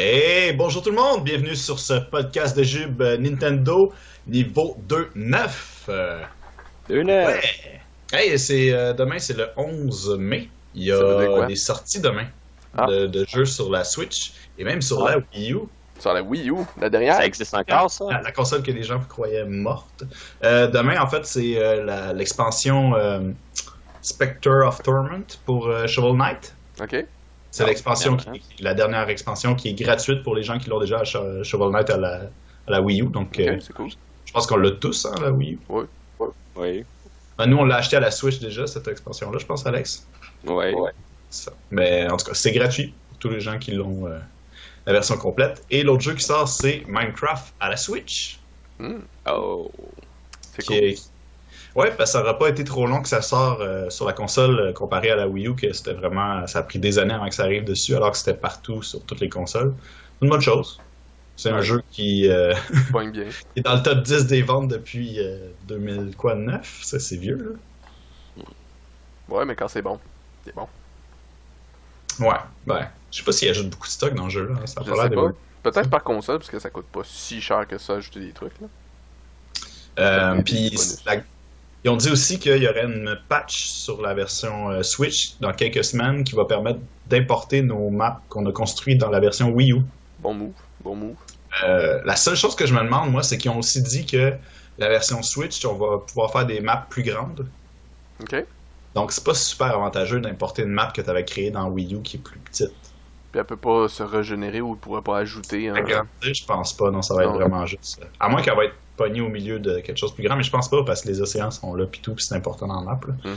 Hey, bonjour tout le monde, bienvenue sur ce podcast de Jube euh, Nintendo niveau 2.9. Euh, 2 9 ouais. Hey, c'est euh, demain, c'est le 11 mai. Il y a des sorties demain Ah. de, de jeux sur la Switch et même sur Ah. la Wii U, Sur la Wii U, la dernière. Ça existe encore, ça? la, la console que les gens croyaient morte. Euh, demain, en fait, c'est euh, l'expansion euh, Spectre of Torment pour euh, Shovel Knight. Ok. C'est Ah, l'expansion, qui- la dernière expansion qui est gratuite pour les gens qui l'ont déjà à Shovel Knight à la, à la Wii U. Donc, euh, c'est cool. je pense qu'on l'a tous, hein, la Wii U. Oui. Ben, nous, on l'a acheté à la Switch déjà, cette expansion-là, je pense, Alex. Oui. Ça. Mais en tout cas, c'est gratuit pour tous les gens qui l'ont euh, la version complète. Et l'autre jeu qui sort, c'est Minecraft à la Switch. Hmm, Oh. c'est cool. est- Ouais, parce que ça n'aura pas été trop long que ça sort euh, sur la console euh, comparé à la Wii U, que c'était vraiment. Ça a pris des années avant que ça arrive dessus, alors que c'était partout sur toutes les consoles. C'est une bonne chose. C'est un jeu qui, euh, bien. qui est dans le top 10 des ventes depuis euh, 2009. Ça, c'est vieux, là. Ouais, mais quand c'est bon, c'est bon. Ouais, ben, je sais pas s'il ajoute beaucoup de stock dans le jeu, là. Ça a Je sais pas. Peut-être par console, parce que ça coûte pas si cher que ça, ajouter des trucs. Là. Euh, puis la- ils ont dit aussi qu'il y aurait une patch sur la version euh, Switch dans quelques semaines qui va permettre d'importer nos maps qu'on a construites dans la version Wii U. Bon move, bon move. Euh, la seule chose que je me demande, moi, c'est qu'ils ont aussi dit que la version Switch, on va pouvoir faire des maps plus grandes. Ok. Donc, c'est pas super avantageux d'importer une map que tu avais créée dans Wii U qui est plus petite. Puis elle peut pas se régénérer ou elle pourrait pas ajouter un. Agrandir, je pense pas. Non, ça va être vraiment juste. euh, À moins qu'elle va être pognée au milieu de quelque chose de plus grand, mais je pense pas parce que les océans sont là pis tout, pis c'est important dans la map. là. Mhm.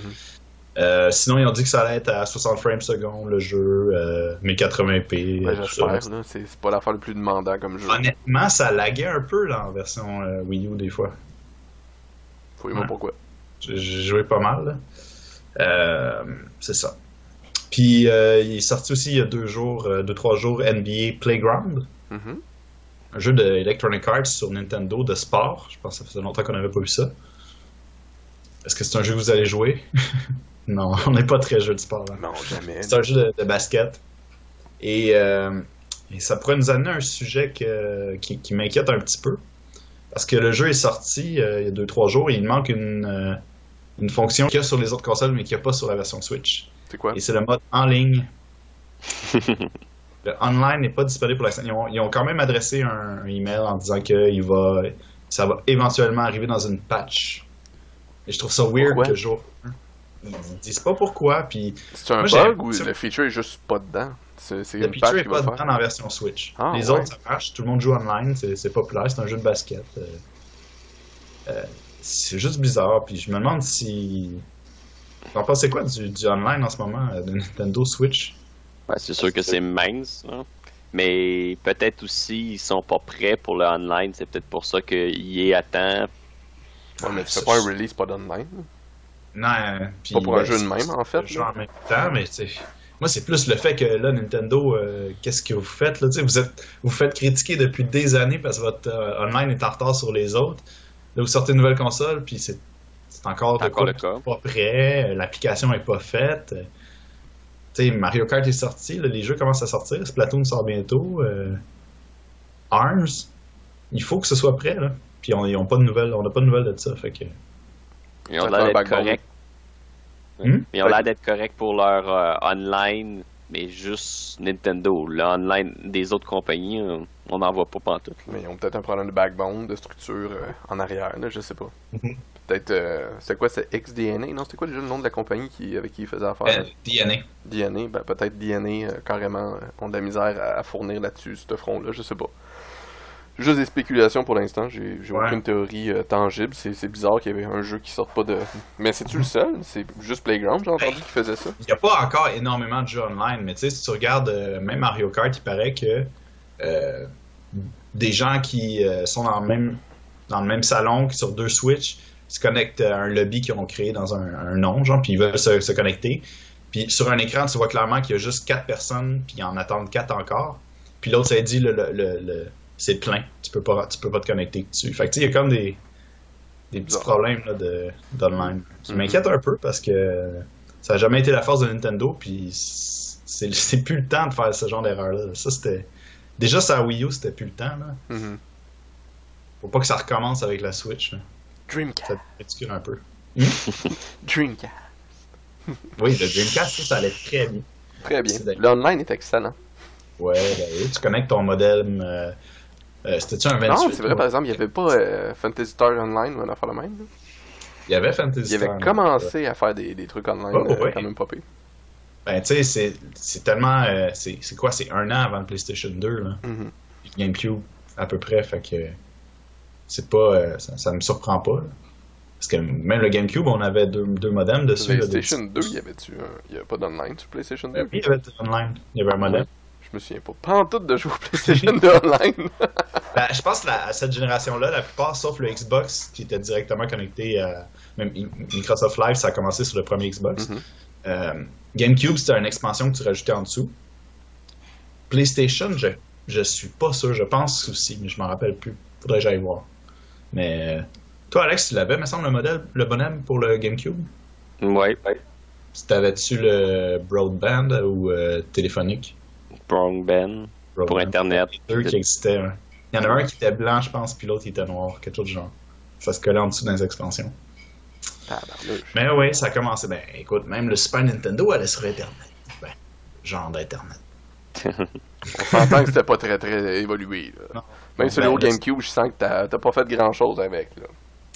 Euh, sinon, ils ont dit que ça allait être à 60 frames secondes le jeu, euh, 1080p. Tout J'espère, ça. là. C'est c'est pas l'affaire le plus demandant comme jeu. Honnêtement, ça laguait un peu là, en version euh, Wii U des fois. Fouille-moi Ouais. pourquoi? J'ai joué pas mal. c'est ça. Puis il est sorti aussi il y a deux jours, deux trois jours, NBA Playground, Mhm. Un jeu de Electronic Arts sur Nintendo de sport. Je pense que ça faisait longtemps qu'on n'avait pas vu ça. Est-ce que c'est un jeu que vous allez jouer? Non, on n'est pas très jeu de sport. là. Non, jamais. C'est un jeu de, de basket. Et, euh, et ça pourrait nous amener à un sujet que- qui, qui m'inquiète un petit peu. Parce que le jeu est sorti euh, il y a 2-3 jours et il manque une, euh, une fonction qu'il y a sur les autres consoles mais qu'il n'y a pas sur la version Switch. C'est quoi? Et c'est le mode en ligne. Le online n'est pas disponible pour l'instant. Ils ont, ils ont quand même adressé un, un email en disant que il va, ça va éventuellement arriver dans une patch. Et je trouve ça weird Pourquoi? que jour. Ils disent pas pourquoi, puis C'est un Moi, bug ou le feature est juste pas dedans? C'est c'est le une feature est pas dedans dans la version Switch. Ah, les ouais. autres, ça marche. Tout le monde joue online. C'est c'est populaire. C'est un jeu de basket. Euh, euh, c'est juste bizarre. Puis je me demande si. Vous en pensez quoi du, du online en ce moment euh, de Nintendo Switch? Ouais, c'est sûr que c'est mince. hein. Mais peut-être aussi, ils sont pas prêts pour le online. C'est peut-être pour ça qu'il est à temps. Ouais, mais tu Ça, fais pas un release pas d'online? Non. euh, Pas pour un ben, jeu de même, en fait, jeu en même temps, mais tu Moi, c'est plus le fait que là, Nintendo, euh, qu'est-ce que vous faites là? Vous êtes, vous faites critiquer depuis des années parce que votre euh, online est en retard sur les autres. Là, vous sortez une nouvelle console, puis c'est encore, de encore quoi le cas. pas prêt, euh, l'application est pas faite. Euh, Tu sais, Mario Kart est sorti, là, les jeux commencent à sortir, Splatoon sort bientôt, euh, Arms, il faut que ce soit prêt là. Puis on, ont pas de nouvelles, on n'a pas de nouvelles de ça, fait que. Ils ont l'air d'être corrects. Hmm? Ils ont l'air d'être corrects pour leur euh, online, mais juste Nintendo. Le online des autres compagnies, on- n'en voit pas pantoute. Mais ils ont peut-être un problème de backbone, de structure euh, en arrière, là, je sais pas. Peut-être. euh, c'est quoi, c'est XDNA Non, c'était quoi déjà le nom de la compagnie qui, avec qui ils faisaient affaire? Euh, DNA. DNA, ben peut-être DNA euh, carrément euh, ont de la misère à, à fournir là-dessus, ce front-là, je sais pas. Juste des spéculations pour l'instant, j'ai Ouais. aucune théorie euh, tangible. C'est c'est bizarre qu'il y avait un jeu qui sorte pas de. Mais c'est-tu le seul? C'est juste Playground, j'ai entendu qu'il faisait ça? Il n'y a pas encore énormément de jeux online, mais tu sais, si tu regardes euh, même Mario Kart, il paraît que euh, des gens qui euh, sont dans le, même, dans le même salon, qui sur deux Switch, se connectent à un lobby qu'ils ont créé dans un, un nom, genre, puis ils veulent se, se connecter. Puis sur un écran, tu vois clairement qu'il y a juste quatre personnes, puis ils en attendent quatre encore. Puis l'autre, ça dit, le, le, le- c'est plein, tu peux pas, tu peux pas te connecter dessus. Fait que il y a comme des, des petits problèmes là, de, d'online. Ça Mhm. m'inquiète un peu parce que ça n'a jamais été la force de Nintendo, puis c'est c'est plus le temps de faire ce genre d'erreur-là. Ça, c'était Déjà, sa Wii U, c'était plus le temps. Là. Mhm. Faut pas que ça recommence avec la Switch. Là. Dreamcast. Ça te un peu? Dreamcast. Oui, le Dreamcast, ça, ça allait très bien. Très bien. L'online est excellent. Ouais, ben oui, tu connectes ton modem. Euh, euh, C'était-tu un 28 Non, c'est vrai, par exemple, il n'y avait pas euh, Fantasy Star Online ou un affaire de même. là. Il y avait Fantasy Il avait Star, commencé à faire des, des trucs online Oh, euh, ouais. quand même pas pire. Ben, tu sais, c'est- c'est tellement. euh, c'est c'est quoi C'est un an avant le PlayStation 2, là. Mhm. Puis GameCube, à peu près. Fait que. C'est pas. euh, ça, ça me surprend pas, là. Parce que même le GameCube, on avait deux, deux modems dessus. PlayStation 2, il y avait-tu un... Il y avait pas d'online sur PlayStation 2 Euh, Oui, il y avait. Il y avait un modem. Je me souviens pas. Pas en tout de jouer au PlayStation 2 online. Ben, je pense que la- à cette génération-là, la plupart, sauf le Xbox, qui était directement connecté à. Même I- Microsoft Live, ça a commencé sur le premier Xbox. Mhm. Euh, GameCube, c'était une expansion que tu rajoutais en dessous. PlayStation, je, je suis pas sûr. Je pense aussi, mais je m'en rappelle plus. Faudrait que j'aille voir. Mais. euh, toi, Alex, tu l'avais, me semble, le modèle, le bonhomme pour le GameCube? Ouais, ouais. T'avais-tu le broadband ou euh, téléphonique? Broadband. Pour. Internet. Il y en a deux qui existaient. hein. Il y en a un qui était blanc, je pense, puis l'autre il était noir, quelque chose du genre. Ça se collait en dessous dans les expansions. Tabarnouche. Mais oui, ça a commencé. Ben écoute, même le Super Nintendo allait sur Internet. Ben, genre d'Internet. On s'entend que c'était pas très très évolué. là. Non. Même Bon, celui ben, GameCube, je sens que t'as t'as pas fait grand chose avec. Là.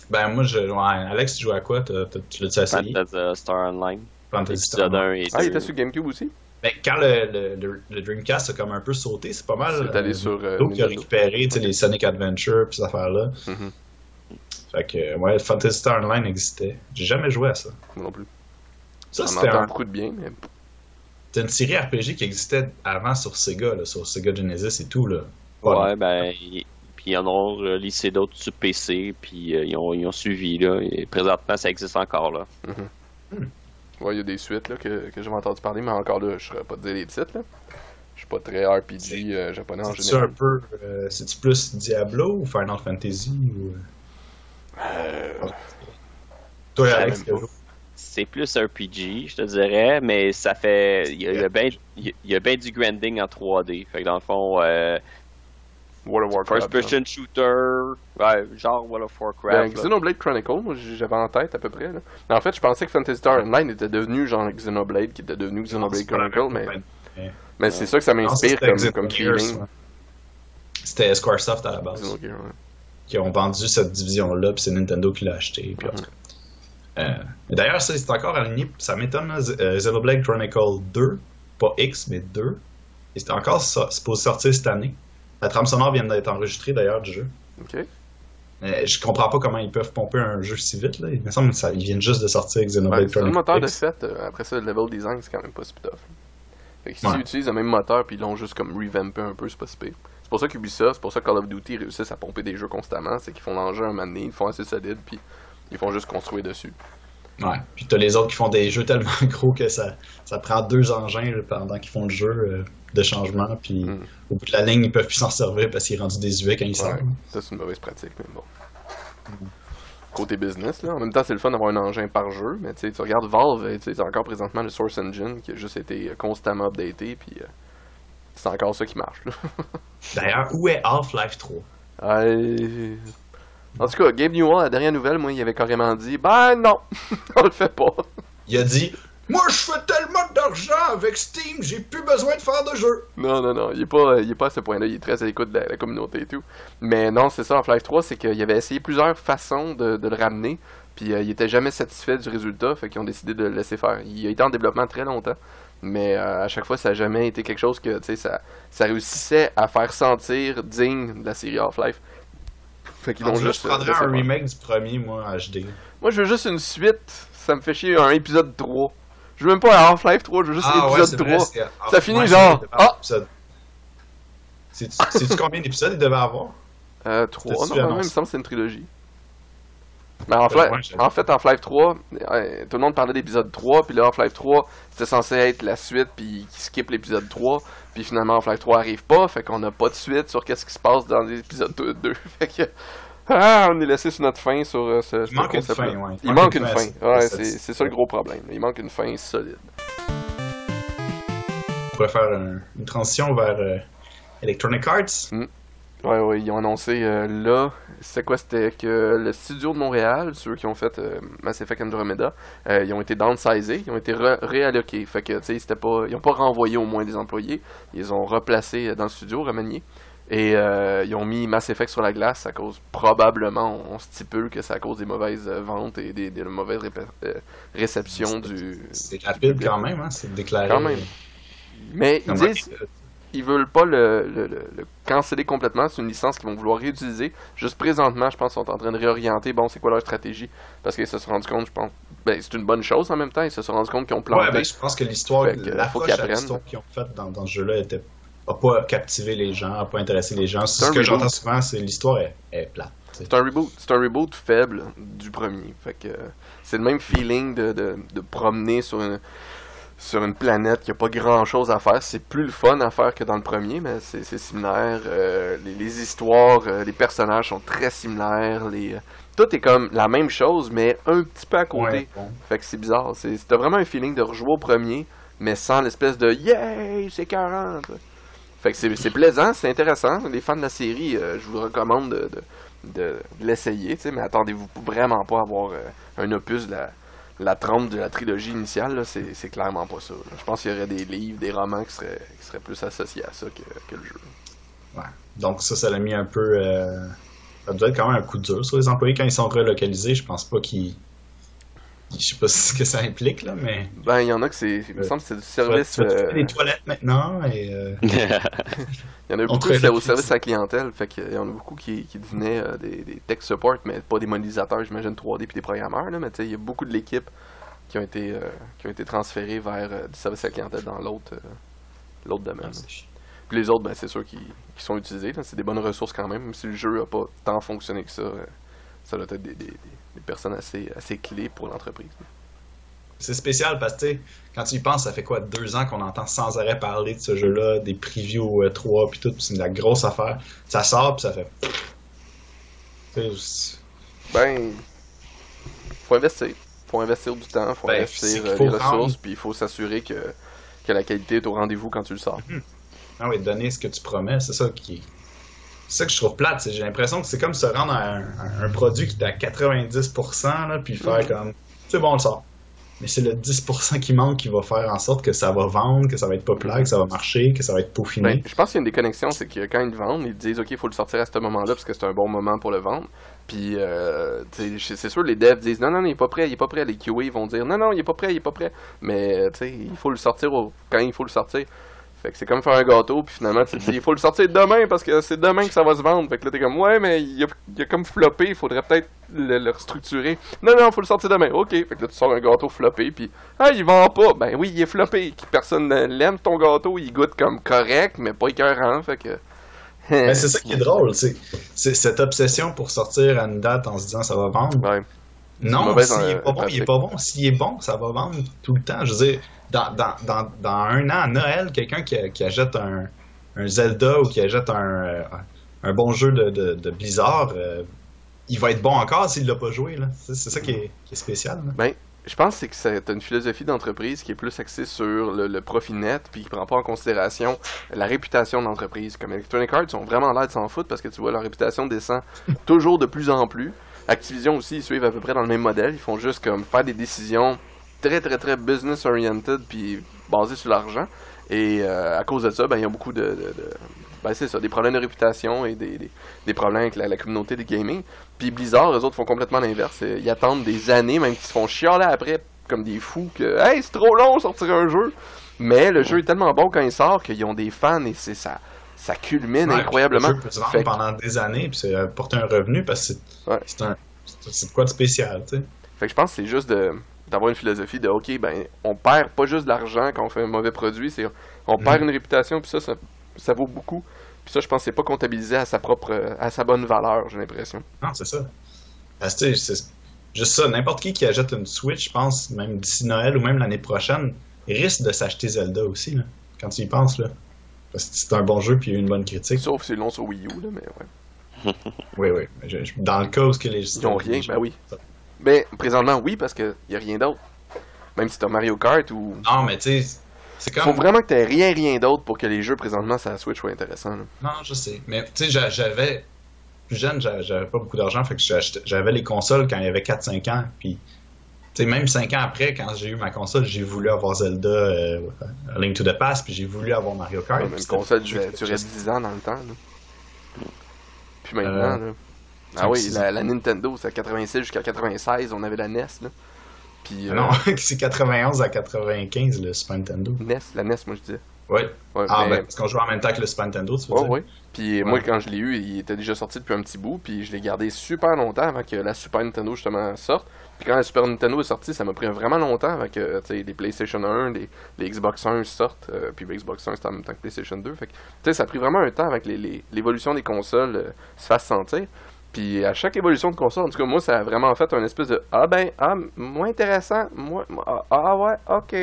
Ben moi, je, ouais, Alex, tu jouais à quoi? Tu l'as-tu essayé? Fantasy Star Online. Fantasy Star. Épisode 1 et 2. Ah, il était sur GameCube aussi? Ben, quand le, le, le- le Dreamcast a comme un peu sauté, c'est pas mal. C'est allé sur, euh, qui a récupéré tu sais, les Sonic Adventure puis ces affaires-là. Mhm. Fait que, ouais, Fantasy Star Online existait. J'ai jamais joué à ça. Moi non plus. Ça, c'était un- beaucoup de bien, mais c'était une série RPG qui existait avant sur Sega, là, sur Sega Genesis et tout. Là. Voilà. Ouais, ben. Puis ils en ont releasé d'autres sur PC, puis euh, ils, ont, ils ont suivi, là. Et présentement, ça existe encore, là. ouais, il y a des suites là, que, que j'avais entendu parler, mais encore là, je saurais pas te dire les titres. Là. Je suis pas très RPG euh, japonais en C'est-tu un général. peu. euh, C'est-tu plus Diablo ou Final Fantasy ou... Euh, Toi, Alex? C'est plus RPG, je te dirais, mais ça fait. Il y a, il y a bien il y a bien du grinding en 3D. Fait que dans le fond, euh, World of first Warcraft. person shooter, ouais, genre World of Ben, Warcraft. là. Xenoblade Chronicle, moi j'avais en tête à peu près. Là. Mais en fait, je pensais que Fantasy Star Online était devenu genre Xenoblade, qui était devenu Xenoblade Chronicle, mais, mais c'est ça que ça m'inspire c'était comme, comme feeling. C'était Squaresoft à la base. Ouais. qui ont vendu cette division-là, puis c'est Nintendo qui l'a acheté. Puis. Euh, et D'ailleurs, ça, c'est encore aligné. Ça m'étonne, euh, Xenoblade Chronicle 2, pas X, mais 2. Et c'est encore ça, supposé sortir cette année. La trame sonore vient d'être enregistrée d'ailleurs du jeu. Ok. Euh, je comprends pas comment ils peuvent pomper un jeu si vite. Là. Il me semble qu'ils viennent juste de sortir Xenoblade Ouais, c'est le moteur de X. fait. euh, après ça, le level design, c'est quand même pas si tough. Fait que s'ils Ouais. utilisent le même moteur puis ils l'ont juste comme revampé un peu, c'est pas si pire. C'est pour ça qu'Ubisoft, c'est pour ça que Call of Duty réussissent à pomper des jeux constamment, c'est qu'ils font l'enjeu un moment donné, ils le font assez solide puis ils font juste construire dessus. Ouais. Puis t'as les autres qui font des jeux tellement gros que ça, ça prend deux engins là, pendant qu'ils font le jeu euh, de changement. Puis Mm. au bout de la ligne, ils peuvent plus s'en servir parce qu'il est rendu désuet quand ils Ouais, sortent. ça c'est une mauvaise pratique, mais bon. Côté business, là, en même temps c'est le fun d'avoir un engin par jeu, mais tu sais, tu regardes Valve, c'est encore présentement le Source Engine qui a juste été euh, constamment updaté, puis euh, c'est encore ça qui marche. Là. D'ailleurs, où est Half-Life 3 Euh, En tout cas, Gabe Newell, la dernière nouvelle, moi, il avait carrément dit Ben non, on le fait pas. Il a dit Moi, je fais tellement d'argent avec Steam, j'ai plus besoin de faire de jeux. Non, non, non, il est pas, il est pas à ce point-là, il est très à l'écoute de la, la communauté et tout. Mais non, c'est ça, Half-Life 3, c'est qu'il avait essayé plusieurs façons de, de le ramener, puis euh, il était jamais satisfait du résultat, fait qu'ils ont décidé de le laisser faire. Il a été en développement très longtemps, mais euh, à chaque fois, ça a jamais été quelque chose que, tu sais, ça, ça réussissait à faire sentir digne de la série Half-Life. Fait qu'ils juste. je euh, prendrais laissé un remake du premier, moi, en HD. Moi, je veux juste une suite, ça me fait chier un épisode 3. Je veux même pas un Half-Life 3, je veux juste Ah, ouais, l'épisode c'est vrai, 3. c'est- ah, Ça finit ouais, genre, c'est- ah! sais-tu combien d'épisodes il devait avoir? Euh, 3, T'as-tu non, annoncé? il me semble que c'est une trilogie. Mais en, Half-Life- ouais, en fait, Half-Life 3, euh, tout le monde parlait d'épisode 3, puis là, Half-Life 3, c'était censé être la suite, puis qui skip l'épisode 3, puis finalement, Half-Life 3 arrive pas, fait qu'on n'a pas de suite sur qu'est-ce qui se passe dans l'épisode 2. fait que, ah, on est laissé sur notre fin sur euh, ce, ce manque une fin, ouais. Il manque une fin, c'est- ouais, ça le gros problème. Il manque une fin solide. On pourrait faire un- une transition vers euh, Electronic Arts. Ouais, ouais, ils ont annoncé euh, là, c'est quoi C'était que le studio de Montréal, ceux qui ont fait euh, Mass Effect Andromeda, euh, ils ont été downsizés, ils ont été réalloqués. Fait que, tu sais, pas, ils ont pas renvoyé au moins des employés, ils ont replacé dans le studio, remanié. Et ils ont mis Mass Effect sur la glace à cause, probablement, on stipule que c'est à cause des mauvaises ventes et des, des mauvaises réceptions du. C'est rapide quand même, hein, c'est déclaré. Quand même. Mais ils disent ils veulent pas le, le, le, le canceller complètement. C'est une licence qu'ils vont vouloir réutiliser. Juste présentement, je pense qu'ils sont en train de réorienter. Bon, c'est quoi leur stratégie? Parce qu'ils se sont rendus compte, je pense. Ben, c'est une bonne chose en même temps. Ils se sont rendus compte qu'ils ont planté. Ouais, ben, je pense que l'histoire, l'approche qu'ils à l'histoire qu'ils ont faite dans, dans ce jeu-là était a pas captivé les gens, a pas intéressé les gens. Ce que j'entends souvent, c'est l'histoire est, est plate. C'est un reboot, c'est un reboot faible du premier. Fait que euh, c'est le même feeling de, de, de promener sur une sur une planète qui a pas grand chose à faire. C'est plus le fun à faire que dans le premier, mais c'est similaire. Euh, les, les histoires, euh, les personnages sont très similaires. Les euh, tout est comme la même chose, mais un petit peu à côté. Ouais. Fait que c'est bizarre. C'est t'as vraiment un feeling de rejouer au premier, mais sans l'espèce de yay, c'est 40. Fait que c'est plaisant, c'est intéressant. Les fans de la série, euh, je vous recommande de, de, de- de l'essayer, mais attendez-vous vraiment pas à avoir un opus de la, la trempe de la trilogie initiale, c'est clairement pas ça. Je pense qu'il y aurait des livres, des romans qui seraient, qui seraient plus associés à ça que, le jeu. Ouais. Donc ça, ça l'a mis un peu... euh, Ça doit être quand même un coup dur sur les employés quand ils sont relocalisés. Je pense pas qu'ils... Je sais pas ce que ça implique, là, mais... Ben, il y en a que c'est. Il me semble que c'est du service. tu vas euh, des toilettes maintenant et... euh, Il y en a beaucoup travaille c'était au service à la clientèle, fait qu'il y en a beaucoup qui, qui devenaient euh, des, des tech support, mais pas des modélisateurs, j'imagine 3D puis des programmeurs, là, mais tu sais, il y a beaucoup de l'équipe qui ont été euh, qui ont été transférés vers euh, du service à la clientèle dans l'autre euh, l'autre domaine. là. Puis les autres, ben c'est sûr qui, qui sont utilisés, c'est des bonnes ressources quand même, même si le jeu a pas tant fonctionné que ça, euh, ça doit être des, des, des- des personnes assez, assez clés pour l'entreprise. C'est spécial parce que, quand tu y penses, ça fait quoi, deux ans qu'on entend sans arrêt parler de ce jeu-là, des previews euh, 3 puis tout, c'est de la grosse affaire. Ça sort puis ça fait. Ben, faut investir. Faut investir du temps, faut Ben, investir euh, faut les ressources, puis il faut s'assurer que, que la qualité est au rendez-vous quand tu le sors. Ah oui, donner ce que tu promets, c'est ça qui. C'est ça que je trouve plate. c'est- J'ai l'impression que c'est comme se rendre à un, à un produit qui est à 90%, là, puis faire comme. C'est bon, on le sort. Mais c'est le 10% qui manque qui va faire en sorte que ça va vendre, que ça va être populaire, que ça va marcher, que ça va être peaufiné. Ben, je pense qu'il y a une des connexions, c'est que quand ils le vendent, ils disent OK, il faut le sortir à ce moment-là parce que c'est un bon moment pour le vendre. Puis, euh, c'est sûr, les devs disent non, non, non, il est pas prêt, il est pas prêt. Les QA vont dire non, non, il est pas prêt, il est pas prêt. Mais, tu sais, il faut le sortir au- quand il faut le sortir. Fait que c'est comme faire un gâteau, puis finalement, tu te dis il faut le sortir demain parce que c'est demain que ça va se vendre. Fait que là, t'es comme ouais, mais il a, il a comme floppé, il faudrait peut-être le, le restructurer. Non, non, faut le sortir demain. Ok. Fait que là, tu sors un gâteau floppé, puis ah, il vend pas. Ben oui, il est floppé. Personne ne l'aime, ton gâteau, il goûte comme correct, mais pas écœurant. Fait que. Ben, c'est ça qui est drôle, c'est cette obsession pour sortir à une date en se disant ça va vendre. Ouais. Non, s'il est pas bon, il est pas bon. S'il est bon, ça va vendre tout le temps. Je veux dire, dans, un an à Noël, quelqu'un qui, achète un, Zelda ou qui achète un, euh, bon jeu de, Blizzard, euh, il va être bon encore s'il l'a pas joué. C'est ça qui est, spécial. Ben, je pense que c'est une philosophie d'entreprise qui est plus axée sur le, profit net, puis qui prend pas en considération la réputation de l'entreprise. Comme Electronic Arts, ils ont vraiment l'air de s'en foutre parce que tu vois, leur réputation descend toujours de plus en plus. Activision aussi, ils suivent à peu près dans le même modèle. Ils font juste comme faire des décisions très, très, très business-oriented, puis basées sur l'argent. Et euh, à cause de ça, ben, il y a beaucoup de... de- de- ben, c'est ça, des problèmes de réputation et des, des, des problèmes avec la, la communauté des gaming. Puis Blizzard, eux autres font complètement l'inverse. Euh, Ils attendent des années, même qu'ils se font chialer après comme des fous que Hey, c'est trop long sortir un jeu. Mais le jeu est tellement bon quand il sort qu'ils ont des fans et c'est ça. Ça culmine Ouais, incroyablement. Le jeu peut se vendre Fait pendant des années puis c'est apporter un revenu parce que c'est Ouais. c'est un quoi de spécial, tu sais. Fait que je pense que c'est juste de d'avoir une philosophie de OK, ben on perd pas juste de l'argent quand on fait un mauvais produit, c'est on perd une réputation puis ça, ça ça vaut beaucoup. Puis ça je pense que c'est pas comptabilisé à sa propre à sa bonne valeur, j'ai l'impression. Non, c'est ça. C'est juste ça. N'importe qui qui achète une Switch, je pense, même d'ici Noël ou même l'année prochaine, risque de s'acheter Zelda aussi, là, quand tu y penses. Là. Parce que c'est un bon jeu puis il y a eu une bonne critique. Sauf si c'est long sur Wii U là, mais ouais. Oui, oui. Je- je- dans le cas où ce que les Ils ont rien, ben oui. Ben présentement oui parce que y a rien d'autre. Même si t'as Mario Kart ou Non, mais tu sais, C'est Faut comme. vraiment que t'aies rien, rien d'autre pour que les jeux présentement sur la Switch soient intéressants. là. Non, je sais. Mais tu sais, j'a- j'avais. Plus jeune, j'a- j'avais pas beaucoup d'argent, fait que j'avais les consoles quand il y avait 4-5 ans. Puis, tu sais, même 5 ans après, quand j'ai eu ma console, j'ai voulu avoir Zelda euh, Link to the Past, puis j'ai voulu avoir Mario Kart. Ouais, Une console durait, durait 10 ans dans le temps. Là. Puis maintenant, Euh, là. Ah oui, la, la Nintendo, c'est à 86 jusqu'à 96, on avait la NES. Là. Puis, euh, Non, c'est 91 à 95 le Super Nintendo. NES, la NES, moi je disais. Ouais. Ouais, Ah, mais- ben, parce qu'on joue en même temps que le Super Nintendo, tu veux Ouais, dire? ouais. Puis moi, quand je l'ai eu, il était déjà sorti depuis un petit bout, puis je l'ai gardé super longtemps avant que la Super Nintendo justement sorte. Puis quand la Super Nintendo est sortie, ça m'a pris vraiment longtemps avant que tu sais, les PlayStation 1, les, les Xbox 1 sortent. euh, puis Xbox 1 c'était en même temps que PlayStation 2. Fait que, tu sais, ça a pris vraiment un temps avant que les- les- l'évolution des consoles euh, se fasse sentir. Puis à chaque évolution de console, en tout cas, moi, ça a vraiment fait un espèce de Ah ben, ah, moins intéressant, moins, ah, ah ouais, ok.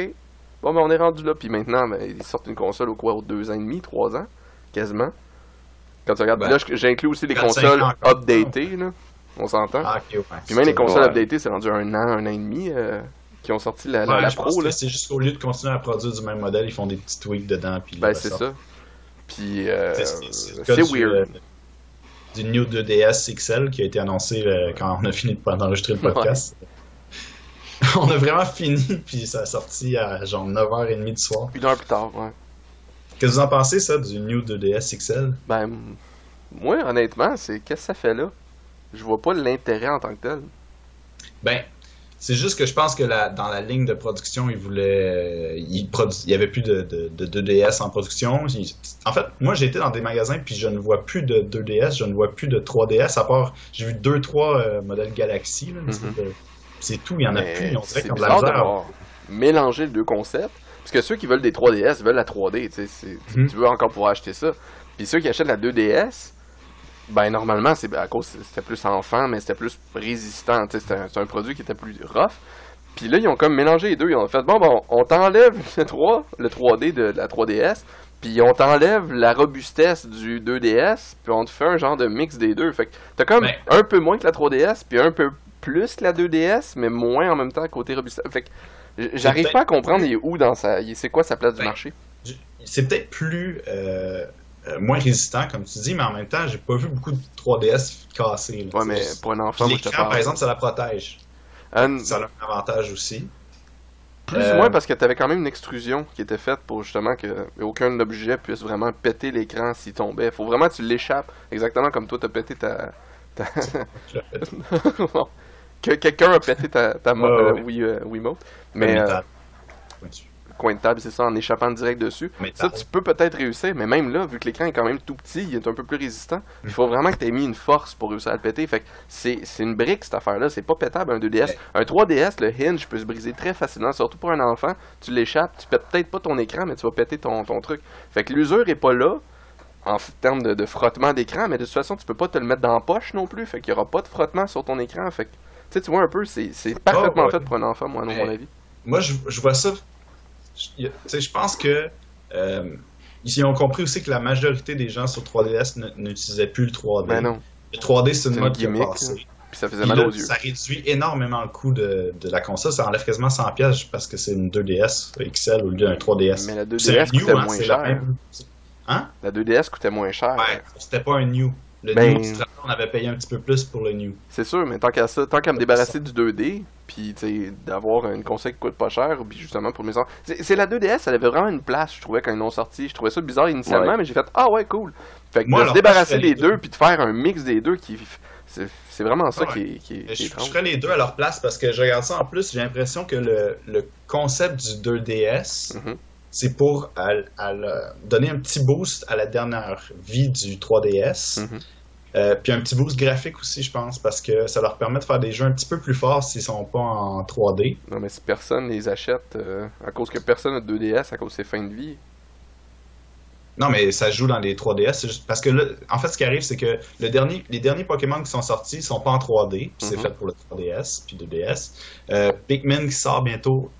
Bon, ben on est rendu là. Puis maintenant, ben, ils sortent une console au quoi, aux deux ans et demi, trois ans, quasiment. Quand tu regardes, Ben, là, j'inclus aussi les consoles updatées, là. On s'entend. Ah, ok, ouais. Puis même les consoles ouais. updatées, c'est rendu un an, un an et demi euh, qui ont sorti la, la, Ouais, la je Pro, là. c'est juste qu'au lieu de continuer à produire du même modèle, ils font des petits tweaks dedans. Puis Ben, c'est ça. Puis, euh, C'est- weird. euh, du New 2DS XL qui a été annoncé euh, quand on a fini de- d'enregistrer le podcast. on a vraiment fini, puis ça a sorti à genre 9h30 du soir. Une heure plus tard, ouais. Qu'est-ce que vous en pensez, ça, du New 2DS XL Ben, moi, honnêtement, c'est qu'est-ce que ça fait là? Je vois pas l'intérêt en tant que tel. Ben, c'est juste que je pense que la, dans la ligne de production, ils voulaient. euh, il y avait plus de, de, de 2DS en production. En fait, moi, j'ai été dans des magasins, puis je ne vois plus de 2DS, je ne vois plus de 3DS, à part. J'ai vu 2-3 modèles Galaxy. de- C'est tout, il y en a Mais plus. On dirait ont de la mélangé les deux concepts. Parce que ceux qui veulent des 3DS veulent la 3D, tu Mhm. Tu veux encore pouvoir acheter ça. Puis ceux qui achètent la 2DS, ben normalement, c'est à cause c'était plus enfant, mais c'était plus résistant. tu sais, C'était un, c'est un produit qui était plus rough. Puis là, ils ont comme mélangé les deux. Ils ont fait, bon, bon, on t'enlève le 3, le 3D de la 3DS, puis on t'enlève la robustesse du 2DS, puis on te fait un genre de mix des deux. Fait que t'as comme Mais- un peu moins que la 3DS, puis un peu plus que la 2DS, mais moins en même temps côté robustesse. Fait que j'arrive pas à comprendre il est où dans sa. C'est quoi sa place du Ben, marché. C'est peut-être plus. euh, euh, moins résistant, comme tu dis, mais en même temps, j'ai pas vu beaucoup de 3DS cassés. là, Ouais, tu mais pour un enfant, moi je te parle. par exemple, ça la protège. Euh, Ça a un avantage aussi. Plus Euh, ou moins parce que t'avais quand même une extrusion qui était faite pour justement que aucun objet puisse vraiment péter l'écran s'il tombait. Faut vraiment que tu l'échappes, exactement comme toi t'as pété ta. ta- que quelqu'un a pété ta, ta euh. Wii, euh, Wiimote. Mais Coin de table, c'est ça, en échappant direct dessus. Ça, tu peux peut-être réussir, mais même là, vu que l'écran est quand même tout petit, il est un peu plus résistant, il faut vraiment que tu aies mis une force pour réussir à le péter. Fait que c'est une brique, cette affaire-là. C'est pas pétable, un 2DS. Un 3DS, le hinge peut se briser très facilement, surtout pour un enfant. Tu l'échappes, tu pètes peut-être pas ton écran, mais tu vas péter ton, ton truc. Fait que l'usure est pas là, en termes de, de frottement d'écran, mais de toute façon, tu peux pas te le mettre dans la poche non plus. Fait qu'il y aura pas de frottement sur ton écran. Fait que, tu vois un peu, c'est c'est parfaitement ouais. fait pour un enfant, moi, à mon avis. Moi, je, je vois ça. Je, pense que. Euh, ils ont compris aussi que la majorité des gens sur 3DS ne- n'utilisaient plus le 3D. Ben non. Le 3D, c'est une mode qui a gimmick, passé. Puis ça faisait Puis mal là, aux yeux. ça réduit énormément le coût de, de la console. Ça enlève quasiment 100$ pièces parce que c'est une 2DS XL au lieu d'un 3DS. Mais la C'est 2DS un new, coûtait hein, moins la cher. même- Hein? La 2DS coûtait moins cher. Ouais, c'était pas un new. Le Ben- new, on avait payé un petit peu plus pour le new. C'est sûr, mais tant qu'à ça, tant qu'à me débarrasser du 2D, puis d'avoir une console qui coûte pas cher, puis justement pour mes enfants. C'est la 2DS, elle avait vraiment une place, je trouvais, quand ils l'ont sorti. Je trouvais ça bizarre initialement, Ouais. mais j'ai fait Ah ouais, cool. Fait que Moi, de alors, se débarrasser des les deux, puis de faire un mix des deux, qui c'est vraiment ça Ouais. qui est, qui est, Je, qui est je ferais les deux à leur place parce que je regarde ça en plus, j'ai l'impression que le, le concept du 2DS, Mhm. C'est pour à- à le- donner un petit boost à la dernière vie du 3DS. Mhm. Euh, puis un petit boost graphique aussi, je pense, parce que ça leur permet de faire des jeux un petit peu plus forts s'ils sont pas en 3D. Non, mais si personne les achète, euh, à cause que personne n'a de 2DS, à cause de ses fins de vie. Non, mais ça joue dans les 3DS. c'est juste- Parce que là, en fait, ce qui arrive, c'est que le dernier, les derniers Pokémon qui sont sortis sont pas en 3D. puis C'est Mhm. fait pour le 3DS, puis 2DS. Euh, Pikmin qui sort bientôt,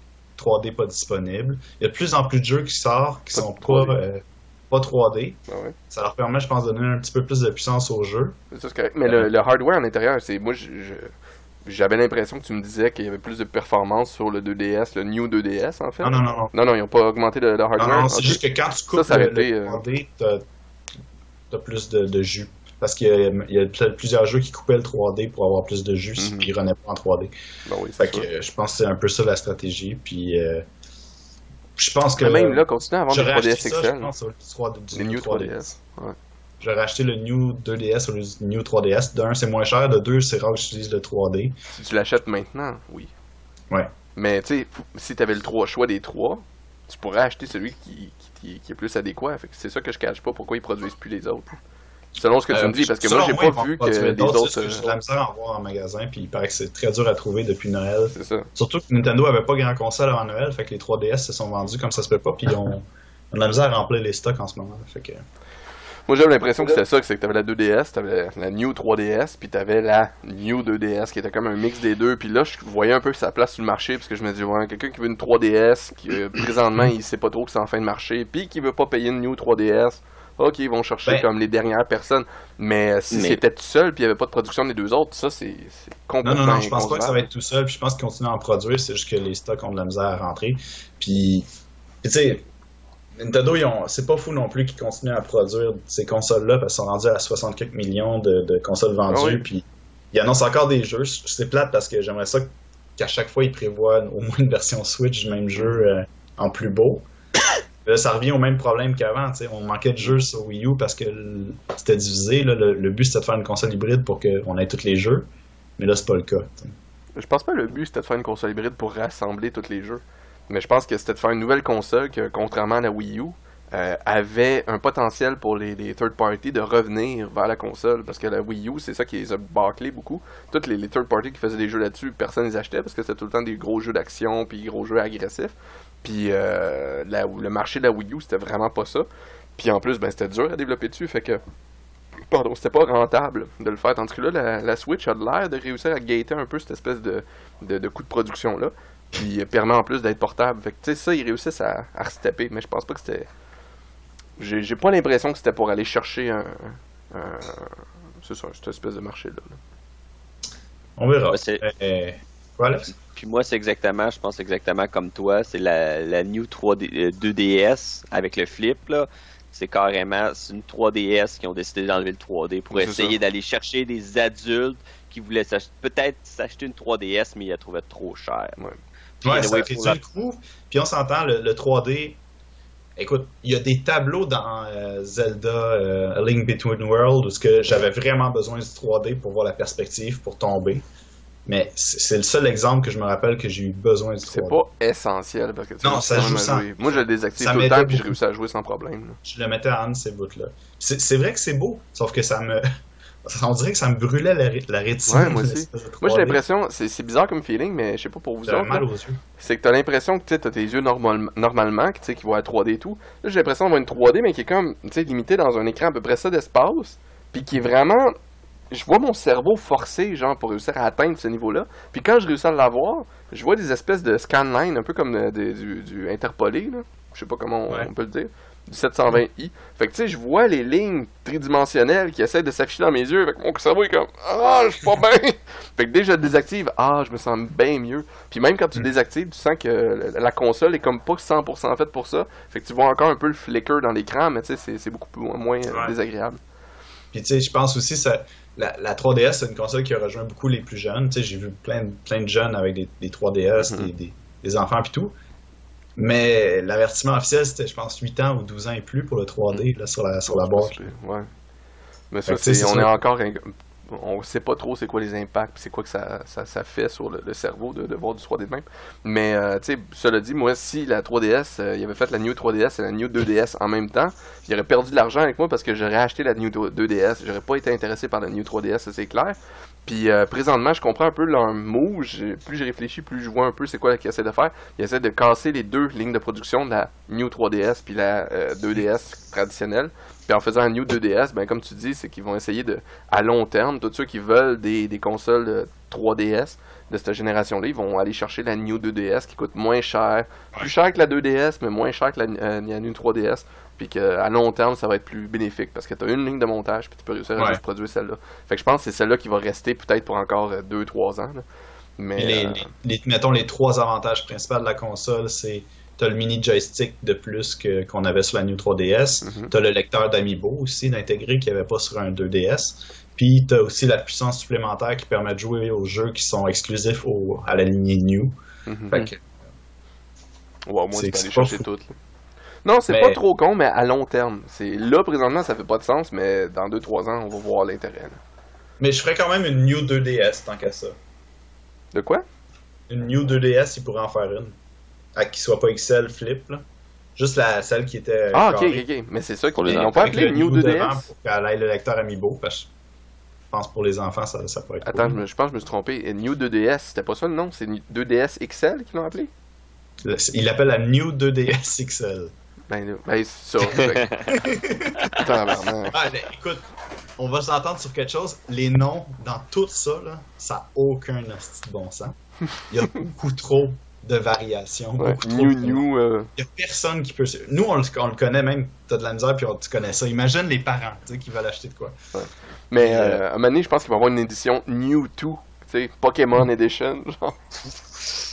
3D pas disponible. Il y a de plus en plus de jeux qui sortent qui Pas sont pas, 3D. euh, pas 3D. Ah ouais. Ça leur permet, je pense, de donner un petit peu plus de puissance au jeu. C'est correct. Mais le, le hardware en intérieur, c'est moi, j'avais l'impression que tu me disais qu'il y avait plus de performance sur le 2DS, le New 2DS en fait. Non, non, non. Non, non, ils n'ont pas augmenté le, le Non, hardware. non, c'est Ok. juste que quand tu coupes ça le, aurait été, le euh, 3D, t'as t'as plus de, de jus. Parce qu'il y a, il y a pl- plusieurs jeux qui coupaient le 3D pour avoir plus de jus, Mhm. puis ils renaient pas en 3D. Ben oui, Fait que euh, je pense que c'est un peu ça la stratégie. Puis euh, je pense que. Mais même là, continue à vendre des j'aurais 3DS acheté ça, je XL. pense, au lieu du 3D, du Les New New 3DS. 3DS. Ouais. J'aurais acheté le New 2DS au lieu du New 3DS. D'un, c'est moins cher. De deux, c'est rare que j'utilise le 3D. Si tu l'achètes maintenant, oui. Ouais. Mais tu sais, si tu avais le trois- choix des trois, tu pourrais acheter celui qui, qui, qui est plus adéquat. C'est ça que je cache pas pourquoi ils produisent plus les autres. Selon ce que tu Euh, me dis, parce que moi j'ai pas vu que les autres. J'ai de la misère à en voir en magasin, puis il paraît que c'est très dur à trouver depuis Noël. C'est ça. Surtout que Nintendo avait pas grand console avant Noël, fait que les 3DS se sont vendus comme ça se peut pas, puis ils ont, on a de la misère à remplir les stocks en ce moment. Fait que... Moi j'avais l'impression que c'était ça, que c'est que t'avais la 2DS, t'avais la New 3DS, puis t'avais la New 2DS qui était comme un mix des deux. Puis là, je voyais un peu sa place sur le marché, parce que je me dis, ouais, quelqu'un qui veut une 3DS, qui euh, présentement il sait pas trop que c'est en fin de marché, puis qui veut pas payer une New 3DS. Ok, ils vont chercher Ben- comme les dernières personnes. Mais euh, si Mais- c'était tout seul, puis il y avait pas de production des deux autres, ça c'est c'est Non, complètement non, non, je pense pas que ça va être tout seul, puis je pense qu'ils continuent à en produire, c'est juste que les stocks ont de la misère à rentrer. Puis, tu sais, Nintendo, ils ont- c'est pas fou non plus qu'ils continuent à produire ces consoles-là, parce qu'ils sont rendus à 64 millions de, de consoles vendues, Ah oui. puis ils annoncent encore des jeux. C'est plate parce que j'aimerais ça qu'à chaque fois, ils prévoient au moins une version Switch du même jeu euh, en plus beau. Là, ça revient au même problème qu'avant. On manquait de jeux sur Wii U parce que c'était divisé. là. Le, but, c'était de faire une console hybride pour qu'on ait tous les jeux. Mais là, c'est pas le cas. Je pense pas que le but c'était de faire une console hybride pour rassembler tous les jeux. Mais je pense que c'était de faire une nouvelle console que, contrairement à la Wii U, euh, avait un potentiel pour les, third party de revenir vers la console. Parce que la Wii U, c'est ça qui les a bâclés beaucoup. Toutes les, third party qui faisaient des jeux là-dessus, personne les achetait parce que c'était tout le temps des gros jeux d'action puis gros jeux agressifs. Puis euh, la- le marché de la Wii U, c'était vraiment pas ça. Puis en plus, ben, c'était dur à développer dessus. Fait que pardon, c'était pas rentable de le faire. Tandis que là, la, la Switch a l'air de réussir à gater un peu cette espèce de, de, de coût de production-là. Puis euh, permet en plus d'être portable. Fait que, tu sais, ça, ils réussissent à, à restepper, mais je pense pas que c'était. J'ai j'ai pas l'impression que c'était pour aller chercher un. un- C'est ça, cette espèce de marché-là. là. On verra. Ouais, Euh, Alex? Puis moi, c'est exactement, je pense exactement comme toi, c'est la, la New 3D, euh, 2DS avec le flip, là. C'est carrément, c'est une 3DS qui ont décidé d'enlever le 3D pour essayer d'aller chercher des adultes qui voulaient peut-être s'acheter une 3DS, mais ils la trouvaient trop cher. Ouais. Puis, Ouais, ça fait la- le coup. Puis on s'entend, le, le 3D. Écoute, il y a des tableaux dans euh, Zelda euh, A Link Between Worlds où j'avais vraiment besoin du 3D pour voir la perspective, pour tomber. Mais c'est le seul exemple que je me rappelle que j'ai eu besoin du 3D. C'est pas essentiel parce que tu Non, ça joue sans-. Moi, je le désactive ça tout le temps puis je réussis à jouer sans problème. là. Je le mettais à Anne, ces bouts-là. C'est vrai que c'est beau, sauf que ça me. On dirait que ça me brûlait la, ré- la rétine. Ouais, moi aussi. Moi, j'ai 3D. l'impression, c'est bizarre comme feeling, mais je sais pas pour vous autres. mal aux yeux. c'est que t'as l'impression que tu as tes yeux normal- normalement, que, tu sais, qui vont à 3D et tout. Là, j'ai l'impression d'avoir une 3D, mais qui est comme, tu sais, limité dans un écran à peu près ça d'espace, puis qui est vraiment... Je vois mon cerveau forcé, genre, pour réussir à atteindre ce niveau-là. Puis quand je réussis à l'avoir, je vois des espèces de scanlines, un peu comme euh, des- du, du interpolé, là. Je sais pas comment on, Ouais. on peut le dire. Du 720i. Fait que, tu sais, je vois les lignes tridimensionnelles qui essaient de s'afficher dans mes yeux. Fait que mon cerveau est comme, ah, je suis pas bien. fait que dès que je le désactive, ah, je me sens bien mieux. Puis même quand tu le désactives, tu sens que la- console est comme pas 100% faite pour ça. Fait que tu vois encore un peu le flicker dans l'écran, mais tu sais, c'est- c'est beaucoup plus, moins Ouais. désagréable. Puis tu sais, je pense aussi ça la, la 3DS c'est une console qui a rejoint beaucoup les plus jeunes. Tu sais, j'ai vu plein de, plein de jeunes avec des, des 3DS, Mhm. des, des, des enfants puis tout. Mais l'avertissement officiel c'était je pense 8 ans ou 12 ans et plus pour le 3D là, sur la sur la boîte. Ouais. Mais ça, on ça. est encore. On sait pas trop c'est quoi les impacts, c'est quoi que ça, ça, ça fait sur le, cerveau de, voir du 3D de même. Mais, euh, tu sais, cela dit, moi, si la 3DS, euh, il avait fait la New 3DS et la New 2DS en même temps, il aurait perdu de l'argent avec moi parce que j'aurais acheté la New 2DS. J'aurais pas été intéressé par la New 3DS, ça c'est clair. Puis euh, présentement, je comprends un peu leur. J'ai- Plus je réfléchis, plus je vois un peu c'est quoi qu'ils essaient de faire. Ils essaient de casser les deux lignes de production de la New 3DS puis la euh, 2DS traditionnelle. Puis en faisant un New 2DS, ben comme tu dis, c'est qu'ils vont essayer de, à long terme, tous ceux qui veulent des, des consoles euh, 3DS de cette génération-là, ils vont aller chercher la New 2DS qui coûte moins cher, plus cher que la 2DS, mais moins cher que la, euh, la New 3DS, puis qu'à long terme, ça va être plus bénéfique parce que tu as une ligne de montage, puis tu peux réussir à Ouais. juste produire celle-là. Fait que je pense que c'est celle-là qui va rester peut-être pour encore 2-3 ans. là. Mais les, euh, les- les- mettons les trois avantages principaux de la console, c'est t'as le mini joystick de plus que qu'on avait sur la New 3DS. Mhm. T'as le lecteur d'Amiibo aussi d'intégrer qu'il n'y avait pas sur un 2DS. Puis t'as aussi la puissance supplémentaire qui permet de jouer aux jeux qui sont exclusifs au, à la lignée New. mhm. Fait que, Ouais, au moins, C'est tu peux aller chercher fou. toutes. là. Non, c'est Mais- pas trop con, mais à long terme. C'est Là, présentement, ça fait pas de sens, mais dans 2-3 ans, on va voir l'intérêt. Mais je ferais quand même une New 2DS tant qu'à ça. De quoi? Une New 2DS, il pourrait en faire une. À qui soit pas XL flip, là. Juste la, celle qui était. Ah, ok, carrée. ok, ok. Mais c'est ça qu'ils les enfants, pas appelé New devant 2DS pour qu'elle le lecteur Amiibo. Parce que je pense pour les enfants, ça, ça pourrait être Attends, je, cool. me- je pense que je me suis trompé. Euh, New 2DS, c'était pas ça le nom? C'est 2DS XL qu'ils l'ont appelé? Il l'appelle la New 2DS XL. Ben, ben c'est ça. Que- Tabarnak. Ah, mais écoute, on va s'entendre sur quelque chose. Les noms dans tout ça, là, ça n'a aucun bon sens. Il y a beaucoup trop de variations. Ouais, beaucoup trop New New. euh, Il y a personne qui peut. Nous, on le, on le connaît même. T'as de la misère, puis on, tu connais ça. Imagine les parents, tu sais, qui veulent acheter de quoi. Mais euh, à un moment donné, je pense qu'il va y avoir une édition New 2. Tu sais, Pokémon Edition. Genre.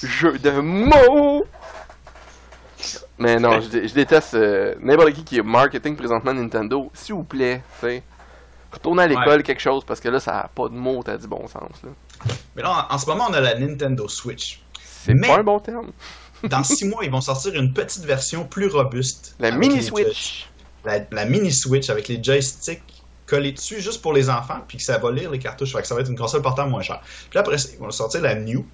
Jeu de mots Mais non, je, dé- je déteste euh, n'importe qui qui est marketing présentement Nintendo. S'il vous plaît, tu sais. Retournez à l'école quelque chose parce que là, ça n'a pas de mots, t'as du bon sens. là. Mais là, en, en ce moment, on a la Nintendo Switch. C'est Mais- pas un bon terme. Dans six mois, ils vont sortir une petite version plus robuste. La mini Switch. la, la mini Switch avec les joysticks collés dessus juste pour les enfants, puis que ça va lire les cartouches. Fait que ça va être une console portable moins chère. Puis là, après, ça, ils vont sortir la New.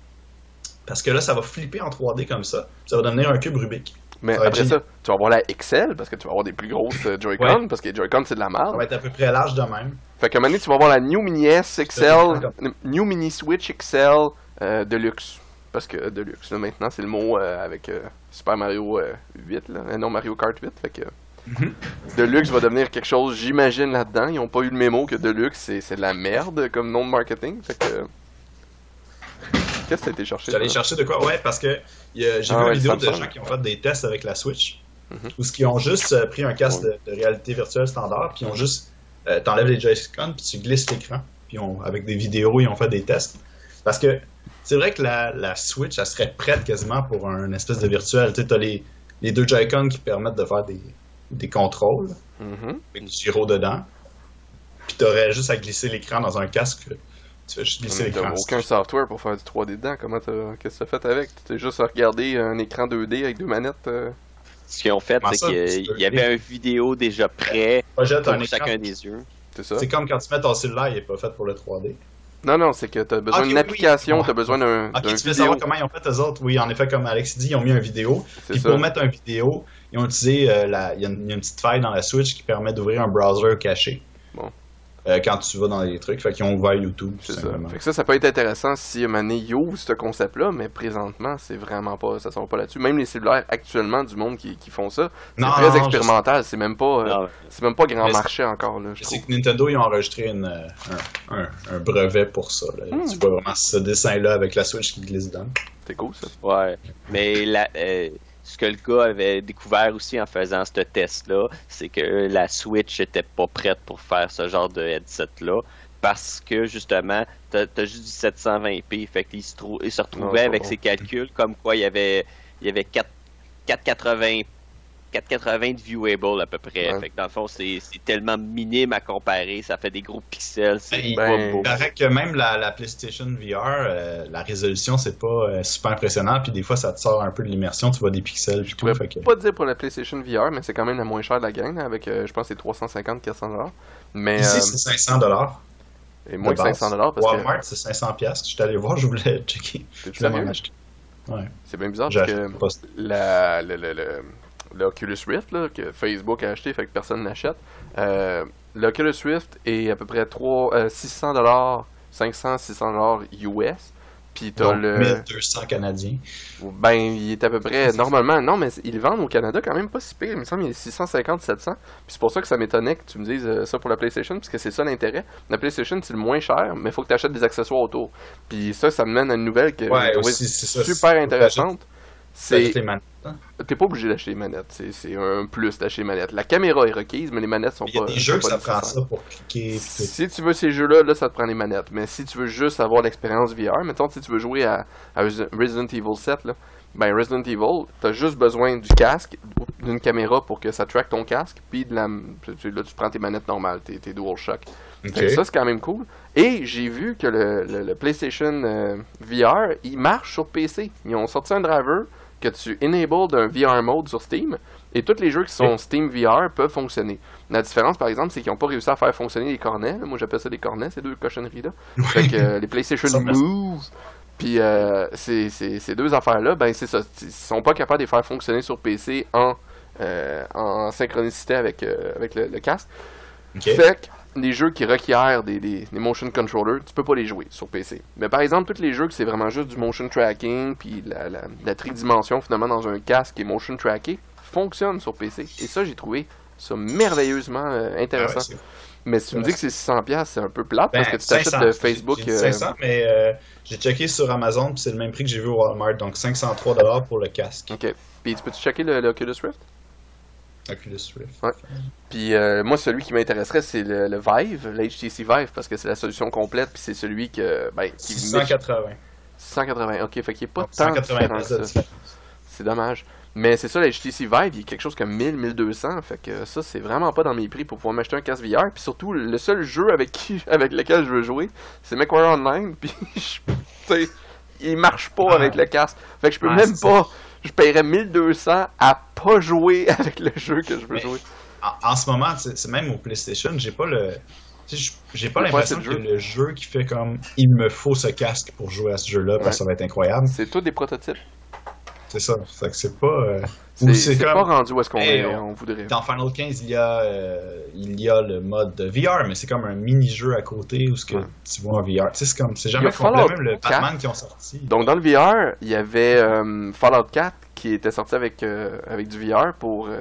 Parce que là, ça va flipper en 3D comme ça. Ça va devenir un cube Rubik. Mais Ça après ça, tu vas avoir la XL parce que tu vas avoir des plus grosses euh, Joy-Con Ouais. parce que les Joy-Con c'est de la Ça merde. va être à peu près large de même. Fait qu'à un moment donné, tu vas avoir la New Mini S XL, New Mini Switch XL euh, Deluxe. Parce que Deluxe, là, maintenant, c'est le mot euh, avec euh, Super Mario euh, 8, là. Euh, non, Mario Kart 8. Fait que Mhm. Deluxe va devenir quelque chose, j'imagine, là-dedans. Ils ont pas eu le mémo que Deluxe, c'est c'est de la merde comme nom de marketing. Fait que. Qu'est-ce que t'as été chercher? J'allais chercher de quoi? Ouais, parce que j'ai Ah vu ouais, une vidéo de gens qui ont fait des tests avec la Switch. Mhm. Où ce qui ont juste euh, pris un casque de, de réalité virtuelle standard, puis ils ont juste. euh, T'enlèves les Joy-Con, puis tu glisses l'écran. Puis on- avec des vidéos, ils ont fait des tests. Parce que c'est vrai que la, la Switch, elle serait prête quasiment pour un espèce de virtuel. Tu sais, t'as les, les deux Joy-Con qui permettent de faire des, des contrôles, Mhm. avec du gyro dedans. Puis t'aurais juste à glisser l'écran dans un casque. Tu fais juste glisser Mais T'as l'écran. aucun software pour faire du 3D dedans. Comment t'as. Qu'est-ce que t'as fait avec? T'as juste regardé un écran 2D avec deux manettes? euh? Ce qu'ils ont fait, c'est tu qu'il y avait une vidéo déjà prêt pour un écran. chacun des yeux. C'est comme quand tu mets ton cellulaire, il est pas fait pour le 3D. Non, non, c'est que t'as besoin d'une oui, application, oui. t'as besoin d'un Ok, tu veux savoir comment ils ont fait eux autres? Oui, en effet, comme Alex dit, ils ont mis un vidéo. Puis pour mettre un vidéo, ils ont utilisé euh, la. Il y, a une il y a une petite faille dans la Switch qui permet d'ouvrir un browser caché. Bon. Euh, quand tu vas dans les trucs. Fait qu'ils ont ouvert YouTube, C'est ça. Fait que ça, ça peut être intéressant si à un moment donné, ils ouvrent ce concept-là, mais présentement, c'est vraiment pas, ça sort pas là-dessus. Même les cellulaires actuellement du monde qui, qui font ça, c'est très non, expérimental. C'est même pas, euh, c'est même pas grand Mais c'est- marché encore là, trouve. que Nintendo, ils ont enregistré une, euh, un, un- un brevet pour ça. là. Hmm. Tu vois vraiment ce dessin-là avec la Switch qui glisse dedans. C'est cool ça. Ouais, mais la, euh, ce que le gars avait découvert aussi en faisant ce test-là, c'est que la Switch était pas prête pour faire ce genre de headset-là. Parce que justement, t'as as juste du 720p. Fait qu'il se, se retrouvait avec bon. ses calculs comme quoi il y avait, il y avait 4, 480 480 de viewable à peu près. Ouais. Fait que dans le fond, c'est tellement minime à comparer. Ça fait des gros pixels. C'est Ben, ben, beau. Il paraît que même la, la PlayStation VR, euh, la résolution, c'est pas euh, super impressionnant. Puis des fois, ça te sort un peu de l'immersion. Tu vois des pixels. Puis Je tout, pourrais fait pas dire pour la PlayStation VR, mais c'est quand même la moins chère de la gang, avec, euh, je pense, que c'est 350-400 dollars. Mais Ici, euh, c'est 500 dollars. et moins de que base. 500 dollars parce Walmart, c'est 500 piastres. Je suis allé voir, je voulais checker. Je voulais m'en acheter. Ouais. C'est bien bizarre parce que la, le, le, le- l'Oculus Rift là, que Facebook a acheté, fait que personne l'achète. Euh, L'Oculus Rift est à peu près 3, euh, 600 dollars, 500, 600 dollars US. Puis t'as le, 1200 canadiens. ben il est à peu près normalement non mais ils vendent au Canada quand même pas si pire. Il me semble qu'il est 650, 700. Puis c'est pour ça que ça m'étonnait que tu me dises euh, ça pour la PlayStation, parce que c'est ça l'intérêt. La PlayStation c'est le moins cher, mais il faut que tu achètes des accessoires autour. Puis ça, ça me mène à une nouvelle que Ouais, aussi, c'est ça. super que intéressante. C'est hein? T'es pas obligé d'acheter les manettes, c'est c'est un plus d'acheter les manettes. La caméra est requise, mais les manettes sont Il y a pas. des jeux que ça pas prend ça pour cliquer. Si tu veux ces jeux-là, là, ça te prend les manettes. Mais si tu veux juste avoir l'expérience VR, mettons, si tu veux jouer à, à Resi- Resident Evil 7, là, ben Resident Evil, t'as juste besoin du casque, d'une caméra pour que ça track ton casque, puis de la, là, tu prends tes manettes normales, tes, tes DualShock. Ça, c'est quand même cool. Et j'ai vu que le, le- le PlayStation euh, VR, il marche sur PC. Ils ont sorti un driver que tu enable d'un VR mode sur Steam. Et tous les jeux qui sont. Steam VR peuvent fonctionner. La différence, par exemple, c'est qu'ils n'ont pas réussi à faire fonctionner les cornets. là. Moi, j'appelle ça des cornets, ces deux cochonneries-là. Fait que euh, les PlayStation. Move, puis euh, ces, ces- ces deux affaires-là, ben c'est ça. Ils sont pas capables de les faire fonctionner sur PC en, euh, en synchronicité avec, avec le- le casque. Fait que les jeux qui requièrent des, des, des motion controllers, tu peux pas les jouer sur PC. Mais par exemple, tous les jeux que c'est vraiment juste du motion tracking, puis la, la, la tridimension finalement dans un casque est motion tracké, fonctionnent sur PC. Et ça, j'ai trouvé ça merveilleusement euh, Ah ouais, intéressant. c'est- Mais si tu me dis que c'est 600$, c'est un peu plate Ben, parce que tu t'achètes 500, de j'ai- Facebook. j'ai euh, 500, mais euh, j'ai checké sur Amazon, puis c'est le même prix que j'ai vu au Walmart, donc 503$ pour le casque Ok. Puis tu peux-tu checker le, le Oculus Rift? Oculus Rift. Ouais. Puis euh, moi, celui qui m'intéresserait, c'est le, le Vive, le HTC Vive, parce que c'est la solution complète, puis c'est celui que, ben, qui 680. 180, ok, fait qu'il est pas Donc, tant 180 différent que de ça. différence. C'est dommage. Mais c'est ça, le HTC Vive, il est quelque chose comme 1000, 1200, fait que ça, c'est vraiment pas dans mes prix pour pouvoir m'acheter un casque VR. Puis surtout, le seul jeu avec qui, avec lequel je veux jouer, c'est MechWarrior Online, puis je- tu sais, il marche pas Ah. avec le casque. Fait que je peux Ouais, même pas, je paierais 1200 à pas jouer avec le jeu que je veux Mais- jouer. En, en ce moment, c'est même au PlayStation, j'ai pas le. J'ai pas l'impression que le jeu qui fait comme il me faut ce casque pour jouer à ce jeu-là parce que ça va être incroyable. C'est tout des prototypes. C'est ça. Fait que c'est pas. euh, C'est c'est pas comme. rendu où est-ce qu'on Hey, est- on- on voudrait. Dans Final 15, il y a, euh, il y a le mode de VR, mais c'est comme un mini-jeu à côté où ce que Ouais. tu vois en VR. Tu sais, c'est comme, c'est jamais complet, même le 4. Batman qui ont sorti. Donc dans le VR, il y avait euh, Fallout 4 qui était sorti avec, euh, avec du VR pour euh,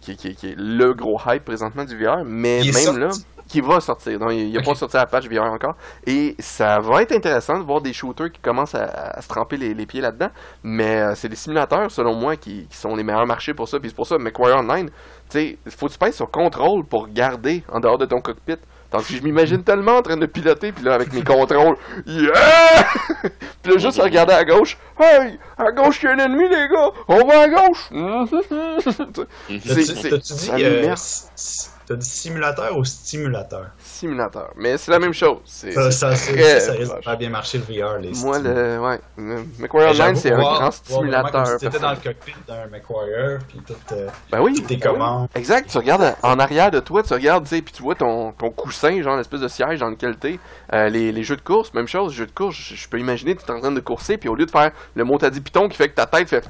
qui, qui- qui est le gros hype présentement du VR, mais Il même sorti. là, qui va sortir. Donc il n'a Ok. pas sorti la patch VR encore. Et ça va être intéressant de voir des shooters qui commencent à, à se tremper les, les pieds là-dedans. Mais euh, c'est des simulateurs, selon moi, qui, qui sont les meilleurs marchés pour ça. Puis c'est pour ça, McQuarrie Online, tu sais, faut que tu pèses sur contrôle pour garder en dehors de ton cockpit. Tandis que je m'imagine tellement en train de piloter, puis là, avec mes contrôles, yeah! puis là, juste à regarder à gauche, hey! À gauche, il y a un ennemi, les gars! On va à gauche! T'as-tu C'est- c'est- dit, t'as dit simulateur ou stimulateur? Simulateur. Mais c'est la même chose. Ça, c'est ça, ça, très ça risque de faire bien marcher le VR. Les Moi, le. Ouais. le McQuarrie Online, c'est un grand stimulateur. Si t'étais dans le cockpit d'un McQuarrie, puis tout. euh, Ben oui. tes ben oui. commandes. Exact, tu regardes en arrière de toi, tu regardes, tu sais, puis tu vois ton, ton coussin, genre l'espèce de siège dans lequel t'es. Euh, les, les jeux de course, même chose, jeux de course, je, je peux imaginer, tu es en train de courser, puis au lieu de faire le mot dit piton qui fait que ta tête fait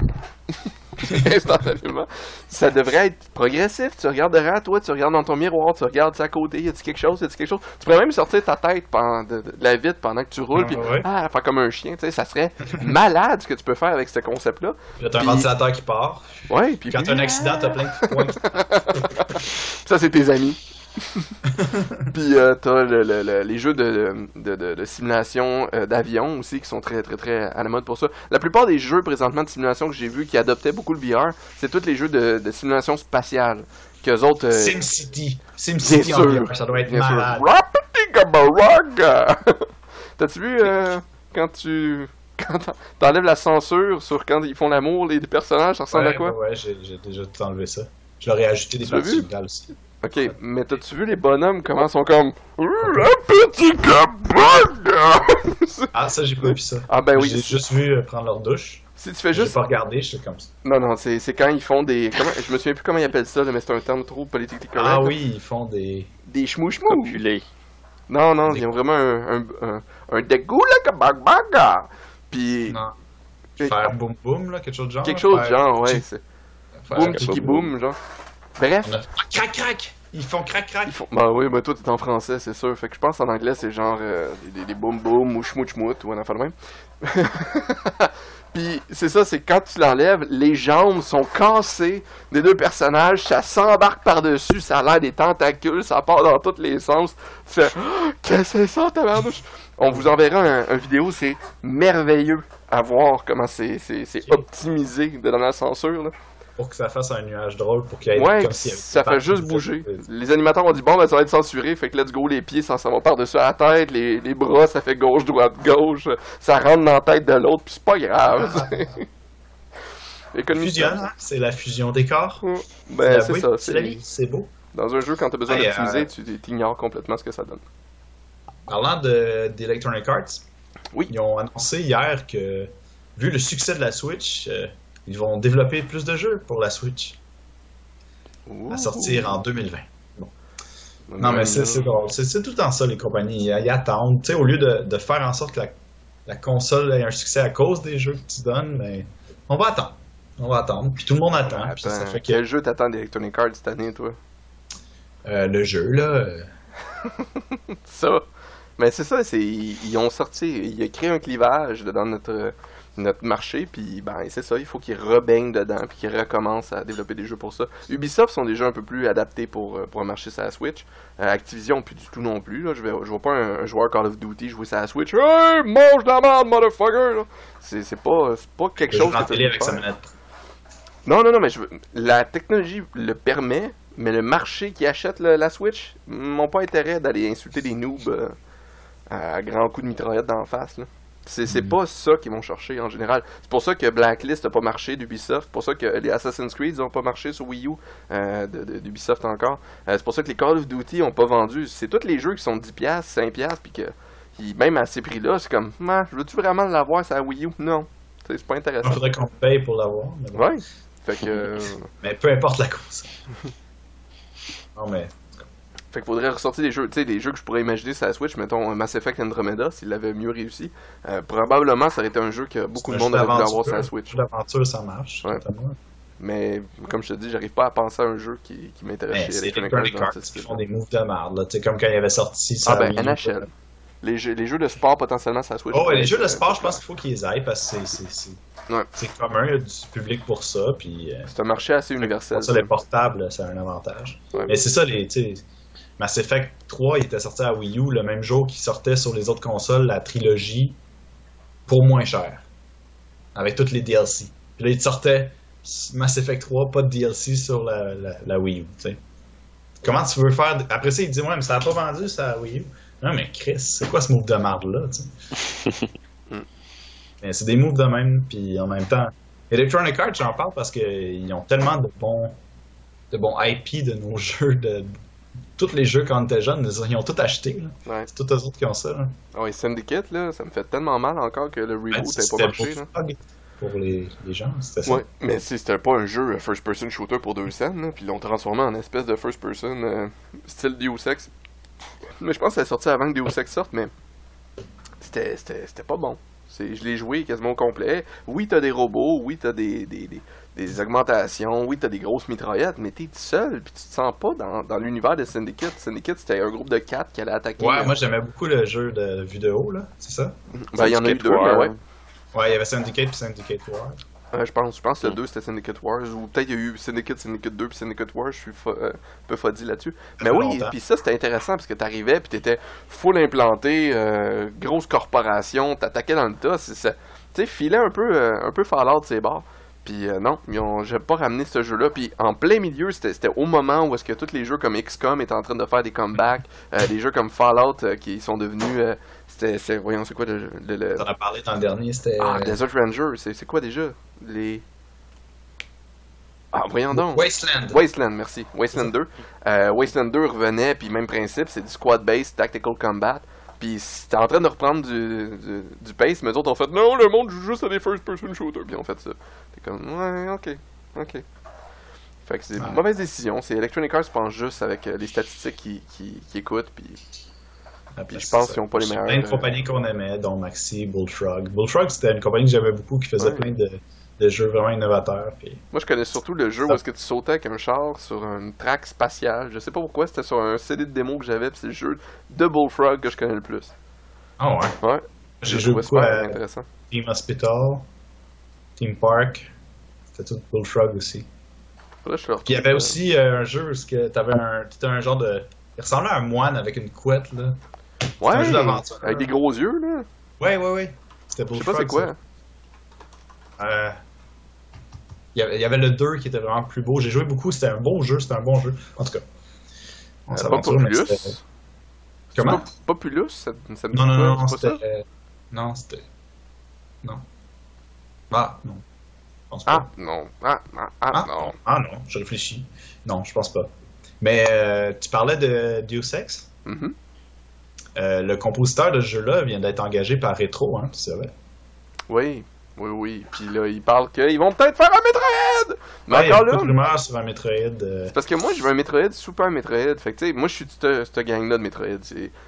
instantanément, ça devrait être progressif. Tu regardes derrière toi, tu regardes dans ton miroir, tu regardes à côté, y a-tu quelque chose, y a-tu quelque chose? Tu pourrais même sortir ta tête pendant, de, de la vitre pendant que tu roules, puis Ah, ouais. ah, faire comme un chien, tu sais, ça serait malade ce que tu peux faire avec ce concept-là. Puis t'as un ventilateur qui part. Ouais, puis Quand t'as un accident, t'as plein de points. Ça, c'est tes amis. Puis euh, t'as le- le- le- les jeux de, de, de- de simulation euh, d'avion aussi qui sont très très très à la mode pour ça. La plupart des jeux présentement de simulation que j'ai vus qui adoptaient beaucoup le VR, c'est tous les jeux de, de simulation spatiale. Qu'eux autres. euh, SimCity. SimCity en sûr. VR, ça doit être malade. T'as-tu vu euh, quand tu. Quand t'en- t'enlèves la censure sur quand ils font l'amour, les, personnages, ça ressemble Ouais, à quoi? ouais, ouais, j'ai déjà tout enlevé ça. Je leur ai ajouté des parties aussi. Ok, mais t'as-tu vu les bonhommes comment sont comme. Rapidikabaraga! Ah, ça, j'ai pas vu ça. Ah ben oui, J'ai juste vu euh, prendre leur douche. si tu fais J'ai juste... pas regardé, j'étais comme ça. Non, non, c'est quand ils font des... Comment... Je me souviens plus comment ils appellent ça, là, mais c'est un terme trop politiquement correct. Ah là. oui, ils font des. Des schmouchmous. Copulé. Non, non, Des- ils ont vraiment un... Un, un, un degulakabaga. Puis... Non. Faire boum boum, là, quelque chose de genre. Quelque chose du genre, ouais. Boom, tiki boom, genre. Bref. On a- Ah, Crac crac! Ils font crac crac! Ils font... Bah oui, bah toi t'es en français, c'est sûr. Fait que je pense en anglais c'est genre euh, des, des, boum boum ou schmout schmout ou un affaire de même. Puis c'est ça, c'est quand tu l'enlèves, les jambes sont cassées des deux personnages, ça s'embarque par-dessus, ça a l'air des tentacules, ça part dans tous les sens. Tu fais, Ah, qu'est-ce que c'est ça, tabarnouche? On vous enverra un, un vidéo, c'est merveilleux à voir comment c'est optimisé de dans la censure. Là. Pour que ça fasse un nuage drôle, pour qu'il y ait Ouais, comme avait ça fait juste bouger. Les animateurs ont dit bon ben ça va être censuré, fait que let's go les pieds ça s'en va par-dessus la tête, les, les bras ça fait gauche, droite, gauche, ça rentre dans la tête de l'autre, puis c'est pas grave. Économie Fusion, c'est la fusion des corps. Mm. Ben c'est ça, c'est la c'est vie, c'est beau. dans un jeu quand t'as besoin Hey, d'optimiser, euh, tu t'ignores complètement ce que ça donne. Parlant de- d'Electronic Arts, Oui. ils ont annoncé hier que, vu le succès de la Switch, euh, ils vont développer plus de jeux pour la Switch à sortir en 2020. Non, mais c'est drôle. C'est tout le temps ça, les compagnies. Ils, ils attendent. Tu sais, au lieu de, de faire en sorte que la, la console ait un succès à cause des jeux que tu donnes, mais on va attendre. On va attendre. Puis tout le monde attend. Ça fait que quel jeu t'attends d'Electronic Arts cette année, toi? euh, le jeu, là. euh, Ça. Mais c'est ça, c'est ils ils ont sorti, ils ont créé un clivage dans notre notre marché, puis ben c'est ça, il faut qu'ils rebaignent dedans, puis qu'ils recommencent à développer des jeux pour ça. Ubisoft sont jeux un peu plus adaptés pour, euh, pour un marché sur la Switch. Euh, Activision, plus du tout non plus. Là. Je, vais, je vois pas un, un joueur Call of Duty jouer sur la Switch. Hey, mange de la merde, motherfucker! C'est pas, pas quelque chose que avec sa. Non, non, non, mais je veux- la technologie le permet, mais le marché qui achète le- la Switch n'ont pas intérêt d'aller insulter des noobs euh, à grands coups de mitraillette d'en face. là. C'est c'est Mhm. pas ça qu'ils vont chercher en général. C'est pour ça que Blacklist n'a pas marché d'Ubisoft. C'est pour ça que les Assassin's Creed n'ont pas marché sur Wii U euh, d'Ubisoft encore. Euh, c'est pour ça que les Call of Duty n'ont pas vendu. C'est tous les jeux qui sont 10$, 5$, puis que qui- même à ces prix-là, c'est comme, Ah, je veux-tu vraiment l'avoir sur la Wii U? Non. C'est pas Il intéressant. faudrait qu'on paye pour l'avoir. Bon. Ouais. Fait que. euh, mais peu importe la console. non, mais Fait qu'il faudrait ressortir des jeux, tu sais, des jeux que je pourrais imaginer sur la Switch, mettons euh, Mass Effect Andromeda, s'il l'avait mieux réussi. Euh, probablement, ça aurait été un jeu que beaucoup de monde aurait voulu avoir sur la Switch. jeu d'aventure, ça marche. Ouais. Mais comme je te dis, j'arrive pas à penser à un jeu qui, qui m'intéresse c'est Electronic Arts qui font des moves de merde. Là. Comme quand il avait sorti Ah ça. ben, NHL. Les jeux, les jeux de sport potentiellement la Switch. Oh, ouais, les jeux de sport, je pense qu'il faut qu'ils aillent parce que c'est- Ouais. commun, il y a du public pour ça. Puis, euh, C'est un marché assez universel. pour ça, les portables, c'est un avantage. Ouais. Mais c'est ça, les, Mass Effect 3, il était sorti à Wii U le même jour qu'il sortait sur les autres consoles, la trilogie, pour moins cher. Avec toutes les DLC. Puis là, il sortait Mass Effect 3, pas de DLC sur la, la, la Wii U. Comment tu veux faire... Après ça, il dit, ouais, mais ça n'a pas vendu, ça, à Wii U. Non, mais Chris, c'est quoi ce move de marde-là, c'est des moves de même, puis en même temps... Electronic Arts, j'en parle parce qu'ils ont tellement de bons de bons IP de nos jeux, de tous les jeux quand on était jeune, ils ont tout acheté. Ouais. C'est tous eux autres qui ont ça. Là. Ah Syndicate, là, ça me fait tellement mal encore que le Ben, reboot n'ait pas c'était marché. Là. Pour les, les gens, c'était ça. Ouais, mais si c'était pas un jeu euh, first-person shooter pour deux scènes, là, puis ils l'ont transformé en espèce de first-person euh, style Deus Ex. Mais je pense que ça sorti avant que Deus Ex sorte, mais c'était pas bon. C'est- Je l'ai joué quasiment au complet. Oui, t'as des robots, oui, t'as des, des, des, des augmentations, oui, t'as des grosses mitraillettes, mais t'es tout seul, puis tu te sens pas dans, dans l'univers de Syndicate. Syndicate, c'était un groupe de quatre qui allait attaquer. Ouais, moi j'aimais beaucoup le jeu de vue de haut, là, c'est ça? ben, il y en a eu deux, War. mais ouais. Ouais, il y avait Syndicate puis Syndicate War. Ouais, je pense, je pense que le Mm. 2 c'était Syndicate Wars, ou peut-être il y a eu Syndicate, Syndicate 2 puis Syndicate Wars, je suis fa- euh, un peu foddy là-dessus. Mais oui, puis ça c'était intéressant parce que t'arrivais puis t'étais full implanté, euh, grosse corporation, t'attaquais dans le tas, c'est ça. Tu sais, filait un peu, euh, un peu Fallout de ses bords. Puis euh, non, ils ont, j'ai pas ramené ce jeu-là. Puis en plein milieu, c'était, c'était au moment où est-ce que tous les jeux comme XCOM étaient en train de faire des comebacks, euh, des jeux comme Fallout euh, qui sont devenus, euh, c'était, c'est, voyons, c'est quoi le, le, le- T'en as parlé dans le dernier, c'était. ah, Desert Ranger, c'est, quoi déjà les ah, voyons donc. Wasteland. Wasteland, merci. Wasteland 2. Euh, Wasteland 2 revenait, puis même principe, c'est du squad-based tactical combat. Puis c'était en train de reprendre du, du, du pace, mais eux autres ont fait non, le monde joue juste à des first-person shooters, puis ont fait ça. T'es comme, ouais, ok, ok. Fait que c'est une Ouais. mauvaise décision. C'est Electronic Arts pense juste avec euh, les statistiques qui, qui, qui écoutent, puis Après, je c'est pense ça. qu'ils ont pas les meilleurs, plein de euh, compagnies qu'on aimait, dont Maxi, Bullfrog. Bullfrog, c'était une compagnie que j'aimais beaucoup qui faisait Ouais. plein de, de jeux vraiment innovateurs. Puis... Moi, je connais surtout le jeu où est-ce que tu sautais avec un char sur une track spatiale. Je sais pas pourquoi, c'était sur un CD de démo que j'avais, puis c'est le jeu de Bullfrog que je connais le plus. Ah ouais. Ouais, J'ai je joué beaucoup à intéressant. Team Hospital, Team Park. C'était tout Bullfrog aussi. Que je Puis il y avait retrouve, aussi euh, un jeu où est-ce que t'avais un, un genre de. Il ressemblait à un moine avec une couette là. Ouais, un jeu d'aventure. avec des gros yeux, là. Ouais, ouais, ouais. C'était Je sais pas c'est quoi. ça. Euh, il y, avait, il y avait le 2 qui était vraiment plus beau. J'ai joué beaucoup, c'était un beau jeu, c'était un bon jeu. En tout cas. On Euh, c'était- C'est Comment? Pas- Populous, ça, ça me Non, dit non, non, non, pas c'était. euh, Non, c'était. Non. Ah, non. Je pense pas. Ah, non. Ah, ah, ah, Ah, non. Ah non, je réfléchis. Non, je pense pas. Mais euh, tu parlais de Deus Ex? Mhm. Euh, le compositeur de ce jeu-là vient d'être engagé par Retro, hein, tu savais. Oui, oui, oui. Puis là, ils parlent qu'ils vont peut-être faire un Metroid! Mais Ouais, il y a encore là, de rumeurs sur un Metroid. euh, c'est parce que moi, je veux un Metroid, Super Metroid. Fait que, tu sais, moi, je suis de cette gang-là de Metroid.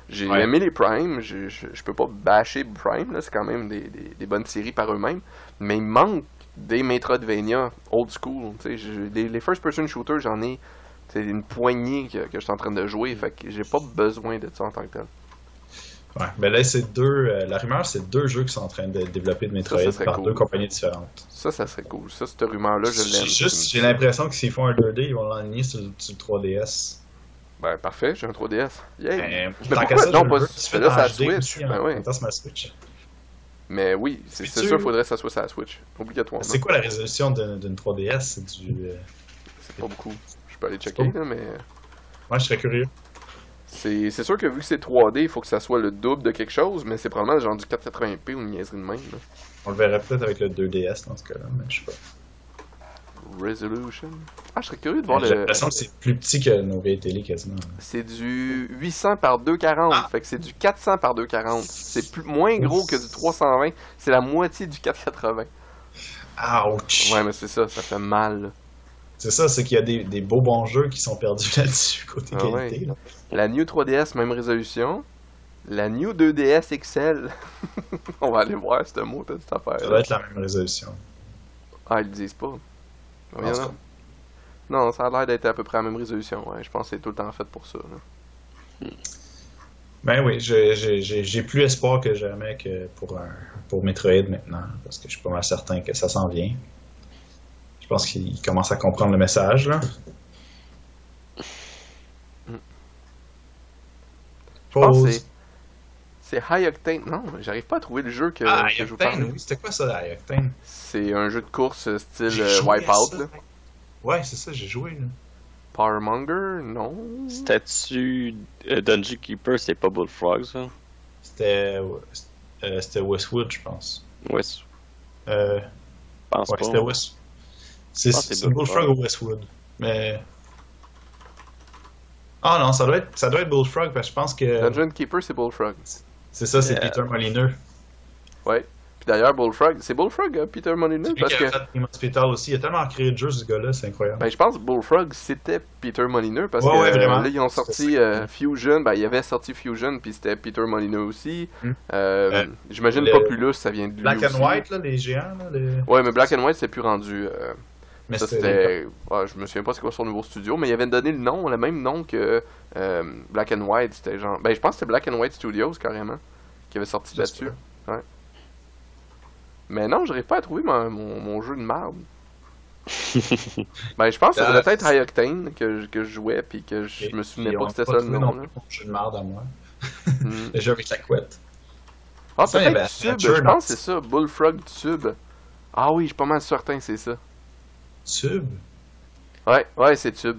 J'ai Ouais. aimé les Prime. Je, je, je peux pas bâcher Prime, là. C'est quand même des, des, des bonnes séries par eux-mêmes. Mais il manque des Metroidvania old school. Tu sais, je- les, les first-person shooters, j'en ai. C'est une poignée que, que je suis en train de jouer. Fait que j'ai pas besoin de ça en tant que tel. Ouais, mais là, c'est deux. euh, la rumeur, c'est deux jeux qui sont en train de développer de Metroid Ça, ça serait par cool. deux compagnies différentes. Ça, ça serait cool. Ça, cette rumeur-là, je l'aime. Juste, j'ai l'impression que s'ils font un 2D, ils vont l'aligner sur, le- sur le 3DS. Ben, parfait, j'ai un 3DS. Yay! Mais, Mais tant qu'à ça, non, pas tu fais là ça Switch? Ben en ouais. même temps sur ma Switch. Mais oui, c'est sûr qu'il faudrait que ça soit sur la Switch. Obligatoirement. C'est quoi la résolution d'une d'une 3DS C'est du. euh, C'est pas beaucoup. Je peux aller checker, là, mais. Moi, je serais curieux. C'est sûr que vu que c'est 3D, il faut que ça soit le double de quelque chose, mais c'est probablement genre du 480p ou une niaiserie de même. là. On le verrait peut-être avec le 2DS dans ce cas-là, mais je sais pas. Resolution? Ah, je serais curieux de voir J'ai le. l'impression que c'est plus petit que nos vieilles télé quasiment. C'est du 800 par 240. Ah. Fait que c'est du 400 par 240. C'est plus, moins gros que du 320. C'est la moitié du 480. Ouch! Ouais, mais c'est ça, ça fait mal. C'est ça, c'est qu'il y a des, des beaux bons jeux qui sont perdus là-dessus, côté Ah qualité. ouais. là. La New 3DS, même résolution. La New 2DS XL. On va aller voir ce mot cette affaire. Ça doit être la même résolution. Ah, ils le disent pas. Non, ça a l'air d'être à peu près la même résolution. Ouais. Je pense que c'est tout le temps fait pour ça. là. Ben oui, j'ai- plus espoir que jamais que pour, un, pour Metroid maintenant, parce que je suis pas mal certain que ça s'en vient. Je pense qu'il commence à comprendre le message, là. C'est- High Octane. Non, j'arrive pas à trouver le jeu que, Ah, que je vous Octane, parle. oui, c'était quoi ça, la Octane? C'est un jeu de course euh, style euh, Wipeout. là. Ouais, c'est ça, j'ai joué. Là. Powermonger, non. Statue euh, Dungeon Keeper, c'est pas Bullfrog, ça? C'était euh, c'était Westwood, je pense. Je Euh, pense ouais, pas. c'était West. C'est Bullfrog ou Westwood. Mais. Ah non, ça doit être, ça doit être Bullfrog parce que je pense que. Dungeon Keeper, c'est Bullfrog. C'est ça, c'est Yeah. Peter Molineux. Ouais. Puis d'ailleurs, Bullfrog, c'est Bullfrog, euh, Peter lui parce qui a que. fait Team Hospital aussi. Il a tellement créé de jeux, ce gars-là, c'est incroyable. Ben, je pense que Bullfrog, c'était Peter Molineux, parce Ouais, que ouais, vraiment. euh, là, ils ont sorti euh, Fusion. Ben, il y avait sorti Fusion, puis c'était Peter Molineux aussi. Hmm. Euh, Euh, J'imagine le- Populous, ça vient de lui Black aussi. and White, là, les géants. Là, les... Ouais, mais Black and White, c'est plus rendu. Euh, Mais ça, c'était. ouais, je me souviens pas c'est quoi son nouveau studio, mais il avait donné le nom, le même nom que euh, Black and White. C'était genre. Ben, je pense que c'était Black and White Studios, carrément, qui avait sorti là-dessus. Mais non, j'arrive pas à trouver mon, mon, mon jeu de marde. Ben, je pense que ça devait être c'est- High Octane que, je- que je jouais, puis que je me souvenais pas que c'était ça le nom. mon jeu de merde à moi. Hmm. Le jeu avec la couette. Ah, peut-être Tube, je pense que c'est ça, Bullfrog Tube. Ah oui, je suis pas mal certain que c'est ça. Tube. Ouais, ouais, c'est Tube.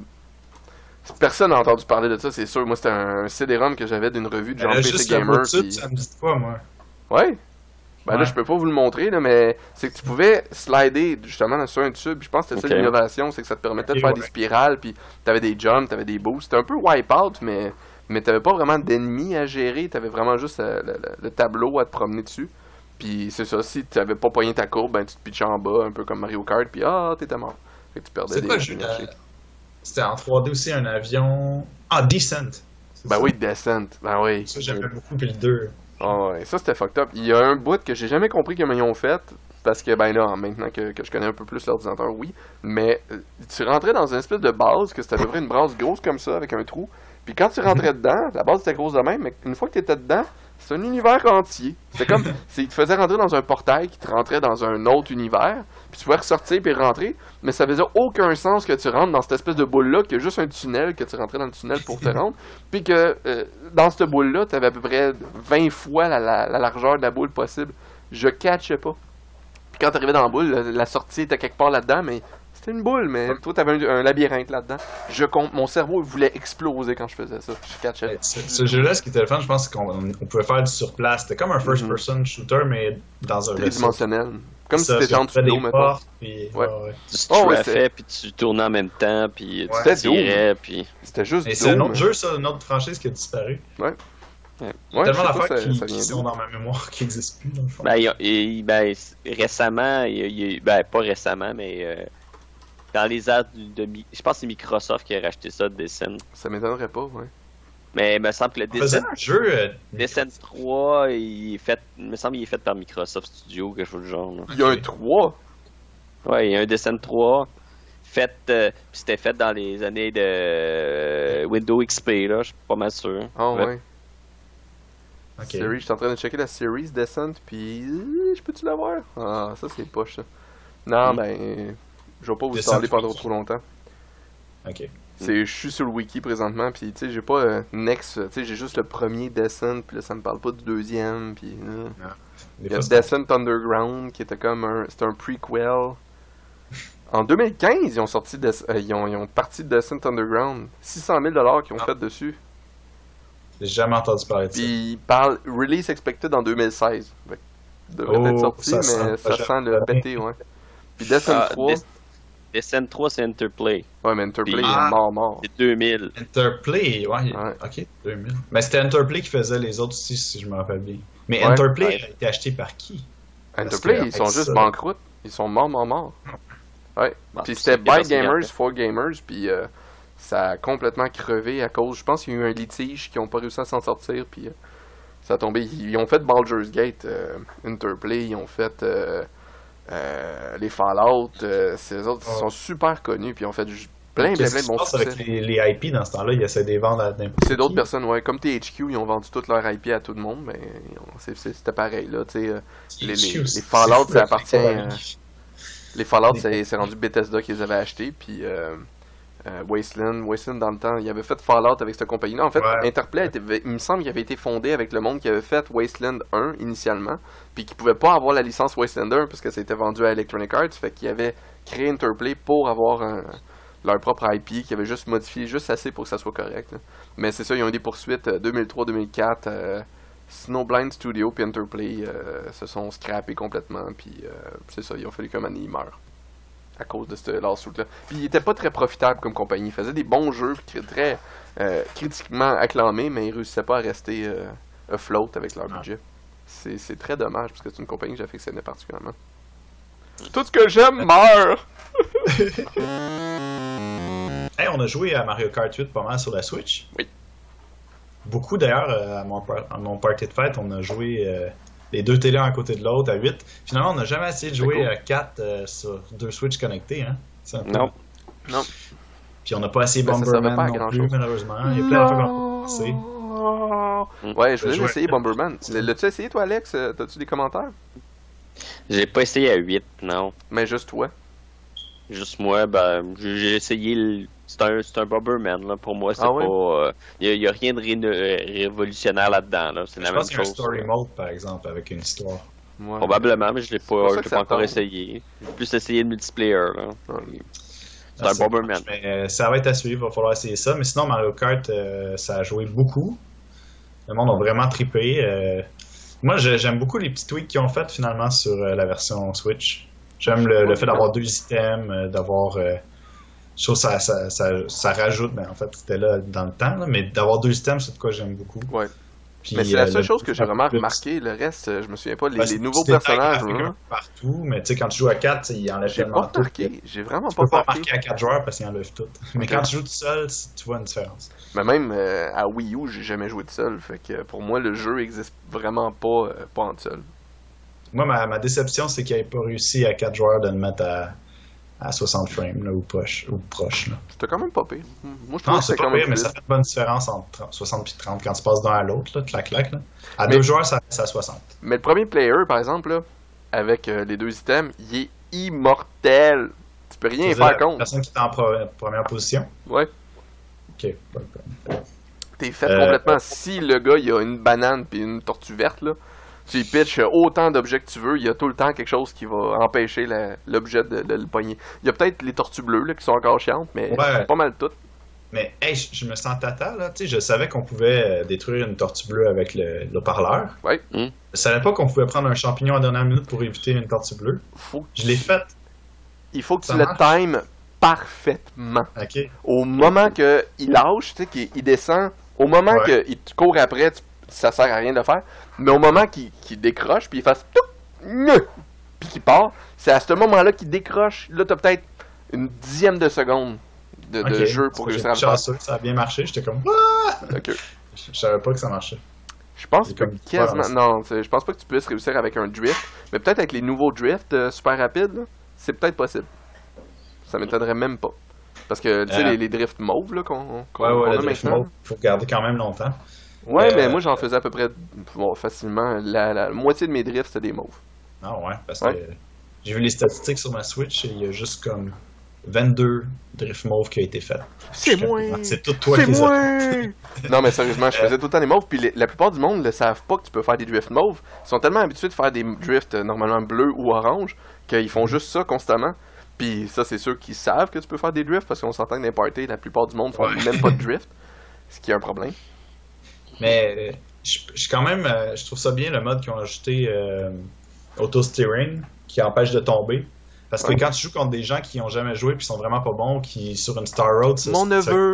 Personne n'a entendu parler de ça, c'est sûr. Moi, c'était un CD-ROM que j'avais d'une revue de genre Euh, PC Gamer. tube, puis- ça me dit quoi, moi? Ouais. Ben là, je peux pas vous le montrer, là, mais c'est que tu pouvais slider justement sur un tube. Je pense que c'était ça l'innovation, c'est que ça te permettait de faire ouais. des spirales, puis t'avais des jumps, t'avais des boosts. C'était un peu wipeout, mais, mais t'avais pas vraiment d'ennemis à gérer. T'avais vraiment juste euh, le, le- le tableau à te promener dessus. Puis c'est ça, si t'avais pas poigné ta courbe, ben tu te pitchais en bas, un peu comme Mario Kart, puis ah, t'étais mort. Fait que tu perdais des C'était en 3D aussi, un avion. Ah, Descent. Ben ça? oui, Descent. Ben oui. Ça, j'aimais beaucoup, puis le 2. Ah ouais, ça c'était fucked up. Il y a un bout que j'ai jamais compris comment ils ont fait. Parce que, ben là, maintenant que, que je connais un peu plus l'ordinateur, oui. Mais euh, tu rentrais dans une espèce de base, que c'était à peu près une base grosse comme ça, avec un trou. Puis quand tu rentrais dedans, la base était grosse de même, mais une fois que tu étais dedans, c'est un univers entier. C'était comme, c'est, il te faisait rentrer dans un portail qui te rentrait dans un autre univers, puis tu pouvais ressortir puis rentrer, mais ça faisait aucun sens que tu rentres dans cette espèce de boule-là, qu'il y a juste un tunnel, que tu rentrais dans le tunnel pour te rendre, puis que euh, dans cette boule-là, tu avais à peu près 20 fois la, la- la largeur de la boule possible. Je catchais pas. Puis quand t'arrivais dans la boule, la- la sortie était quelque part là-dedans, mais c'était une boule, mais toi t'avais un, un labyrinthe là-dedans. Je compte, mon cerveau voulait exploser quand je faisais ça. Je catchais. Ouais, Ce, ce jeu-là, ce qui était le fun, je pense, c'est qu'on on pouvait faire du surplace. C'était comme un first-person shooter, mais dans un. Tridimensionnel. Comme si Ça, t'étais en dessous de des l'eau, puis- Ouais. ouais, ouais. Tu Oh, ouais, puis tu tournais en même temps, puis Ouais. tu tirais, puis... C'était juste Et c'est un autre jeu, ça, une autre franchise qui a disparu. Ouais, Ouais. Tellement d'affaires qui, ça qui sont dans ma mémoire qui n'existent plus, dans le fond. Ben, il et- ben, récemment, il il ben, pas récemment, mais euh, dans les airs du- de... Mi- Je pense que c'est Microsoft qui a racheté ça, Descent. Ça m'étonnerait pas, ouais. Mais il me semble que le Descent, un jeu. euh, Descent 3, il est fait... Il me semble qu'il est fait par Microsoft Studio, quelque chose du genre. là. Il y a un Ok. 3. Ouais, il y a un Descent 3 fait... euh, puis c'était fait dans les années de euh, Windows XP, là, je suis pas mal sûr. Ah Ouais. ouais. ok. Series, je suis en train de checker la series Descent, puis je peux-tu l'avoir? Ah, ça c'est poche ça. Non, Mm. ben, je vais pas vous parler pendant trop longtemps. Ok. C'est, je suis sur le wiki présentement, puis tu sais, j'ai pas euh, Next, tu sais, j'ai juste le premier Descent, puis là ça me parle pas du deuxième, puis euh. Des il y a Descent Underground qui était comme un, c'était un prequel. En 2015, ils ont sorti, Des- euh, ils, ont, ils ont parti de Descent Underground, 600 000 dollars qu'ils ont Ah. fait dessus. J'ai jamais entendu parler de ça. Puis il parle release expected en 2016. Fait que il devrait Oh, être sorti, ça mais sent ça sent le pété, ouais. Puis Descent Ah, 3, Des- Descent 3, c'est Interplay. ouais, mais Interplay, il Ah. est mort, mort. C'est 2000. Interplay, ouais, Ouais. ok, 2000. Mais c'était Interplay qui faisait les autres aussi, si je me rappelle bien. Mais Ouais. Interplay Ouais. a été acheté par qui? Interplay, ils sont juste ça- banqueroutes. Ils sont morts, morts, morts. Ouais. Bon, Puis c'était by Gamers, a- for Gamers, puis euh, ça a complètement crevé à cause. Je pense qu'il y a eu un litige qui n'ont pas réussi à s'en sortir, puis euh, ça a tombé. Ils ont fait Baldur's Gate, euh, Interplay, ils ont fait euh, les Fallout. euh, ces autres ils Oh. sont super connus, puis ils ont fait plein, plein, plein de bons passe avec succès. les, les IP dans ce temps-là? Ils essaient de les vendre à n'importe C'est d'autres personnes, ouais. Comme THQ, ils ont vendu toute leur IP à tout le monde, mais c'était pareil, là. Tu sais, euh, les- les- les Fallout, ça appartient, euh, Les Fallout, c'est rendu Bethesda qui les avait achetés, puis Wasteland, Wasteland dans le temps, il avait fait Fallout avec cette compagnie-là. En fait, Ouais. Interplay, était- il me semble qu'il avait été fondé avec le monde qui avait fait Wasteland 1 initialement, puis qui pouvait pas avoir la licence Wasteland 1 parce que ça a été vendu à Electronic Arts, fait qu'il avait créé Interplay pour avoir un- leur propre IP qui avait juste modifié juste assez pour que ça soit correct. là. Mais c'est ça, ils ont eu des poursuites euh, 2003-2004. euh, Snowblind Studio puis Interplay euh, se sont scrappés complètement, puis euh, c'est ça, ils ont fallu donné, ils meurent à cause de ce lawsuit-là. Puis il était pas très profitable comme compagnie. Il faisait des bons jeux, puis très euh, critiquement acclamés, mais ils réussissaient pas à rester euh, afloat avec leur Ah. budget. C'est très dommage, parce que c'est une compagnie que j'affectionnais particulièrement. Tout ce que j'aime meurt! Hey, on a joué à Mario Kart 8 pas mal sur la Switch. Oui. Beaucoup d'ailleurs, euh, à, à mon party de fête, on a joué euh, les deux télés un à côté de l'autre à 8. Finalement, on n'a jamais essayé de jouer cool. à 4 euh, sur deux Switch connectés. Hein? C'est un peu- Non. Non. Puis on n'a pas essayé Ben, Bomberman non plus, malheureusement. Il y a plein d'affaires qu'on a Ouais, je voulais essayer. Bomberman. L'as-tu essayé, toi, Alex? Euh, T'as-tu des commentaires? J'ai pas essayé à 8, non. Mais juste toi. Juste moi, ben, j'ai essayé le... C'est un, c'est un Bomberman, là. Pour moi, c'est Ah pas... Il y, a rien de ré- euh, révolutionnaire là-dedans, là. C'est la Je même pense qu'il y a un chose. story mode, par exemple, avec une histoire. Ouais. Probablement, mais je l'ai pas, je pas encore essayé. J'ai plus essayé le multiplayer, là. Ouais. C'est Ah, un Bomberman. Mais euh, ça va être à suivre, il va falloir essayer ça. Mais sinon, Mario Kart, euh, ça a joué beaucoup. Le monde a vraiment trippé. euh. Moi, j'aime beaucoup les petits tweaks qu'ils ont fait finalement sur euh, la version Switch. J'aime le, fait d'avoir deux items, euh, d'avoir. je trouve ça, ça, ça, ça rajoute, ben, en fait, c'était là dans le temps, mais d'avoir deux items, c'est de quoi j'aime beaucoup. Ouais. Puis, Mais c'est euh, la seule le- chose que j'ai vraiment remarqué. Le reste, euh, je me souviens pas. Les, Ouais, les nouveaux personnages, peu partout, mais tu sais, quand tu joues à 4, il enlève j'ai tellement pas tout. remarqué. J'ai vraiment Tu pas peux pas remarqué. marquer à 4 joueurs parce qu'il enlève tout. Mais quand tu joues tout seul, tu vois une différence. Mais même euh, à Wii U, j'ai jamais joué de seul. Fait que pour moi, le jeu existe vraiment pas, euh, pas en seul. Moi, ma, ma déception, c'est qu'il n'ait pas réussi à 4 joueurs de le mettre à, à 60 frames là, ou, proche, ou proche. C'était quand même pas pire. Moi, je Non, trouve que c'est quand même pire, mais ça fait une bonne différence entre 30 60 et 30 quand tu passes d'un à l'autre, là, clac, clac. Là. À Mais- deux joueurs, ça c'est à 60. Mais le premier player, par exemple, là, avec euh, les deux items, il est immortel. Tu peux rien faire la contre. personne qui est en pre- première position? Ouais. Ok. T'es fait Euh, complètement. Si le gars, il a une banane puis une tortue verte, là, tu y pitches autant d'objets que tu veux, il y a tout le temps quelque chose qui va empêcher l'objet de, de le pogner. Il y a peut-être les tortues bleues là, qui sont encore chiantes, mais Ouais. pas mal tout. Mais hey, je, je me sens tata, là. Tu sais, je savais qu'on pouvait euh, détruire une tortue bleue avec le, le parleur. Ouais. Hmm. Je savais pas qu'on pouvait prendre un champignon à dernière minute pour éviter une tortue bleue. Faut Je l'ai fait. il faut que Ça tu le times parfaitement. OK. Au moment que il lâche, tu sais, qu'il il descend, au moment Ouais. que il te court après, tu- ça sert à rien de le faire. Mais au moment qu'il décroche, puis il fasse tout, puis qu'il part, c'est à ce moment-là qu'il décroche. Là, t'as peut-être une dixième de seconde de, de Ok. jeu pour réussir à le faire. ça a bien marché. J'étais comme, Ah! Ok. Je je savais pas que ça marchait. Je pense que quasiment. Non, je pense pas que tu puisses réussir avec un drift. Mais peut-être avec les nouveaux drifts euh, super rapides, c'est peut-être possible. Ça m'étonnerait même pas. Parce que, tu sais, Euh. les, les drifts mauves là, qu'on qu'on- Ouais, ouais, le a maintenant. faut garder quand même longtemps. Ouais, Euh, mais moi j'en faisais à peu près bon, facilement. La, la moitié de mes drifts, c'était des mauves. Ah ouais, parce Ouais. que j'ai vu les statistiques sur ma Switch et il y a juste comme 22 drift mauve qui a été fait. C'est moi! C'est tout toi C'est qui les non, mais sérieusement, je Euh. faisais tout le temps des mauves, puis les- la plupart du monde ne savent pas que tu peux faire des drifts mauves. Ils sont tellement habitués de faire des drifts euh, normalement bleus ou orange qu'ils font juste ça constamment. Puis ça, c'est ceux qui savent que tu peux faire des drifts parce qu'on s'entend que dans les parties, la plupart du monde font Ouais. même pas de drift. Ce qui est un problème. Mais je je suis quand même, euh, je trouve ça bien le mode qu'ils ont ajouté euh, auto steering qui empêche de tomber. Parce que Ouais. quand tu joues contre des gens qui ont jamais joué puis sont vraiment pas bons, qui sur une Star Road Mon se- neveu!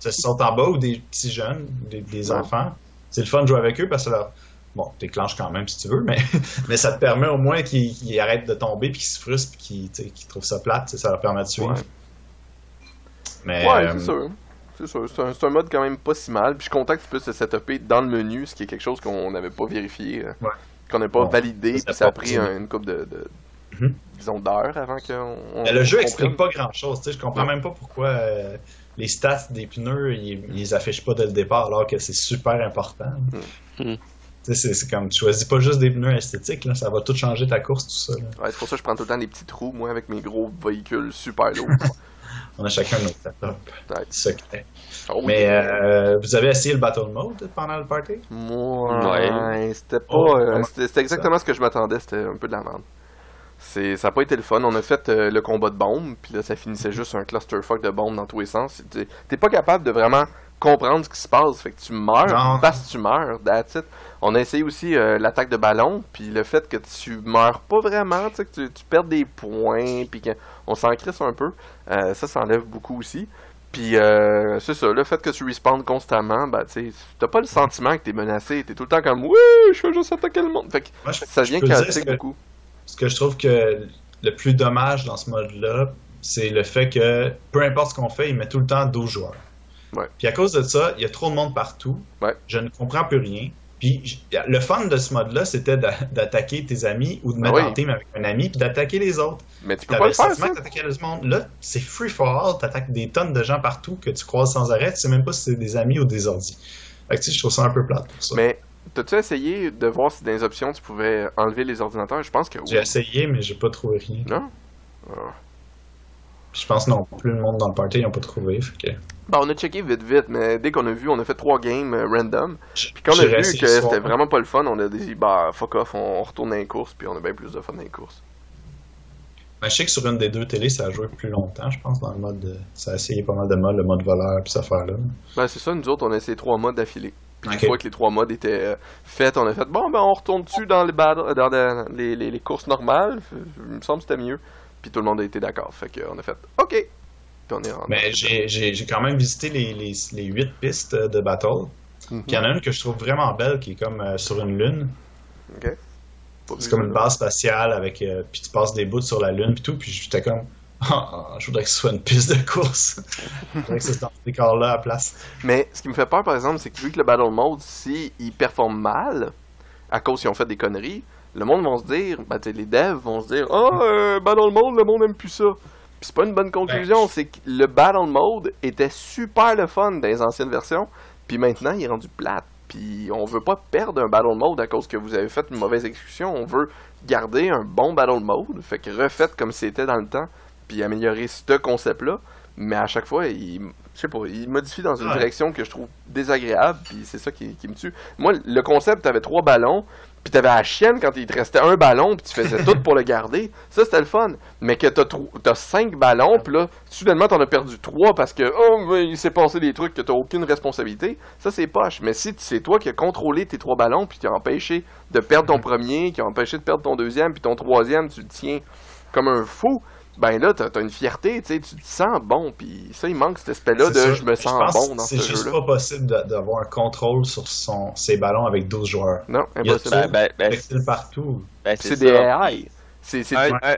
se, se sautent en bas ou des petits jeunes, des, des Ouais. enfants, c'est le fun de jouer avec eux parce que leur... bon, t'éclenches quand même si tu veux, mais, mais ça te permet au moins qu'ils qu'ils arrêtent de tomber puis qu'ils se frustrent puis qu'ils tu sais, qu'ils trouvent ça plate, tu sais, ça leur permet de suivre. Ouais. Mais Ouais, euh, c'est sûr. C'est sûr. C'est un, mode quand même pas si mal. Puis je suis content que tu puisses le setuper dans le menu, ce qui est quelque chose qu'on n'avait pas vérifié. euh, Ouais. Qu'on n'a pas Bon, validé. ça, Puis ça a pris un- une couple de, de- Mhm. disons, d'heures avant qu'on. le jeu explique pas grand chose. Je comprends Ouais. même pas pourquoi euh, les stats des pneus ils, ils les affichent pas dès le départ alors que c'est super important. Mm. Tu sais, C'est comme tu choisis pas juste des pneus esthétiques, là, ça va tout changer ta course, tout ça. là. Ouais, c'est pour ça que je prends tout le temps des petits trous, moi, avec mes gros véhicules super lourds. On a chacun notre setup secret. Oh, Mais euh, vous avez essayé le Battle Mode pendant le party? Moi, Ouais. c'était pas. Oh, euh, c'était exactement ce que je m'attendais, c'était un peu de la merde. C'est, ça a pas été le fun. On a fait euh, le combat de bombes, puis là, ça finissait juste un clusterfuck de bombes dans tous les sens. T'es, t'es pas capable de vraiment comprendre ce qui se passe. Fait que tu meurs Non. parce que tu meurs. That's it. On a essayé aussi euh, l'attaque de ballon, puis le fait que tu meurs pas vraiment, tu sais, que tu, tu perds des points, puis qu'on s'en crisse un peu, euh, ça, ça enlève beaucoup aussi. Puis euh, c'est ça, le fait que tu respawns constamment, ben tu t'as pas le sentiment que t'es menacé, t'es tout le temps comme oui, je fais juste attaquer le monde. Fait que Moi, je- ça chaotique que- beaucoup. Ce que je trouve que le plus dommage dans ce mode-là, c'est le fait que peu importe ce qu'on fait, il met tout le temps 12 joueurs. Ouais. Puis à cause de ça, il y a trop de monde partout. Ouais. Je ne comprends plus rien. Puis le fun de ce mode-là, c'était d'a- d'attaquer tes amis ou de Ah mettre oui. en team avec un ami puis d'attaquer les autres. Mais tu peux pas le faire, ça. le monde. Là, c'est free for all. T'attaques des tonnes de gens partout que tu croises sans arrêt. Tu sais même pas si c'est des amis ou des ordis. Fait que tu sais, je trouve ça un peu plate pour ça. Mais t'as-tu essayé de voir si dans les options tu pouvais enlever les ordinateurs? Je pense que oui. J'ai essayé, mais j'ai pas trouvé rien. Non? Je pense non plus le monde dans le party, ils n'ont pas trouvé. Fait que... Ben, on a checké vite vite, mais dès qu'on a vu, on a fait trois games euh, random. Puis quand on a vu que c'était vraiment pas le fun, on a dit bah fuck off, on retourne dans les courses, puis on a bien plus de fun dans les courses. Ben, je sais que sur une des deux télés, ça a joué plus longtemps, je pense, dans le mode. de- Ça a essayé pas mal de modes, le mode voleur, puis cette affaire-là. Ben c'est ça, nous autres on a essayé trois modes d'affilée. Puis Ok. une fois que les trois modes étaient euh, faits, on a fait bon ben on retourne dessus dans les dans les, les- les- les courses normales? Il me semble que c'était mieux. Puis tout le monde a été d'accord. Fait qu'on a fait OK. On est rentré. Mais j'ai- quand même visité les, les, les 8 pistes de battle. Mhm. Il y en a une que je trouve vraiment belle, qui est comme euh, sur une lune. OK. Pas C'est comme une base spatiale, avec euh, puis tu passes des bouts sur la lune, puis tout. Puis j'étais comme. Ah, je voudrais que ce soit une piste de course. je voudrais que ce soit dans ce décor-là à la place. Mais ce qui me fait peur, par exemple, c'est que vu que le Battle Mode, si il performe mal, à cause qu'ils ont fait des conneries, le monde va se dire, ben, les devs vont se dire, ah, euh, Battle Mode, le monde aime plus ça. Puis c'est pas une bonne conclusion, c'est que le Battle Mode était super le fun dans les anciennes versions, puis maintenant il est rendu plate. Puis on veut pas perdre un Battle Mode à cause que vous avez fait une mauvaise exécution, on veut garder un bon Battle Mode, fait que refaites comme c'était dans le temps, puis améliorer ce concept-là. Mais à chaque fois, il, je sais pas, il modifie dans une Ouais. direction que je trouve désagréable, puis c'est ça qui, qui me tue. Moi, le concept, t'avais trois ballons, puis t'avais la chienne quand il te restait un ballon, puis tu faisais tout pour le garder. Ça, c'était le fun. Mais que t'as, cinq ballons, puis là, soudainement, t'en as perdu trois parce que, oh, mais il s'est passé des trucs que t'as aucune responsabilité. Ça, c'est poche. Mais si c'est toi qui as contrôlé tes trois ballons, puis qui as empêché de perdre ton premier, qui a empêché de perdre ton deuxième, puis ton troisième, tu le tiens comme un fou, ben là, t'as, t'as une fierté, tu sais, tu te sens bon, puis ça, il manque cet aspect-là de C'est je me sens pense bon dans C'est ce juste jeu-là. pas possible de- d'avoir un contrôle sur son, ses ballons avec 12 joueurs. Non, impossible. Ben, ben, ben, Facile partout. ben, C'est c'est des. AI. C'est, c'est un, du- un-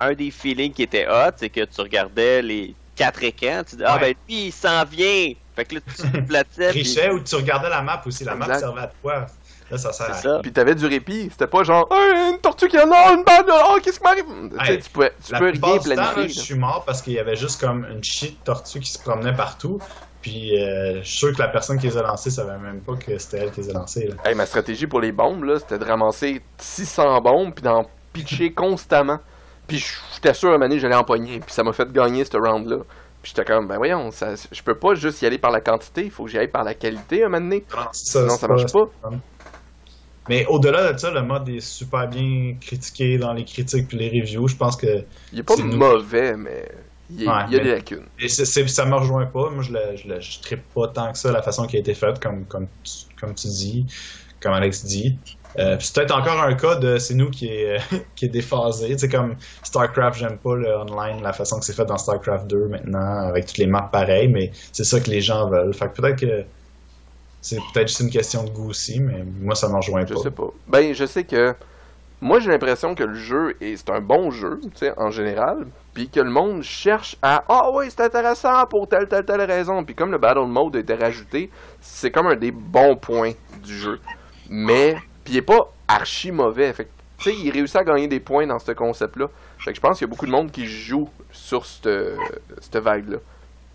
un des feelings qui était hot, c'est que tu regardais les quatre écrans, tu dis Ah ben lui, il s'en vient! Fait que là, tu te plaçais. puis- ou tu regardais la map aussi. La map servait à quoi? Là, ça sert à ça. Puis t'avais du répit. C'était pas genre, Hey, une tortue qui a là, une balle de oh, qu'est-ce qui m'arrive? Tu sais, Hey, tu peux, tu La peux rien du temps, là, planifier. je suis mort parce qu'il y avait juste comme une shit de tortue qui se promenait partout. Puis euh, je suis sûr que la personne qui les a lancés savait même pas que c'était elle qui les a lancés. Là. Hey, ma stratégie pour les bombes, là, c'était de ramasser 600 bombes puis d'en pitcher constamment. Puis j'étais sûr à un moment donné, j'allais en pogner. Puis ça m'a fait gagner ce round-là. Puis j'étais comme, ben voyons, ça, je peux pas juste y aller par la quantité, il faut que j'y aille par la qualité à un moment donné. Sinon, c'est ça marche pas. Mais au-delà de ça, le mode est super bien critiqué dans les critiques puis les reviews. Je pense que Il est pas C'est nous. mauvais, mais il y a, Ouais, il y a mais- des lacunes. et c'est- c'est- ça me rejoint pas. Moi, je le, je le je trippe pas tant que ça la façon qui a été faite, comme, comme, tu, comme tu dis, comme Alex dit. Euh, c'est peut-être encore un cas de c'est nous qui est, qui est déphasé. Sais, comme StarCraft, j'aime pas le online, la façon que c'est fait dans StarCraft 2 maintenant, avec toutes les maps pareilles, mais c'est ça que les gens veulent. Fait que peut-être que c'est peut-être juste une question de goût aussi, mais moi, ça me rejoint Je pas. sais pas. Ben, je sais que. Moi, j'ai l'impression que le jeu est c'est un bon jeu, tu sais, en général, puis que le monde cherche à ah oui, c'est intéressant pour telle telle telle raison, puis comme le battle mode a été rajouté, c'est comme un des bons points du jeu. Mais puis il est pas archi mauvais, fait que, tu sais, il réussit à gagner des points dans ce concept-là. Fait que je pense qu'il y a beaucoup de monde qui joue sur cette cette vague-là.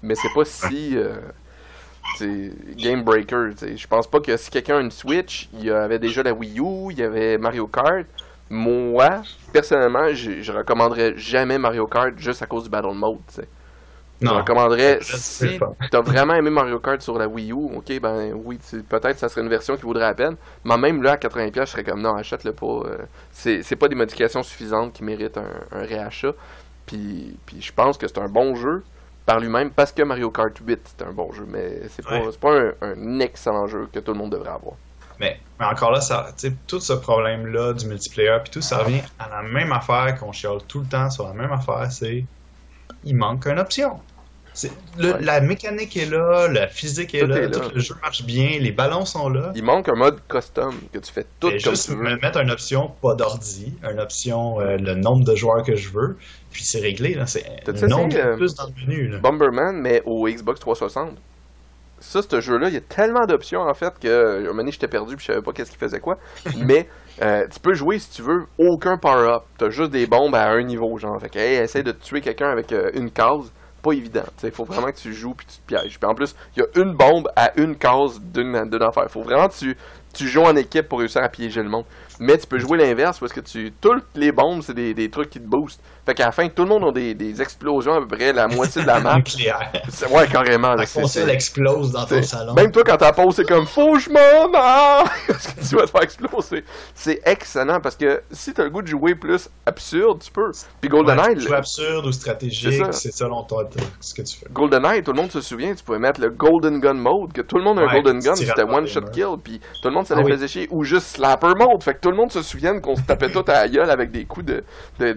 Mais c'est pas si euh, game breaker. Je pense pas que si quelqu'un a une Switch, il y avait déjà la Wii U, il y avait Mario Kart. Moi, personnellement, je, je recommanderais jamais Mario Kart juste à cause du Battle Mode. Je recommanderais Je si t'as vraiment aimé Mario Kart sur la Wii U, ok, ben oui, peut-être ça serait une version qui vaudrait la peine. Mais même là, à 80$, je serais comme non, achète-le pas. euh, c'est c'est pas des modifications suffisantes qui méritent un, un réachat. Puis, puis je pense que c'est un bon jeu par lui-même parce que Mario Kart 8 c'est un bon jeu, mais c'est pas, Ouais. pas un, un excellent jeu que tout le monde devrait avoir. Mais, mais encore là, ça, tout ce problème-là du multiplayer, puis tout, ça revient à la même affaire qu'on chiale tout le temps sur la même affaire, c'est il manque une option. Le- Ouais. La mécanique est là, la physique est Tout là, est là. tout le jeu marche bien, les ballons sont là. Il manque un mode custom que tu fais tout comme juste tu veux. me mettre une option pas d'ordi, une option euh, le nombre de joueurs que je veux, puis c'est réglé. C'est un nombre euh, plus dans le menu. Là. Bomberman, mais au Xbox 360. Ça, ce jeu-là, il y a tellement d'options en fait que un moment donné, j'étais perdu puis je savais pas qu'est-ce qu'il faisait quoi. mais euh, tu peux jouer si tu veux aucun power-up. T'as juste des bombes à un niveau, genre. Fait que, hey, essaye de tuer quelqu'un avec euh, une case. Pas évident. Il faut vraiment que tu joues puis tu te pièges. Puis en plus, il y a une bombe à une case d'une d'une affaire. Faut vraiment que tu, tu joues en équipe pour réussir à piéger le monde. Mais tu peux jouer l'inverse parce que tu toutes les bombes, c'est des, des trucs qui te boostent. Fait qu'à la fin, tout le monde a des, des explosions à peu près la moitié de la map. Nucléaire. C'est- Ouais, carrément. La console explose dans ton salon. Même toi, quand t'as pause, c'est comme Faut que je m'en! Parce que tu vas te faire exploser. C'est excellent parce que si t'as le goût de jouer plus absurde, tu peux. Puis GoldenEye, Ouais, absurde ou stratégique, C'est selon toi ce que tu fais. GoldenEye, tout le monde se souvient, tu pouvais mettre le Golden Gun mode, que tout le monde a un Ouais, Golden Gun, c'était one shot kill, puis tout le monde, ça Ah les oui. faisait chier. Ou juste Slapper mode, fait que tout le monde se souvienne qu'on se tapait tout à la gueule avec des coups de, de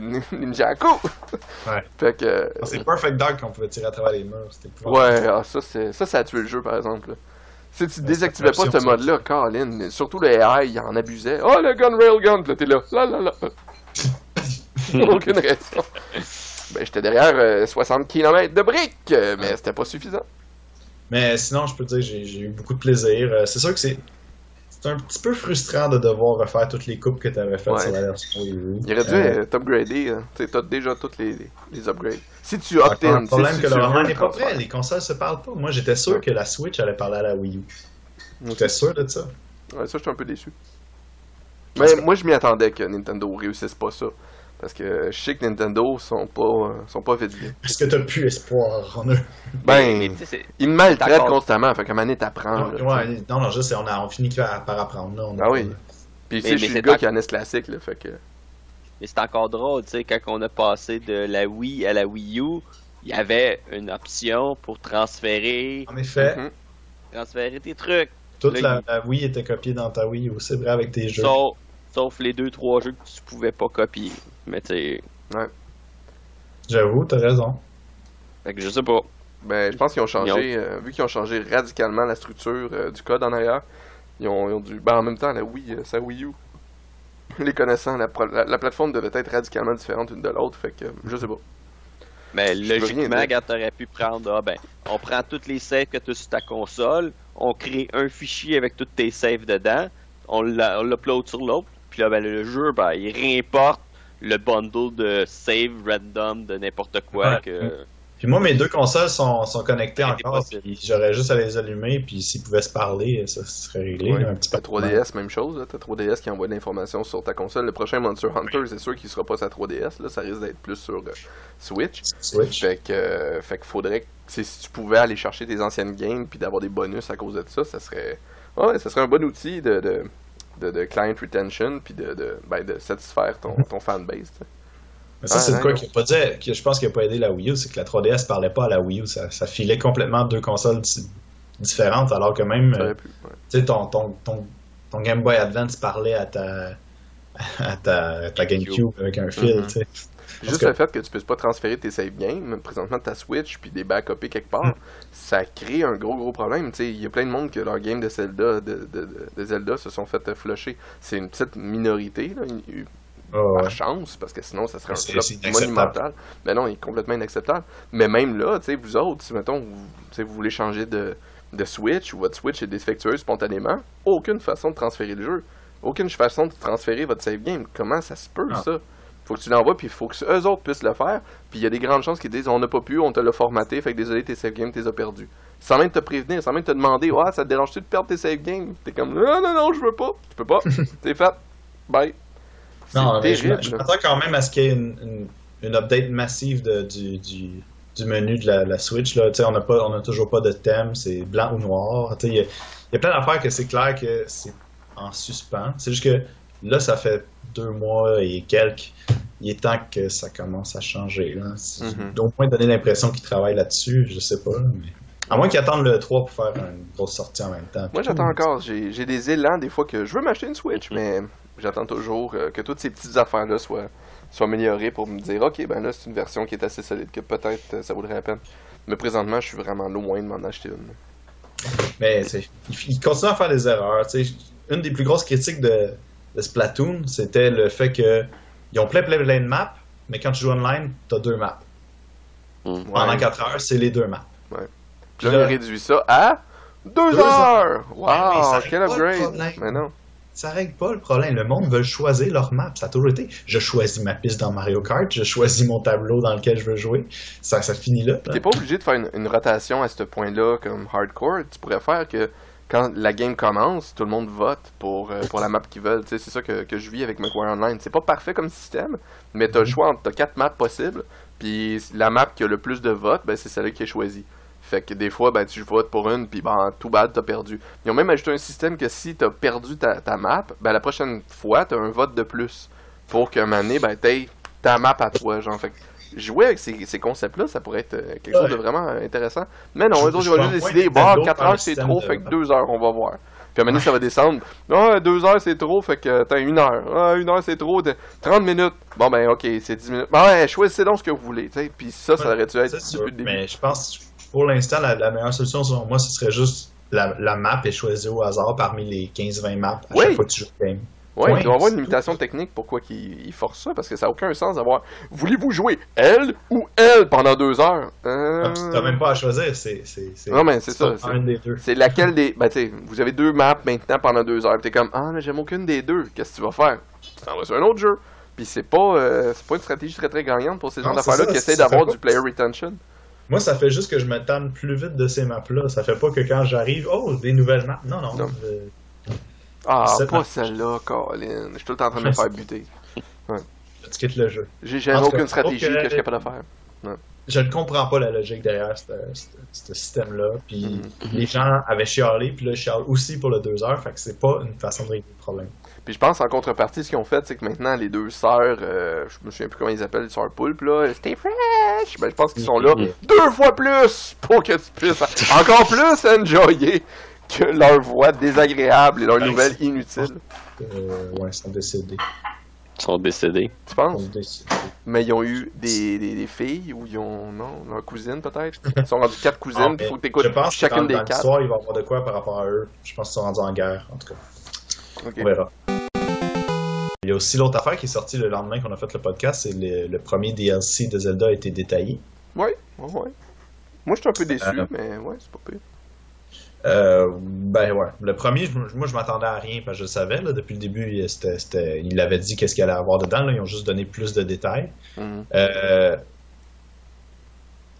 Ouais. Fait que. euh, Ah, C'est Perfect Dark qu'on pouvait tirer à travers les murs. Ouais, ah, ça, ça, ça a tué le jeu, par exemple. là. Si tu désactivais pas ce mode-là, Colin, surtout le AI, il en abusait. Oh, le gun railgun, là, t'es là, là, là, là. Aucune raison. Ben, j'étais derrière euh, 60 km de briques, euh, mais c'était pas suffisant. Mais sinon, je peux te dire, j'ai j'ai eu beaucoup de plaisir. Euh, C'est sûr que c'est c'est un petit peu frustrant de devoir refaire toutes les coupes que tu avais faites Ouais. sur la version Wii U. Il aurait dû Euh, t'upgrader, hein. Tu t'as déjà toutes les, les, upgrades. Si tu opt-in, un problème si que le roman n'est pas prêt. Les consoles se parlent pas. Moi, j'étais sûr Ouais. que la Switch allait parler à la Wii U. J'étais sûr de ça. Ouais, ça, je suis un peu déçu. Mais moi, je m'y attendais que Nintendo réussisse pas ça. Parce que je sais que Nintendo sont pas, euh, sont pas vite vite. Est-ce que t'as plus espoir en eux? Ben, c'est- ils me maltraitent constamment, fait qu'à un moment donné, t'apprends. Non, là, ouais, non, non, juste, on, a, on finit par, par apprendre. Là, on a Ah oui. Puis tu Mais- sais, je suis le c'est gars en- qui a un NES classique, là, fait que... Mais c'est encore drôle, tu sais, quand on a passé de la Wii à la Wii U, il y avait une option pour transférer, En effet, Mhm. transférer tes trucs. toute là, la, la Wii était copiée dans ta Wii aussi, vrai, avec tes jeux. Sauf, sauf les deux, trois jeux que tu pouvais pas copier. Mais tu sais, J'avoue, t'as raison. fait que je sais pas. Ben, je pense qu'ils ont changé, euh, vu qu'ils ont changé radicalement la structure euh, du code en arrière, ils ont, ils ont dû. Ben, en même temps, la Wii, euh, sa Wii U. Les connaissant, la, pro- la, la plateforme devait être radicalement différente une de l'autre, fait que je sais pas. Mais Je rien logiquement, quand t'aurais pu prendre, ah ben, on prend toutes les saves que tu as sur ta console, on crée un fichier avec toutes tes saves dedans, on l'upload sur l'autre, puis là, ben, le jeu, ben, il réimporte le bundle de save random de n'importe quoi Ouais. que. Puis moi, mes deux consoles sont, sont connectées encore, j'aurais juste à les allumer, puis s'ils pouvaient se parler, ça serait réglé, Ouais. là, un petit Ta peu. 3DS, même chose. T'as 3DS qui envoie de l'information sur ta console. Le prochain Monster Hunter, c'est sûr qu'il sera pas sa 3DS, là. Ça risque d'être plus sur euh, Switch. Switch. Fait que, euh, fait qu'il faudrait que, si tu pouvais aller chercher tes anciennes games puis d'avoir des bonus à cause de ça, ça serait, ouais, ça serait un bon outil de, de, de, de client retention puis de, de, ben, de satisfaire ton, ton fanbase. Mais ça, Ah, c'est de ouais, quoi non. qui a pas dit, que je pense qui a pas aidé la Wii U, c'est que la 3DS parlait pas à la Wii U, ça, ça filait complètement deux consoles di- différentes, alors que même, euh, ouais. tu sais, ton, ton, ton, ton Game Boy Advance parlait à ta, à ta, à ta GameCube avec un fil, Mhm. Juste que- le fait que tu puisses pas transférer tes save games présentement ta Switch puis des backups quelque part, Mm. ça crée un gros gros problème. Tu sais, il y a plein de monde que leurs games de Zelda, de, de, de- de Zelda se sont fait euh, flusher. C'est une petite minorité, là, une- une- Ah, ouais. par chance, parce que sinon ça serait un flop monumental. Mais non, il est complètement inacceptable. Mais même là, tu sais, vous autres, si mettons, vous, tu sais, vous voulez changer de, de Switch ou votre Switch est défectueuse spontanément, aucune façon de transférer le jeu. Aucune façon de transférer votre save game. Comment ça se peut, Ah. ça? Faut que tu l'envoies, puis il faut que eux autres puissent le faire. Puis il y a des grandes chances qu'ils disent on n'a pas pu, on te l'a formaté, fait que désolé, tes save games, t'es as perdus. Sans même te prévenir, sans même te demander, ouais, ça te dérange-tu de perdre tes save games? T'es comme, non, non, non, je veux pas. Tu peux pas. T'es fait. Bye. Non, mais je je m'attends quand même à ce qu'il y ait une, une, une update massive de- du, du, du menu de la, la Switch. Là. On n'a pas- on a toujours pas de thème, c'est blanc ou noir. Il y, y a plein d'affaires que c'est clair que c'est en suspens. C'est juste que là, ça fait deux mois et quelques. Il est temps que ça commence à changer. Là. Mhm. Au moins donner l'impression qu'ils travaillent là-dessus, je sais pas. mais- À moins qu'ils attendent le 3 pour faire une grosse sortie en même temps. Moi, j'attends encore. J'ai j'ai des élans des fois que je veux m'acheter une Switch, mais j'attends toujours euh, que toutes ces petites affaires-là soient, soient améliorées pour me dire, ok, ben là, c'est une version qui est assez solide, que peut-être euh, ça vaudrait la peine. Mais présentement, je suis vraiment loin de m'en acheter une. Mais c'est- ils ils continuent à faire des erreurs. tu sais. Une des plus grosses critiques de, de Splatoon, c'était le fait que ils ont plein, plein, plein de maps, mais quand tu joues online, t'as deux maps. Hmm. Pendant Ouais. 4 heures, c'est les deux maps. Puis là, réduit ça à deux, Deux heures! Ouais, mais ça Wow, règle quel pas le upgrade! problème. Mais non. Ça règle pas le problème. Le monde veut choisir leur map. Ça a toujours été. Je choisis ma piste dans Mario Kart, je choisis mon tableau dans lequel je veux jouer. Ça, ça finit là. là. T'es pas obligé de faire une, une rotation à ce point-là comme hardcore. Tu pourrais faire que quand la game commence, tout le monde vote pour, euh, pour la map qu'ils veulent. C'est ça que, que je vis avec McWare Online. C'est pas parfait comme système, mais t'as le choix entre t'as quatre maps possibles. Puis la map qui a le plus de votes, ben, c'est celle qui est choisie. Fait que des fois, ben, tu votes pour une, puis ben, tout bad, t'as perdu. Ils ont même ajouté un système que si t'as perdu ta, ta map, ben, la prochaine fois, t'as un vote de plus. Pour qu'un moment donné, ben, t'aies ta map à toi, genre. Fait que jouer avec ces, ces concepts-là, ça pourrait être euh, quelque chose Ouais. de vraiment intéressant. Mais non, Je- eux autres, ils vont juste décider, bah, 4 par heures le c'est trop, de- fait que 2 heures, on va voir. Puis à un moment donné, ça va descendre. Ah, 2 heures c'est trop, fait que t'as 1 heure. Ah, 1 heure c'est trop, t'as 30 minutes. Bon, ben, ok, c'est 10 minutes. Ben, ouais, choisissez donc ce que vous voulez, tu sais. Puis ça, ça aurait dû être depuis le début. Mais je pense, pour l'instant, la, la meilleure solution, selon moi, ce serait juste la, la map est choisie au hasard parmi les 15-20 maps à Oui. chaque fois que tu joues au game. Ouais, Point. il doit y avoir une limitation technique pourquoi qu'ils ils forcent ça, parce que ça n'a aucun sens d'avoir voulez-vous jouer elle ou elle pendant 2 heures? Euh, Ah, T'as même pas à choisir, c'est. Non, mais c'est ça, c'est- Un des deux. C'est laquelle des. Ben, tu vous avez deux maps maintenant pendant deux heures. T'es comme, ah, mais j'aime aucune des deux. Qu'est-ce que tu vas faire? Tu t'en vas sur un autre jeu. Puis c'est pas, euh, pas une stratégie très très gagnante pour ces gens d'affaires-là qui essaient d'avoir du player retention. Moi, ça fait juste que je me tanne plus vite de ces maps-là. Ça fait pas que quand j'arrive, oh, des nouvelles maps. Non, non. Non. euh, Ah, C'est pas celle-là, Colin. Je suis tout le temps en train de me faire buter. tu quittes le jeu. J'ai cas, aucune stratégie que je suis capable de faire. Je ne comprends pas la logique derrière ce, système-là. Puis Mhm. les gens avaient chialé, puis là, je chiale aussi pour le 2 heures, fait que c'est pas une façon de régler le problème. Puis je pense en contrepartie, ce qu'ils ont fait, c'est que maintenant les deux sœurs, euh, je me souviens plus comment ils appellent les sœurs poulpes là, stay fresh. Ben, je pense qu'ils sont là Mhm. deux fois plus pour que tu puisses encore plus enjoyer que leur voix désagréable et leurs Ouais, nouvelles inutiles. Euh, ouais, ils sont décédés. Ils sont décédés. Tu Ils penses? sont décédés. Mais ils ont eu des, des, des filles ou ils ont non leur cousine peut-être? Ils sont rendus quatre cousines. Ah, puis il faut que t'écoutes pense que chacune dans, des dans quatre. l'histoire, il va y avoir de quoi par rapport à eux. Je pense qu'ils sont rendus en guerre, en tout cas. On verra. Il y a aussi l'autre affaire qui est sortie le lendemain qu'on a fait le podcast, c'est le, le premier DLC de Zelda a été détaillé. Ouais, ouais, ouais. Moi je suis un peu déçu, Euh, mais ouais, c'est pas pire. Euh, ben ouais. Le premier, je- moi je m'attendais à rien parce que je le savais. Là, depuis le début, il- avait dit qu'est-ce qu'il allait avoir dedans. Là, ils ont juste donné plus de détails. Mhm. Euh,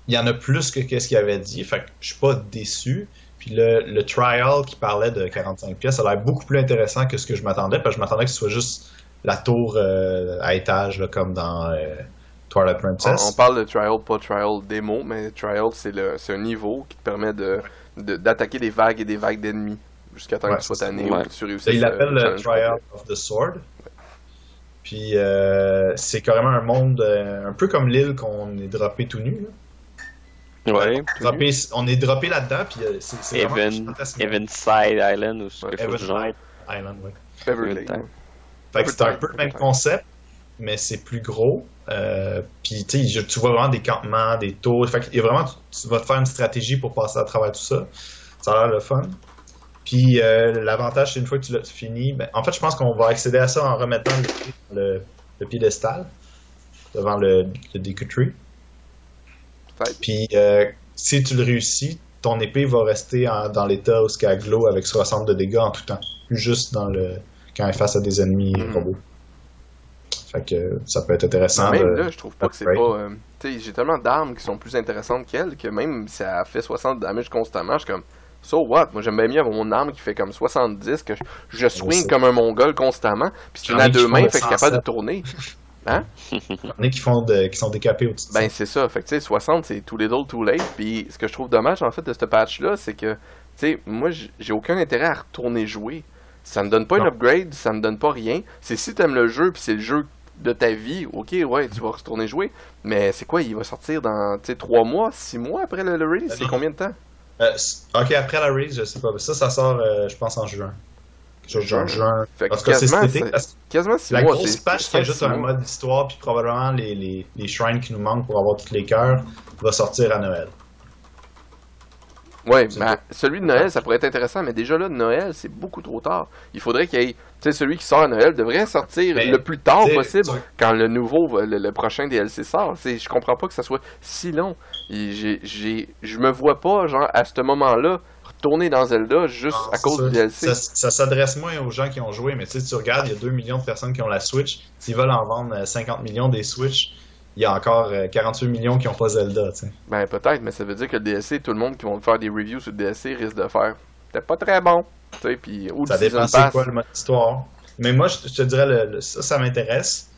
il y en a plus que qu'est-ce qu'il avait dit. Fait que je suis pas déçu. Puis le, le trial qui parlait de 45 pièces, ça a l'air beaucoup plus intéressant que ce que je m'attendais. Parce que je m'attendais que ce soit juste la tour euh, à étage, là, comme dans Twilight On, Princess. on parle de trial, pas trial démo, mais trial c'est le c'est un niveau qui te permet de de- d'attaquer des vagues et des vagues d'ennemis jusqu'à temps Ouais, que tu sois tanné Ouais. ou que tu réussisses. Il l'appelle le Trial of the Sword. Puis euh, c'est carrément un monde euh, un peu comme l'île qu'on est droppé tout nu. là. Ouais. Droppé- on est droppé là-dedans, puis euh, c'est fantastique. Evenside Island ou quelque chose. Evenside Island, ouais. Fait que c'est un peu le même concept, mais c'est plus gros. Euh, puis tu vois vraiment des campements, des tours. Fait a vraiment, tu, tu vas te faire une stratégie pour passer à travers tout ça. Ça a l'air le fun. Puis euh, l'avantage, c'est une fois que tu l'as fini, ben, en fait, je pense qu'on va accéder à ça en remettant le, le, le piédestal devant le, le Deku Tree. Puis euh, si tu le réussis, ton épée va rester en- dans l'état où ce qu'elle glow avec 60 de dégâts en tout temps. Juste dans le quand elle est face à des ennemis Mhm. robots. Fait que ça peut être intéressant. Même de- là, je trouve pas que c'est pas. euh, tu sais, j'ai tellement d'armes qui sont plus intéressantes qu'elle que même si elle fait 60 damage constamment, je suis comme. So what? Moi j'aime bien mieux avoir mon arme qui fait comme 70 que je, je swing comme un mongol constamment. Puis tu J'en l'as à ai qui deux mains, fait que je suis capable de 107. tourner. Il y en a qui, font de- qui sont décapés au-dessus de Ben c'est ça, fait que tu sais 60 c'est too little too late puis ce que je trouve dommage en fait de ce patch là, c'est que tu sais moi j'ai aucun intérêt à retourner jouer. Ça me donne pas Non. une upgrade, ça me donne pas rien. C'est si t'aimes le jeu puis c'est le jeu de ta vie, OK, ouais, tu vas retourner jouer, mais c'est quoi, il va sortir dans tu sais 3 mois, 6 mois après le, le release, Euh, c'est non. combien de temps? Euh, ok, après la raise, je sais pas. mais Ça, ça sort, euh, je pense, en juin. Genre juin. Fait que c'est quasiment, c'est- parce Quasiment 6 La mois, grosse c'est patch ajoute six un mois. mode d'histoire, puis probablement les, les, les shrines qui nous manquent pour avoir tous les cœurs, va sortir à Noël. Ouais, C'est ben, celui de Noël, ça pourrait être intéressant, mais déjà là, Noël, c'est beaucoup trop tard. Il faudrait qu'il y ait. Sais, celui qui sort à Noël devrait sortir Mais, le plus tard possible quand le nouveau, le, le prochain DLC sort. Tu sais, je comprends pas que ça soit si long. Je me vois pas, genre, à ce moment-là, retourner dans Zelda juste Non, à cause ça. du DLC. Ça, ça s'adresse moins aux gens qui ont joué, mais tu sais, tu regardes, il y a 2 millions de personnes qui ont la Switch. S'ils veulent en vendre euh, 50 millions des Switch, il y a encore euh, 48 millions qui n'ont pas Zelda, tu sais. Ben, peut-être, mais ça veut dire que le DLC, tout le monde qui vont faire des reviews sur le DLC risque de faire. C'était pas très bon. Puis. Ça dépend c'est quoi le mode histoire. Mais moi, je, je te dirais, le, le- ça, ça m'intéresse.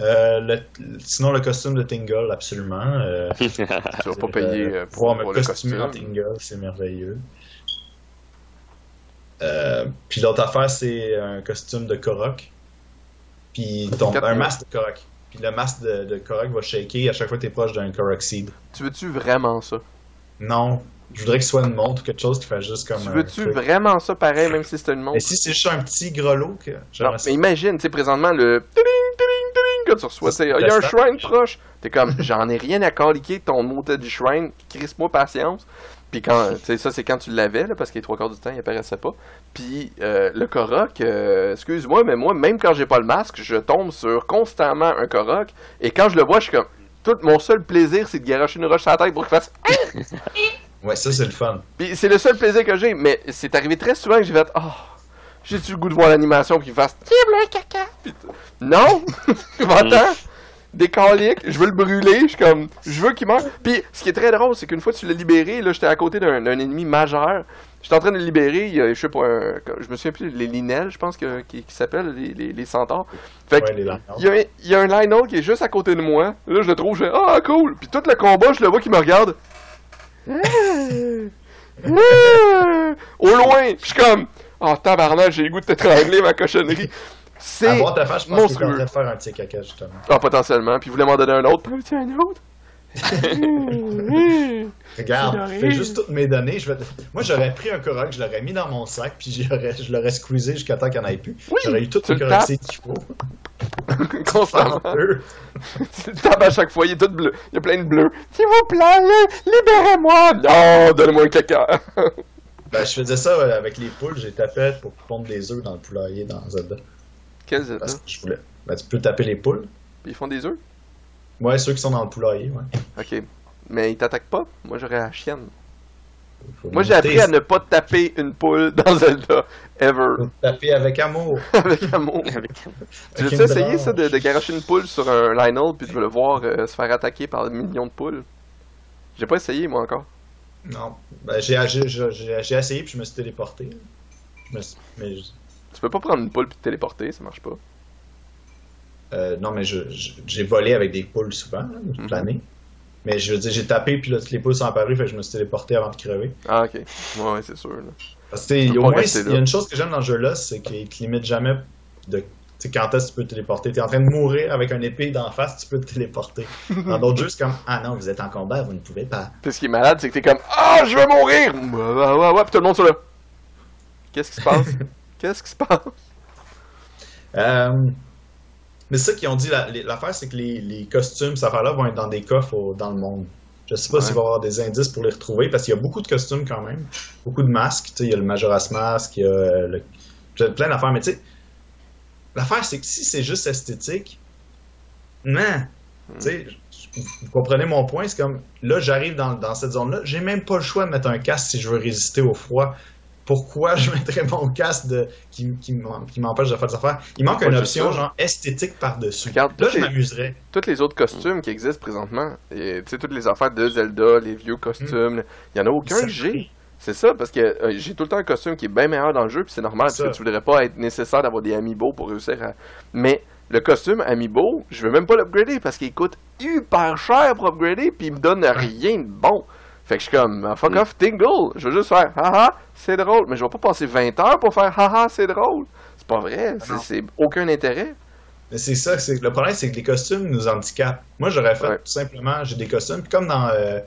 Euh, le- sinon, le costume de Tingle, absolument. Euh, Tu vas pas payer euh, pour, pour me le costumer en costume. Tingle, c'est merveilleux. Euh, puis l'autre affaire, c'est un costume de Korok. Puis ton, un masque de Korok. Puis le masque de, de Korok va shaker à chaque fois que tu es proche d'un Korok Seed. Tu veux-tu vraiment ça? Non, je voudrais que ce soit une montre ou quelque chose qui fait juste comme. Tu veux-tu vraiment ça pareil, même si c'était une montre? Mais si c'est juste un petit grelot, que Non, mais imagine, tu sais, présentement, le que tu reçois, c'est il y a un shrine proche. T'es comme, j'en ai rien à caliquer ton mot du shrine, crisse-moi patience. Puis quand, tu sais, ça, c'est quand tu l'avais, là, parce que les trois quarts du temps, il apparaissait pas. Puis euh, le Korok, euh, excuse-moi, mais moi, même quand j'ai pas le masque, je tombe sur constamment un Korok. Et quand je le vois, je suis comme, tout mon seul plaisir, c'est de garocher une roche sur la tête pour qu'il fasse Ouais, ça c'est le fun. puis c'est le seul plaisir que j'ai, mais c'est arrivé très souvent que j'ai fait Oh, j'ai-tu le goût de voir l'animation qu'il fasse Tire le caca? Puis Non m'entends? Des caliques, je veux le brûler, je suis comme Je veux qu'il meure. Puis ce qui est très drôle, c'est qu'une fois que tu l'as libéré, là j'étais à côté d'un d'un ennemi majeur. J'étais en train de le libérer, il y a, je sais pas, un- je me souviens plus, les Linel, je pense que, qui, qui s'appellent, les, les, les centaures. Fait que, Ouais, les Lionels. il y, a un, il y a un Lionel qui est juste à côté de moi. Là, je le trouve, je fais Ah, cool! Puis tout le combat, je le vois qui me regarde. Au loin! Puis je suis comme Oh, tabarnak, j'ai le goût de t'étrangler, ma cochonnerie. C'est. voir ta face, je pense qu'il monstrueux. de faire un petit caca, justement. Ah, potentiellement. Puis il voulait m'en donner un autre. Peux-tu un autre? Regarde, fais juste toutes mes données. Je vais te- Moi, j'aurais pris un Korok, je l'aurais mis dans mon sac, puis je l'aurais squeezé jusqu'à temps qu'il n'y en ait plus. Oui, j'aurais eu tout tu le le Korok tapes. qu'il faut. Constamment. Le tapes à chaque fois, il est tout bleu. Il y a plein de bleu. S'il vous plaît, li- libérez-moi! Non, donne-moi un caca. Ben, je faisais ça euh, avec les poules, j'ai tapé pour pondre des œufs dans le poulailler dans Zelda. Quels êtes Parce que je voulais. Ben, tu peux taper les poules. Ils font des œufs? Ouais, ceux qui sont dans le poulailler, ouais. Ok. Mais ils t'attaquent pas? Moi, j'aurais la chienne. Moi, j'ai appris à ne pas taper une poule dans Zelda. Ever. faut taper avec amour. Avec amour. Tu Avec une essayer ça, de, de garocher une poule sur un Lionel puis de le voir euh, se faire attaquer par des millions de poules? J'ai pas essayé, moi, encore. Non. Ben, j'ai, j'ai, j'ai, j'ai essayé, puis je me suis téléporté. Je me suis- mais je- Tu peux pas prendre une poule puis te téléporter, ça marche pas. euh, non, mais je, je- j'ai volé avec des poules souvent, toute Mhm. l'année. Mais je veux dire, j'ai tapé, puis là, les poules sont apparues, fait que je me suis téléporté avant de crever. Ah, ok. Ouais, ouais, c'est sûr. Là. Parce que, au moins, il y a une chose que j'aime dans ce jeu-là, c'est qu'il te limite jamais de. Tu sais, quand est-ce que tu peux te téléporter? T'es en train de mourir avec un épée d'en face, tu peux te téléporter. Dans d'autres jeux, c'est comme Ah non, vous êtes en combat, vous ne pouvez pas. Puis ce qui est malade, c'est que t'es comme Ah, je vais mourir! Ouais, ouais, ouais, puis tout le monde sont là. Qu'est-ce qui se passe? Qu'est-ce qui se passe? Euh, Mais c'est ça qu'ils ont dit, l'affaire, c'est que les, les costumes, ces affaires-là, vont être dans des coffres au- dans le monde. Je sais pas Ouais. s'il va y avoir des indices pour les retrouver, parce qu'il y a beaucoup de costumes quand même. Beaucoup de masques. Il y a le Majora's Mask, il y a le- plein d'affaires. Mais tu sais, l'affaire, c'est que si c'est juste esthétique, non. Tu sais, vous comprenez mon point, c'est comme, là, j'arrive dans, dans cette zone-là, j'ai même pas le choix de mettre un casque si je veux résister au froid. Pourquoi je mettrais mon casque de, qui, qui m'empêche de faire des affaires? Il manque une option, genre, esthétique par-dessus. Là, toutes je m'amuserais. Tous les autres costumes qui existent présentement, tu sais, toutes les affaires de Zelda, les vieux costumes, il y en a aucun que j'ai. C'est ça, parce que euh, j'ai tout le temps un costume qui est bien meilleur dans le jeu, puis c'est normal, parce que tu voudrais pas être nécessaire d'avoir des amiibo pour réussir à. Mais le costume amiibo, je veux même pas l'upgrader parce qu'il coûte hyper cher pour upgrader, puis il me donne rien de bon. Fait que je suis comme, ah, fuck off, tingle! Je veux juste faire, haha, c'est drôle. Mais je vais pas passer 20 heures pour faire, haha, c'est drôle. C'est pas vrai, c'est- non. c'est aucun intérêt. Mais c'est ça, c'est le problème, c'est que les costumes nous handicapent. Moi, j'aurais fait Ouais. tout simplement, j'ai des costumes, puis comme dans, euh,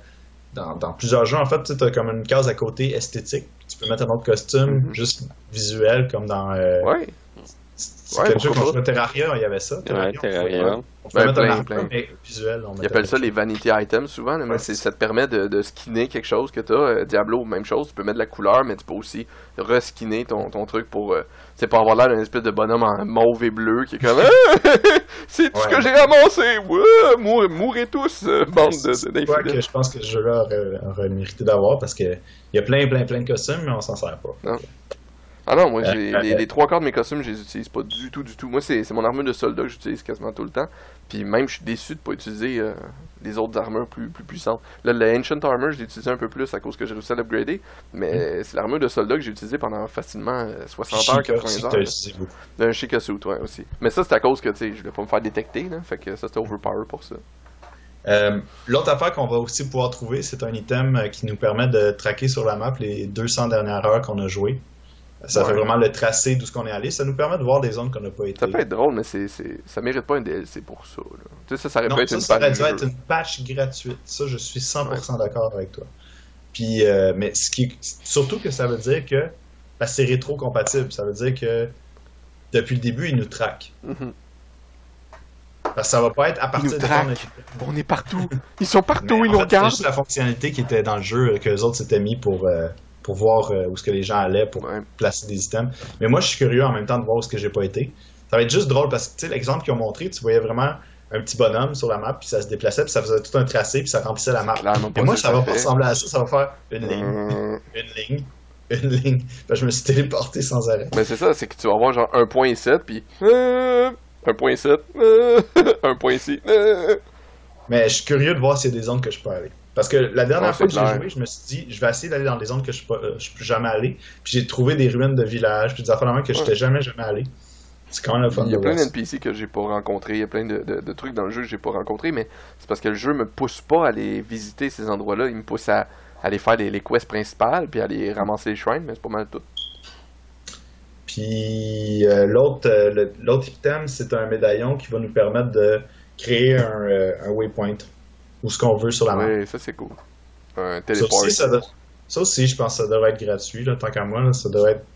dans, dans plusieurs jeux, en fait, tu as comme une case à côté esthétique. Tu peux mettre un autre costume, Mhm. juste visuel, comme dans. Euh, Ouais. C'est Ouais, quel jeu qu'on pas. jouait Terraria, il y avait ça. Ouais, Terraria, on Terraria. On pouvait Ben, mettre plein, un arbre, plein. mais visuel. On Ils appellent ça les vanity items souvent, là, mais Ouais, ça te permet de, de skinner quelque chose que tu as. Diablo, même chose, tu peux mettre de la couleur, mais tu peux aussi reskinner ton, ton truc pour, euh, c'est pour avoir l'air d'un espèce de bonhomme en mauve et bleu qui est comme Ah! C'est tout ce Ouais. que j'ai ramassé! Ouais, mourrez, mourrez tous, euh, bande de, quoi que je pense que ce jeu-là aurait, aurait mérité d'avoir parce que il y a plein, plein, plein de costumes, mais on s'en sert pas. Ah non, moi, j'ai, Euh, les, euh, les trois quarts de mes costumes, je les utilise pas du tout, du tout. Moi, c'est, c'est mon armure de soldat que j'utilise quasiment tout le temps. Puis même, je suis déçu de pas utiliser euh, les autres armures plus, plus puissantes. Là, le Ancient Armor, je l'ai utilisé un peu plus à cause que j'ai réussi à l'upgrader. Mais c'est l'armure de soldat que j'ai utilisé pendant facilement euh, 60 heures, Chica, 80 si heures. Un Chica suit, ouais, aussi. Mais ça, c'est à cause que, tu sais, je voulais pas me faire détecter, là. Fait que ça, c'était overpower pour ça. Euh, L'autre affaire qu'on va aussi pouvoir trouver, c'est un item euh, qui nous permet de traquer sur la map les 200 dernières heures qu'on a jouées. Ça Ouais. fait vraiment le tracé d'où ce qu'on est allé. Ça nous permet de voir des zones qu'on n'a pas été. Ça peut être drôle, mais c'est, c'est, ça mérite pas un DLC pour ça, là. Tu sais, ça, ça aurait Non, pu être ça, une ça aurait dû être une patch gratuite. Ça, je suis 100% d'accord avec toi. Puis, euh, mais ce qui, surtout que ça veut dire que ben, c'est rétro-compatible. Ça veut dire que depuis le début, ils nous traquent. Mhm. Parce que ça va pas être à partir de quand on est partout. Ils sont partout, Mais ils nous fait, c'est regardent. juste la fonctionnalité qui était dans le jeu que les autres s'étaient mis pour, euh, pour voir euh, où ce que les gens allaient pour Ouais. placer des items. Mais moi, je suis curieux en même temps de voir où ce que j'ai pas été. Ça va être juste drôle parce que tu sais l'exemple qu'ils ont montré, tu voyais vraiment un petit bonhomme sur la map puis ça se déplaçait puis ça faisait tout un tracé puis ça remplissait la map. Et moi, ça va pas ressembler à ça. Ça va faire une ligne, Euh, une ligne, une ligne. Je me suis téléporté sans arrêt. Mais c'est ça, c'est que tu vas avoir genre 1.7 puis euh, 1.7 euh, 1.6 euh. Mais je suis curieux de voir s'il y a des zones que je peux aller. Parce que la dernière Ouais, fois que j'ai joué, je me suis dit, je vais essayer d'aller dans des zones que je ne suis plus jamais allé. Puis j'ai trouvé des ruines de villages, puis des affaires que je Ouais. n'étais jamais, jamais allé. C'est quand même le fun Il y a plein d'NPC que j'ai pas rencontrés, il y a plein de, de- de trucs dans le jeu que j'ai pas rencontrés, mais c'est parce que le jeu me pousse pas à aller visiter ces endroits-là, il me pousse à, à aller faire les, les quests principales, puis à aller ramasser les shrines, mais c'est pas mal tout. Puis euh, l'autre euh, l'autre item, c'est un médaillon qui va nous permettre de créer un, euh, un waypoint ou ce qu'on veut sur la map. Oui, ça c'est cool. Un Ça téléport. aussi, ça, doit- ça aussi, je pense que ça devrait être gratuit, là, tant qu'à moi. là, ça devrait être...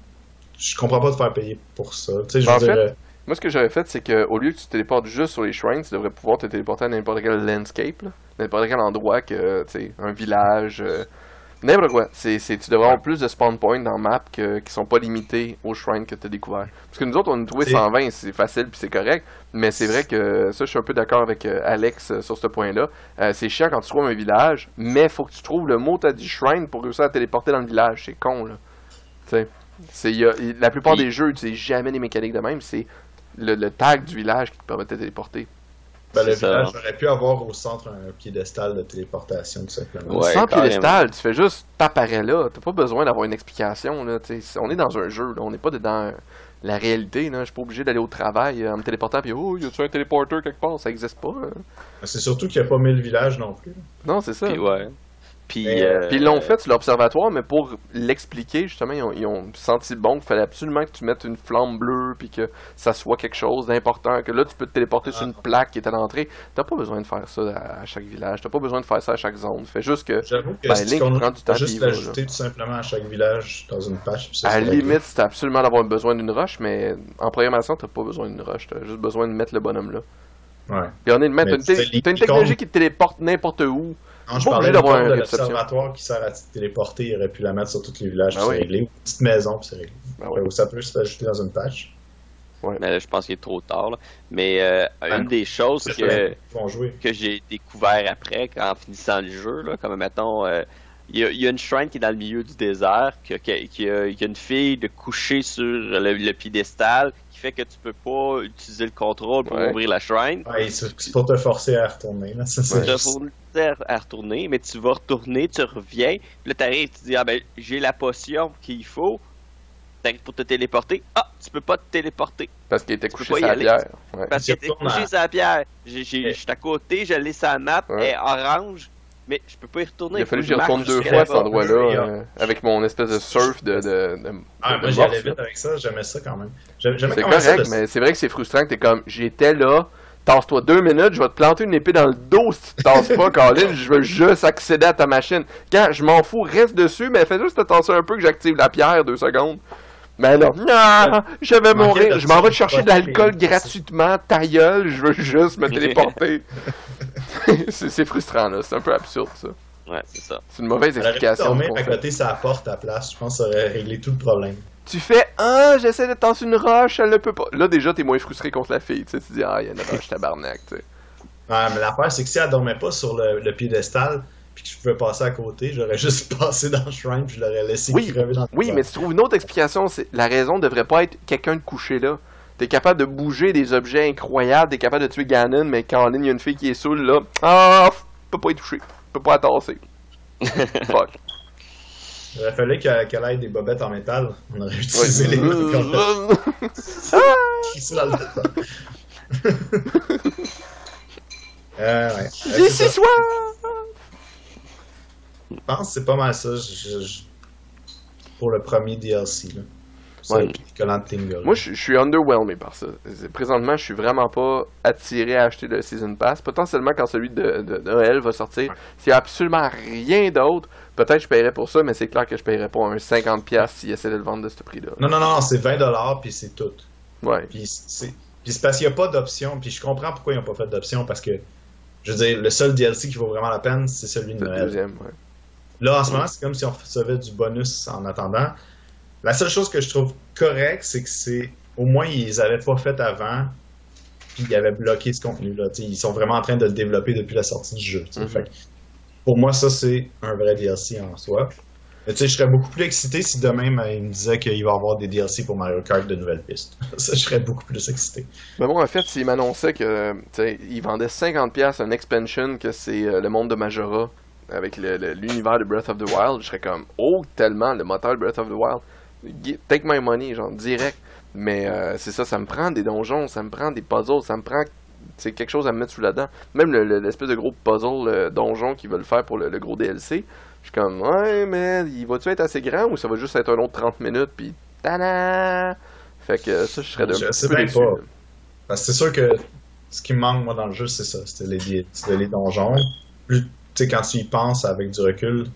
Je comprends pas de faire payer pour ça. Tu sais, je En dire, fait, euh, Moi, ce que j'aurais fait, c'est qu'au lieu que tu te téléportes juste sur les shrines, tu devrais pouvoir te téléporter à n'importe quel landscape, n'importe quel endroit, que, tu sais, un village, euh, n'importe quoi. C'est, c'est- tu devrais avoir plus de spawn points dans map que, qui sont pas limités aux shrines que tu as découvert. Parce que nous autres, on a trouvé C'est- 120, c'est facile puis c'est correct, mais c'est vrai que ça, je suis un peu d'accord avec euh, Alex euh, sur ce point-là. Euh, c'est chiant quand tu trouves un village, mais faut que tu trouves le mot t'as dit shrine pour réussir à te téléporter dans le village. C'est con, là. Tu sais. C'est, y a- la plupart des jeux n'utilisent jamais des mécaniques de même, c'est le, le tag du village qui te permet de te téléporter. Ben, le c'est ça. village aurait pu avoir au centre un piédestal de téléportation, tout simplement. Ouais, Sans piédestal, tu fais juste t'apparais là. T'as pas besoin d'avoir une explication. Là, tu sais. on est dans un jeu, là. on n'est pas dans la réalité. Là. Je suis pas obligé d'aller au travail euh, en me téléportant puis oh, y a-tu un téléporteur quelque part? Ça existe pas. hein. C'est surtout qu'il n'y a pas 1000 villages non plus. Non, c'est ça. Puis, ouais. Puis, Mais, euh, Puis ils l'ont fait sur l'observatoire, mais pour l'expliquer, justement, ils ont, ils ont senti bon qu'il fallait absolument que tu mettes une flamme bleue, puis que ça soit quelque chose d'important, que là, tu peux te téléporter sur Ah. une plaque qui est à l'entrée. T'as pas besoin de faire ça à, à chaque village, t'as pas besoin de faire ça à chaque zone. Fais juste que, J'avoue que Ben, si Link on prend du temps, juste puis l'ajouter tout simplement à chaque village dans une patch. puis ça, à la c'est limite, t'as absolument d'avoir besoin d'une roche, mais en programmation, t'as pas besoin d'une roche, t'as juste besoin de mettre le bonhomme là. Ouais. T'as une, tu sais, té- t'as une technologie qui te téléporte n'importe où. Non, je parlais d'avoir l'observatoire qui sert à te téléporter. Il aurait pu la mettre sur tous les villages, Ben oui. c'est réglé. Ou une petite maison, puis c'est réglé. Ben ouais. Ou ça peut s'ajouter dans une patch. mais là, je pense qu'il est trop tard. là. Mais euh, Ah, une des choses que, j'ai découvert après, en finissant le jeu, là, comme mettons, euh, il y, a- il y a une shrine qui est dans le milieu du désert, qui, qui- qui a, qui a une fille de coucher sur le, le piédestal, qui fait que tu peux pas utiliser le contrôle pour Ouais. ouvrir la shrine. Ouais, c'est pour te forcer à retourner. Là. Ça, c'est juste- forcer à, retourner, mais tu vas retourner, tu reviens, puis là t'arrives, tu dis ah ben j'ai la potion qu'il faut, t'arrives pour te téléporter. Ah, tu peux pas te téléporter Parce qu'il était couché sur la pierre. Ouais. parce t'es retournes couché à- sur la pierre. Je suis à côté, je l'ai sur la map, Ouais. elle est orange, mais je peux pas y retourner. Il a fallu que j'y retourne deux fois à cet endroit-là, euh, avec mon espèce de surf de, de, de, Ah, de moi, j'y allais vite avec ça. J'aimais ça quand même. C'est correct, mais c'est vrai que c'est frustrant que t'es comme, j'étais là, tasse-toi deux minutes, je vais te planter une épée dans le dos si tu te tasses pas, Colin, je veux juste accéder à ta machine. Quand je m'en fous, reste dessus, mais fais juste te tasser un peu que j'active la pierre deux secondes. Mais là, non, je vais mourir, je m'en vais chercher de l'alcool gratuitement, ta gueule, je veux juste me téléporter. c'est frustrant, là, c'est un peu absurde, ça. Ouais, c'est ça. C'est une mauvaise explication. du dormir à côté sa porte à place. Je pense que ça aurait réglé tout le problème. Tu fais Ah, j'essaie de tasser une roche, elle ne peut pas. Là, déjà, t'es moins frustré contre la fille. Tu sais, tu dis Ah, il y a une roche tabarnak. Tu sais. Ouais, mais l'affaire, c'est que si elle dormait pas sur le, le piédestal, puis que je pouvais passer à côté, j'aurais juste passé dans le shrine, puis je l'aurais laissé Oui, crever dans le Oui, mais tu trouves une autre explication. C'est la raison devrait pas être quelqu'un de couché là. T'es capable de bouger des objets incroyables, t'es capable de tuer Ganon, mais quand en ligne, il y a une fille qui est saoule, là, ah, f- peut pas y toucher, peut pas la tasser. Fuck. Il aurait fallu qu'elle ait des bobettes en métal. On aurait utilisé les Ouais. comme ça le euh, soir! Je pense que c'est pas mal ça je- je- pour le premier DLC. Là. Ouais. Tingle. Moi, je je suis underwhelmé par ça. Présentement, je suis vraiment pas attiré à acheter le Season Pass. Potentiellement, quand celui de, de- de Noël va sortir, s'il y a absolument rien d'autre, peut-être je paierais pour ça, mais c'est clair que je paierais pas un 50$ s'il essaie de le vendre de ce prix-là. Non, non, non, c'est 20$ puis c'est tout. Ouais. Puis c'est parce qu'il n'y a pas d'option. Puis je comprends pourquoi ils n'ont pas fait d'option. Parce que, je veux dire, le seul DLC qui vaut vraiment la peine, c'est celui de C'est le Noël. deuxième, ouais. Là, en ce moment, c'est comme si on recevait du bonus en attendant. La seule chose que je trouve correcte, c'est que c'est. Au moins, ils avaient pas fait avant. Puis ils avaient bloqué ce contenu-là. Ils sont vraiment en train de le développer depuis la sortie du jeu. Mhm. Fait pour moi, ça, c'est un vrai DLC en soi. Mais tu sais, je serais beaucoup plus excité si demain, ben, il me disait qu'il va y avoir des DLC pour Mario Kart de nouvelles pistes. ça, je serais beaucoup plus excité. Mais bon, en fait, s'il m'annonçait que, tu sais, il vendait 50$ un expansion, que c'est euh, le monde de Majora, avec le- le- l'univers de Breath of the Wild, je serais comme, oh, tellement, le moteur de Breath of the Wild. Take my money, genre, direct. Mais euh, c'est ça, ça me prend des donjons, ça me prend des puzzles, ça me prend c'est quelque chose à me mettre sous la dent. Même le- le- l'espèce de gros puzzle euh, donjon qu'ils veulent faire pour le, le gros DLC, je suis comme, ouais, mais il va-tu être assez grand ou ça va juste être un autre 30 minutes, puis tada! Fait que ça, je serais de Je sais peu déçu. pas. Parce que c'est sûr que ce qui me manque, moi, dans le jeu, c'est ça. C'était les, les donjons. Plus, sais, quand tu y penses avec du recul,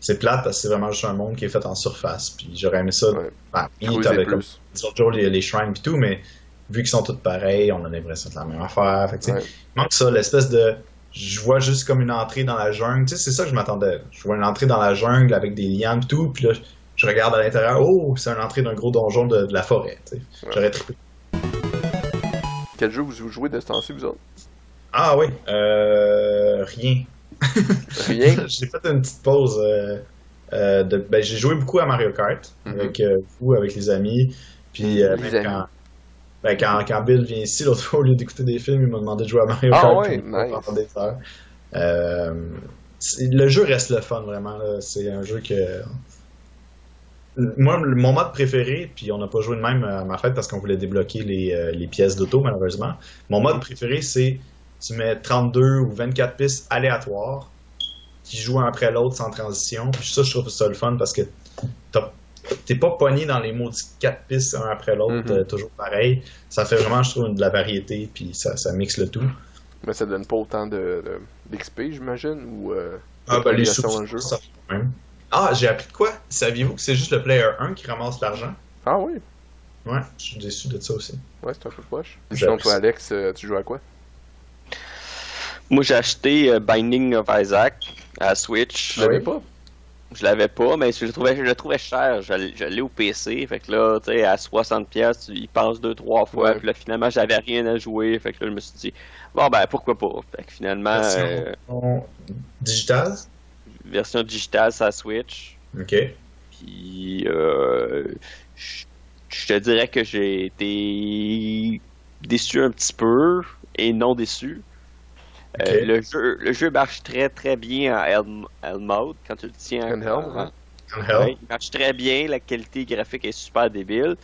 c'est plate parce que c'est vraiment juste un monde qui est fait en surface. Puis j'aurais aimé ça. Ouais. Ben, oui, t'avais comme plus. les shrines et tout, mais vu qu'ils sont tous pareils, on a l'impression de la même affaire. Fait que, tu Ouais. manque ça, l'espèce de. Je vois juste comme une entrée dans la jungle. Tu sais, c'est ça que je m'attendais. Je vois une entrée dans la jungle avec des lianes et tout, puis là, je regarde à l'intérieur. Oh, c'est une entrée d'un gros donjon de, de la forêt. tu. Ouais. J'aurais trippé. Quel jeu vous jouez de ce temps-ci, vous autres? Ah oui, euh, rien. J'ai fait une petite pause. euh, euh, de, ben, j'ai joué beaucoup à Mario Kart Mhm. avec euh, vous, avec les amis. Puis Les ben, amis. quand, ben, quand, quand Bill vient ici, l'autre fois, au lieu d'écouter des films, il m'a demandé de jouer à Mario Ah Kart. a nice. pendant des heures. C'est- le jeu reste le fun, vraiment. C'est un jeu que. Moi, mon mode préféré, puis on n'a pas joué de même à ma fête parce qu'on voulait débloquer les, les pièces d'auto, malheureusement. Mon mode préféré, c'est tu mets 32 ou 24 pistes aléatoires qui jouent un après l'autre sans transition. Puis ça, je trouve ça le fun parce que t'es pas pogné dans les maudits 4 pistes un après l'autre, Mhm. euh, toujours pareil. Ça fait vraiment, je trouve, de la variété, puis ça, ça mixe le tout. Mais ça donne pas autant de, d'XP, j'imagine, ou euh, Ah, ben, les sous, le jeu? ça même. Ah, j'ai appris de quoi? Saviez-vous que c'est juste le player 1 qui ramasse l'argent? Ah oui, Ouais, je suis déçu de ça aussi. ouais, c'est un peu poche. J'ai Sinon, toi. Alex, euh, tu joues à quoi? Moi, j'ai acheté euh, Binding of Isaac à Switch. Tu l'avais pas Je l'avais pas, mais je le trouvais, je le trouvais cher. Je, je au PC. Fait que là, tu sais, à 60$, piastres, tu y penses deux, trois fois. Ouais. Puis là, finalement, j'avais rien à jouer. Fait que là, je me suis dit, bon, ben, pourquoi pas? Fait que finalement, Version euh, digitale? version digitale, ça Switch. Ok. Puis, euh, je je te dirais que j'ai été déçu un petit peu et non déçu. Euh, le, jeu, le jeu marche très très bien en L mode quand tu le tiens en- hein? Ouais, il marche très bien, la qualité graphique est super débile.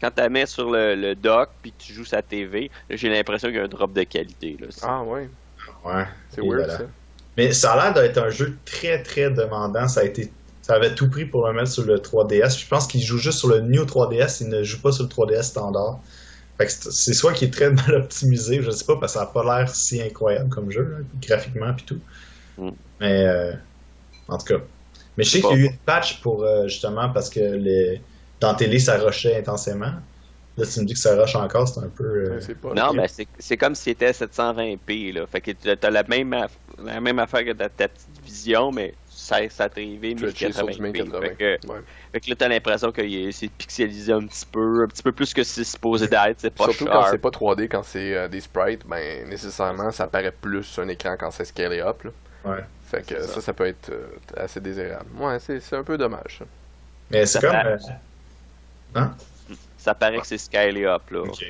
Quand tu la mets sur le, le dock puis que tu joues sa TV, là, j'ai l'impression qu'il y a un drop de qualité. Là. Ah ouais, Ouais. c'est weird voilà. ça. Mais ça a l'air d'être un jeu très très demandant. Ça a été, ça avait tout pris pour le mettre sur le 3DS. Je pense qu'il joue juste sur le New 3DS. Il ne joue pas sur le 3DS standard. Fait que c'est soit qu'il est très mal optimisé, je sais pas, parce que ça a pas l'air si incroyable comme jeu, là, graphiquement puis tout. Mm. Mais euh, en tout cas. Mais je sais qu'il y a eu une patch pour euh, justement parce que les, dans télé ça rushait intensément. Là, tu me dis que ça rush encore, c'est un peu. euh, pas. Non, mais c'est c'est comme si c'était 720p. Là. Fait que tu as la même, aff- la même affaire que ta, ta petite vision, mais ça, ça arrivé Tu as checké sur du 1080p. 1080. Fait que, Ouais. fait que là, t'as l'impression que il est- c'est pixelisé un petit peu, un petit peu plus que c'est supposé d'être. C'est pas Surtout quand c'est pas 3D, quand c'est euh, des sprites, ben nécessairement ça paraît plus un écran quand c'est scalé up. Là. ouais. Fait que ça. ça. ça, peut être euh, assez désirable. Ouais, c'est c'est un peu dommage. ça. Mais c'est Ça comme. paraît. euh, Hein? Ça paraît que c'est scalé up. Là. Ok.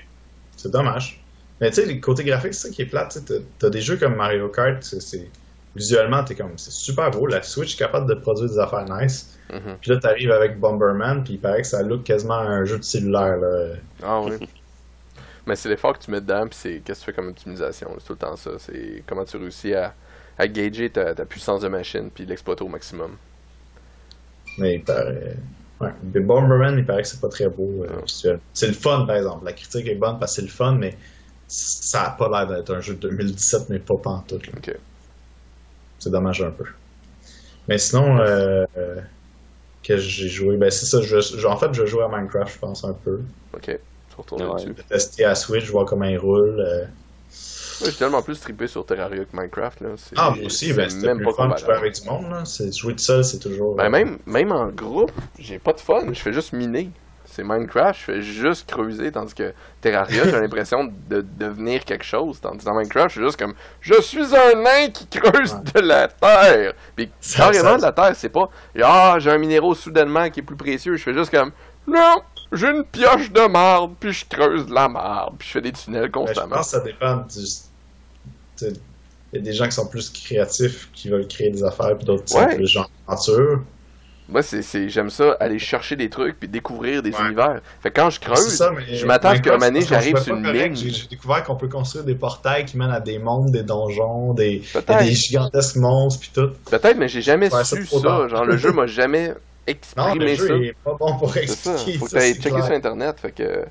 C'est dommage. Mais tu sais, le côté graphique, c'est ça qui est plate. tu sais, T'as des jeux comme Mario Kart, c'est visuellement, t'es comme, c'est super beau. La Switch est capable de produire des affaires nice. Mhm. Puis là, t'arrives avec Bomberman, puis il paraît que ça look quasiment un jeu de cellulaire. Là. Ah oui. Mais c'est l'effort que tu mets dedans, puis c'est qu'est-ce que tu fais comme optimisation. C'est tout le temps ça? C'est comment tu réussis à, à gager ta, ta puissance de machine, puis l'exploiter au maximum. Mais il paraît. Ouais. Mais Bomberman, il paraît que c'est pas très beau euh, visuel. C'est le fun, par exemple. La critique est bonne parce que c'est le fun, mais ça a pas l'air d'être un jeu de 2017, mais pas pantoute. là. Ok. C'est dommage un peu. Mais sinon, euh, que j'ai joué, ben c'est ça. Je, je- en fait, je joue à Minecraft, je pense, un peu. Ok. Ouais. dessus. Je vais tester à Switch, voir comment il roule. euh. Ouais, j'ai tellement plus trippé sur Terraria que Minecraft. Là. C'est- Ah, moi aussi, c'est ben, c'était même plus pas fun de jouer avec du monde. Là. C'est- Jouer tout seul, c'est toujours. Ben euh, même, même en groupe, j'ai pas de fun, je fais juste miner. C'est Minecraft, je fais juste creuser, tandis que Terraria, j'ai l'impression de devenir quelque chose. Tandis que dans Minecraft, je suis juste comme Je suis un nain qui creuse de la terre. Puis carrément de la terre, c'est pas Ah, j'ai un minéraux soudainement qui est plus précieux. Je fais juste comme Non, j'ai une pioche de marde, puis je creuse de la marde, puis je fais des tunnels ben, je constamment. pense que ça dépend du. il y a des gens qui sont plus créatifs, qui veulent créer des affaires, puis d'autres qui sont plus genre aventure. Moi, c'est, c'est- j'aime ça, aller chercher des trucs puis découvrir des Ouais. univers. Fait que quand je creuse, ça, mais je m'attends à ce qu'à un moment donné, j'arrive sur une ligne. J'ai découvert qu'on peut construire des portails qui mènent à des mondes, des donjons, des, il y a peut-être, des gigantesques monstres, puis tout. peut-être, mais j'ai jamais Ouais, su ça. Genre, le jeu m'a jamais Non, exprimé le jeu ça. est pas bon pour C'est ça. expliquer Faut que ça. t'ailles checker clair. sur internet. Fait que.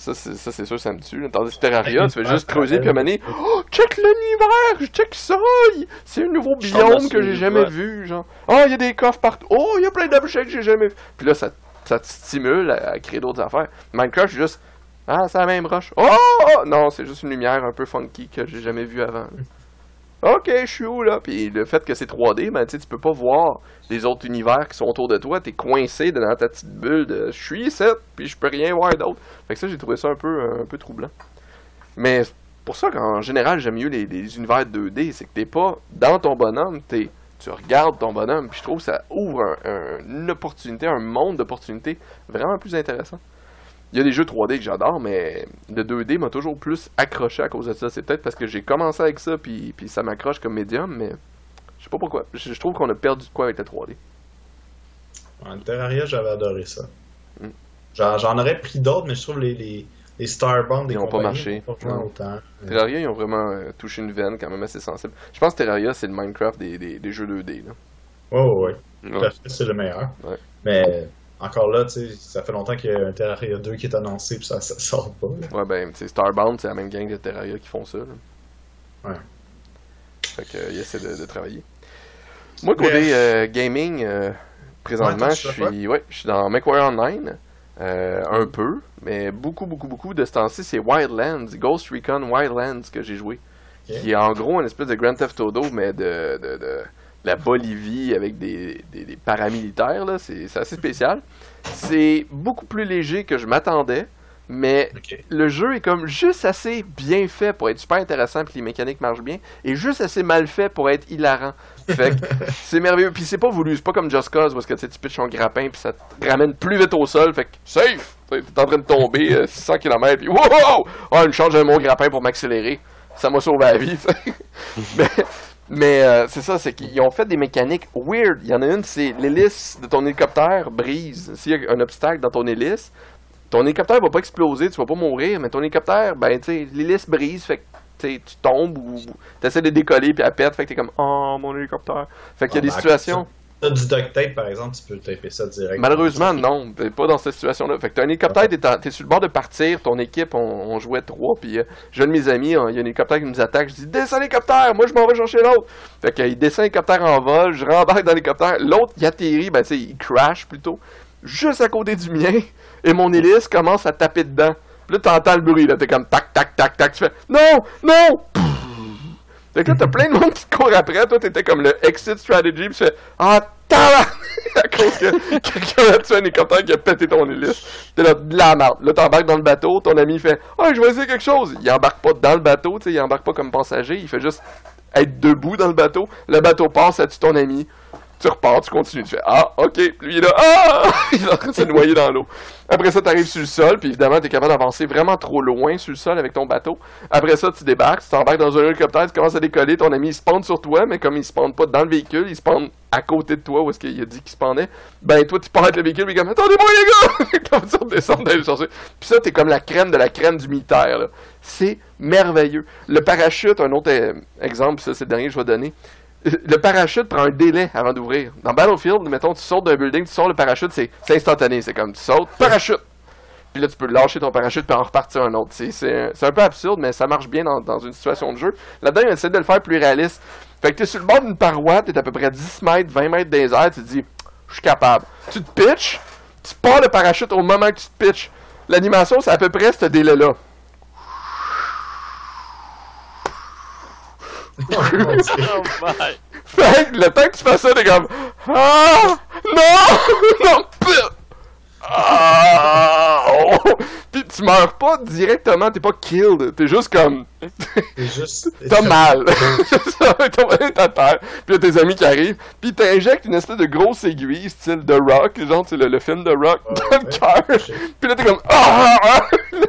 Ça, c'est, sûr, ça me tue. Tandis que Terraria, tu fais juste creuser, puis à oh, check l'univers, check ça, c'est un nouveau biome que j'ai jamais vu, genre. Oh, il y a des coffres partout. Oh, il y a plein d'objets que j'ai jamais vu. Puis là, ça, ça te stimule à, créer d'autres affaires. Minecraft, juste, ah, c'est la même roche. Oh, oh! non, c'est juste une lumière un peu funky que j'ai jamais vue avant. Ok, je suis où là? Puis le fait que c'est 3D, ben tu peux pas voir les autres univers qui sont autour de toi. T'es coincé dans ta petite bulle de je suis ici, puis je peux rien voir d'autre. Fait que ça, j'ai trouvé ça un peu, un peu troublant. Mais pour ça qu'en général, j'aime mieux les, univers 2D. C'est que t'es pas dans ton bonhomme, t'es, tu regardes ton bonhomme. Puis je trouve que ça ouvre un- un- une opportunité, un monde d'opportunités vraiment plus intéressant. Il y a des jeux 3D que j'adore, mais le 2D m'a toujours plus accroché à cause de ça. C'est peut-être parce que j'ai commencé avec ça, puis, puis ça m'accroche comme médium, mais je sais pas pourquoi. Je, je trouve qu'on a perdu de quoi avec le 3D. En Terraria, j'avais adoré ça. Mm. J'en aurais pris d'autres, mais je trouve les, les, les Starbound des Ils pas marché. n'ont pas autant. Terraria, ils ont vraiment euh, touché une veine quand même assez sensible. Je pense que Terraria, c'est le Minecraft des, des, des jeux 2D. Là. Ouais, ouais, ouais. Ouais. c'est le meilleur. Ouais. Mais encore là, tu sais, ça fait longtemps qu'il y a un Terraria 2 qui est annoncé, puis ça, ça sort pas. là. Ouais, ben, Starbound, c'est la même gang de Terraria qui font ça. Là. Ouais. Fait que, euh, essaient de, de travailler. Moi, côté euh, gaming, euh, présentement, Ouais, je suis ouais, je suis dans MechWarrior Online. euh, un peu, mais beaucoup, beaucoup, beaucoup de ce temps-ci, c'est Wildlands, Ghost Recon Wildlands que j'ai joué. Qui est en gros une espèce de Grand Theft Auto, mais de, de, de la Bolivie avec des, des, des paramilitaires. là. C'est c'est assez spécial. C'est beaucoup plus léger que je m'attendais, mais le jeu est comme juste assez bien fait pour être super intéressant puis les mécaniques marchent bien et juste assez mal fait pour être hilarant. Fait que c'est merveilleux. Puis c'est pas voulu, c'est pas comme Just Cause parce que tu pitches ton grappin puis ça te ramène plus vite au sol. Fait que safe! T'es en train de tomber euh, 600 km puis wow! Oh, une change de mon grappin pour m'accélérer. Ça m'a sauvé la vie. mais mais euh, c'est ça, c'est qu'ils ont fait des mécaniques weird. Il y en a une, c'est l'hélice de ton hélicoptère brise. S'il y a un obstacle dans ton hélice, ton hélicoptère va pas exploser, tu vas pas mourir, mais ton hélicoptère, ben, tu sais, l'hélice brise, fait que tu tombes ou tu essaies de décoller puis elle pète, fait que t'es comme oh mon hélicoptère. Fait qu'il y a Ah, des situations. T'as du duct tape, par exemple, tu peux taper ça direct. Malheureusement, non, t'es pas dans cette situation-là. Fait que t'as un hélicoptère, t'es, en- t'es sur le bord de partir, ton équipe, on, on jouait trois, puis euh, j'ai un de mes amis, hein, il y a un hélicoptère qui nous attaque, je dis descends l'hélicoptère, moi je m'en vais chercher l'autre. Fait qu'il descend l'hélicoptère en vol, je rembarque dans l'hélicoptère, l'autre il atterrit, ben tu sais, il crash plutôt, juste à côté du mien, et mon hélice commence à taper dedans. Puis là t'entends le bruit, là, t'es comme tac, tac, tac, tac, tu fais non, non! Fait que là, t'as plein de monde qui te court après. Toi, t'étais comme le exit strategy. Pis tu fais Ah, à cause que quelqu'un a tué un hélicoptère qui a pété ton hélice. T'es là, de la merde. Là, t'embarques dans le bateau. Ton ami fait Ah, je vais essayer quelque chose. Il embarque pas dans le bateau. Tu sais, il embarque pas comme passager. Il fait juste être debout dans le bateau. Le bateau passe, ça tue ton ami? Tu repars, tu continues. Tu fais Ah, ok. Lui, il est là. Ah! il est en train de se noyer dans l'eau. Après ça, t'arrives sur le sol. Puis évidemment, t'es capable d'avancer vraiment trop loin sur le sol avec ton bateau. Après ça, tu débarques, tu t'embarques dans un hélicoptère, tu commences à décoller, ton ami il spawn sur toi, mais comme il spawn pas dans le véhicule, il spawn à côté de toi où est-ce qu'il a dit qu'il spawnait, ben toi tu pars avec le véhicule, puis comme attendez-moi les gars! comme ça, on descend d'aller le chercher. Puis ça, t'es comme la crème de la crème du militaire. C'est merveilleux. Le parachute, un autre euh, exemple, ça c'est le dernier que je vais donner. Le parachute prend un délai avant d'ouvrir. Dans Battlefield, mettons, tu sautes d'un building, tu sors le parachute, c'est instantané. C'est comme tu sautes, parachute! Puis là, tu peux lâcher ton parachute puis en repartir un autre. C'est, un peu absurde, mais ça marche bien dans, dans une situation de jeu. Là-dedans, ils essaient de le faire plus réaliste. Fait que t'es sur le bord d'une paroi, t'es à peu près 10 mètres, 20 mètres des airs, tu te dis, je suis capable. Tu te pitches, tu pars le parachute au moment que tu te pitches. L'animation, c'est à peu près ce délai-là. Oh, my. Fait que le temps que tu fais ça, t'es comme Ah! Non! Non! Ah! Oh! Puis tu meurs pas directement, t'es pas killed, t'es juste comme. C'est juste. T'as mal! T'as mal à terre. Puis là, tes amis qui arrivent, puis t'injectes une espèce de grosse aiguille, style The Rock, genre, tu le, le film The Rock, dans le cœur. Puis là, t'es comme Ah!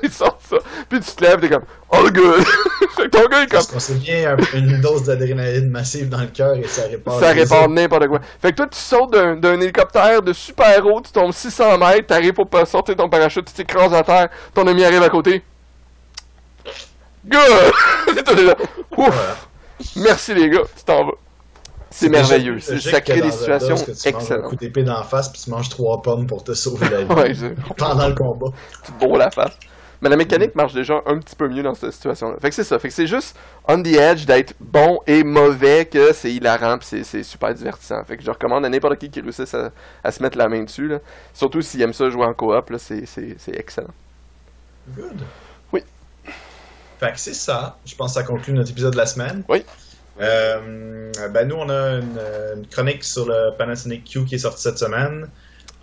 ils ça. Puis tu te lèves, t'es comme all good. fait que ton gars est comme Parce qu'on bien un- une dose d'adrénaline massive dans le cœur et ça répare. ça répare n'importe quoi. Fait que toi, tu sautes d'un hélicoptère de super haut, tu tombes 600 mètres, t'arrives pour pas sortir ton parachute, tu t'écrases à terre, ton ami arrive à côté. Good! Ouf! Merci les gars, tu t'en vas. C'est merveilleux, logique ça crée des situations que tu excellentes. coup d'épée d'en face puis tu manges trois pommes pour te sauver la vie Ouais, pendant le combat. tu te la face. Mais la mécanique marche déjà un petit peu mieux dans cette situation-là. Fait que c'est ça. Fait que c'est juste on the edge d'être bon et mauvais que c'est hilarant pis c'est- c'est super divertissant. Fait que je recommande à n'importe qui qui réussisse à, à se mettre la main dessus. Là. Surtout s'il aime ça jouer en coop, là, c'est, c'est, c'est excellent. Good. Oui. Fait que c'est ça. Je pense que ça conclut notre épisode de la semaine. Oui. Euh, ben nous, on a une, une chronique sur le Panasonic Q qui est sortie cette semaine.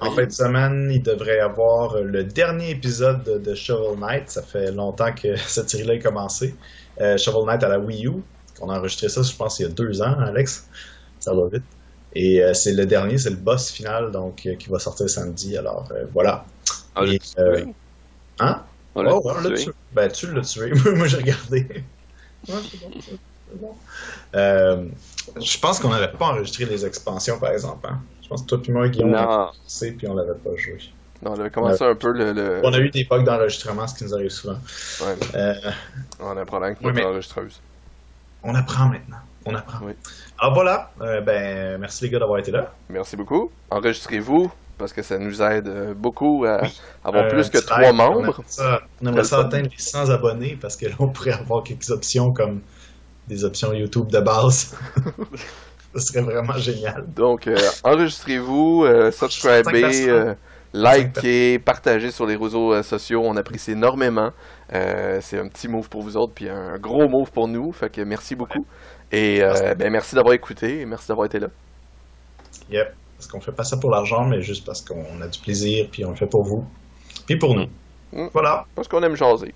En Oui. fin de semaine, il devrait y avoir le dernier épisode de, de Shovel Knight. Ça fait longtemps que cette série-là est commencée. Euh, Shovel Knight à la Wii U. On a enregistré ça, je pense, il y a deux ans, Alex. Ça va vite. Et euh, c'est le dernier, c'est le boss final, donc euh, qui va sortir samedi. Alors euh, voilà. On l'a Et, tué. Hein? On l'a Oh, on l'a tué. tué. Ben, tu l'as tué. Moi, j'ai regardé. Ouais, c'est bon, c'est c'est bon. Euh, je pense qu'on n'avait pas enregistré les expansions, par exemple. hein. Je pense que toi et moi, Guillaume, on a Non. commencé puis on l'avait pas joué. On avait commencé un peu le. le- On a eu des bugs d'enregistrement, ce qui nous arrive souvent. Ouais, Euh, on a un problème avec notre enregistreuse. on apprend maintenant. On apprend. Oui. Alors voilà. Euh, ben, merci les gars d'avoir été là. Merci beaucoup. Enregistrez-vous parce que ça nous aide euh, beaucoup à avoir Euh, plus que trois membres. on aimerait ça atteindre les 100 abonnés parce que là, on pourrait avoir quelques options comme des options YouTube de base. Ce serait vraiment génial. Donc, euh, enregistrez-vous, euh, subscribez, euh, likez, partagez sur les réseaux euh, sociaux. On apprécie énormément. Euh, c'est un petit move pour vous autres, puis un gros move pour nous. Fait que merci beaucoup. Et euh, ben, merci d'avoir écouté et merci d'avoir été là. Yep. Parce qu'on fait pas ça pour l'argent, mais juste parce qu'on a du plaisir, puis on le fait pour vous. Puis pour nous. Mm. Voilà. Parce qu'on aime jaser.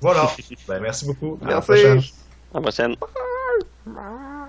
Voilà. ben, merci beaucoup. À la Merci. prochaine. À la prochaine. Bye.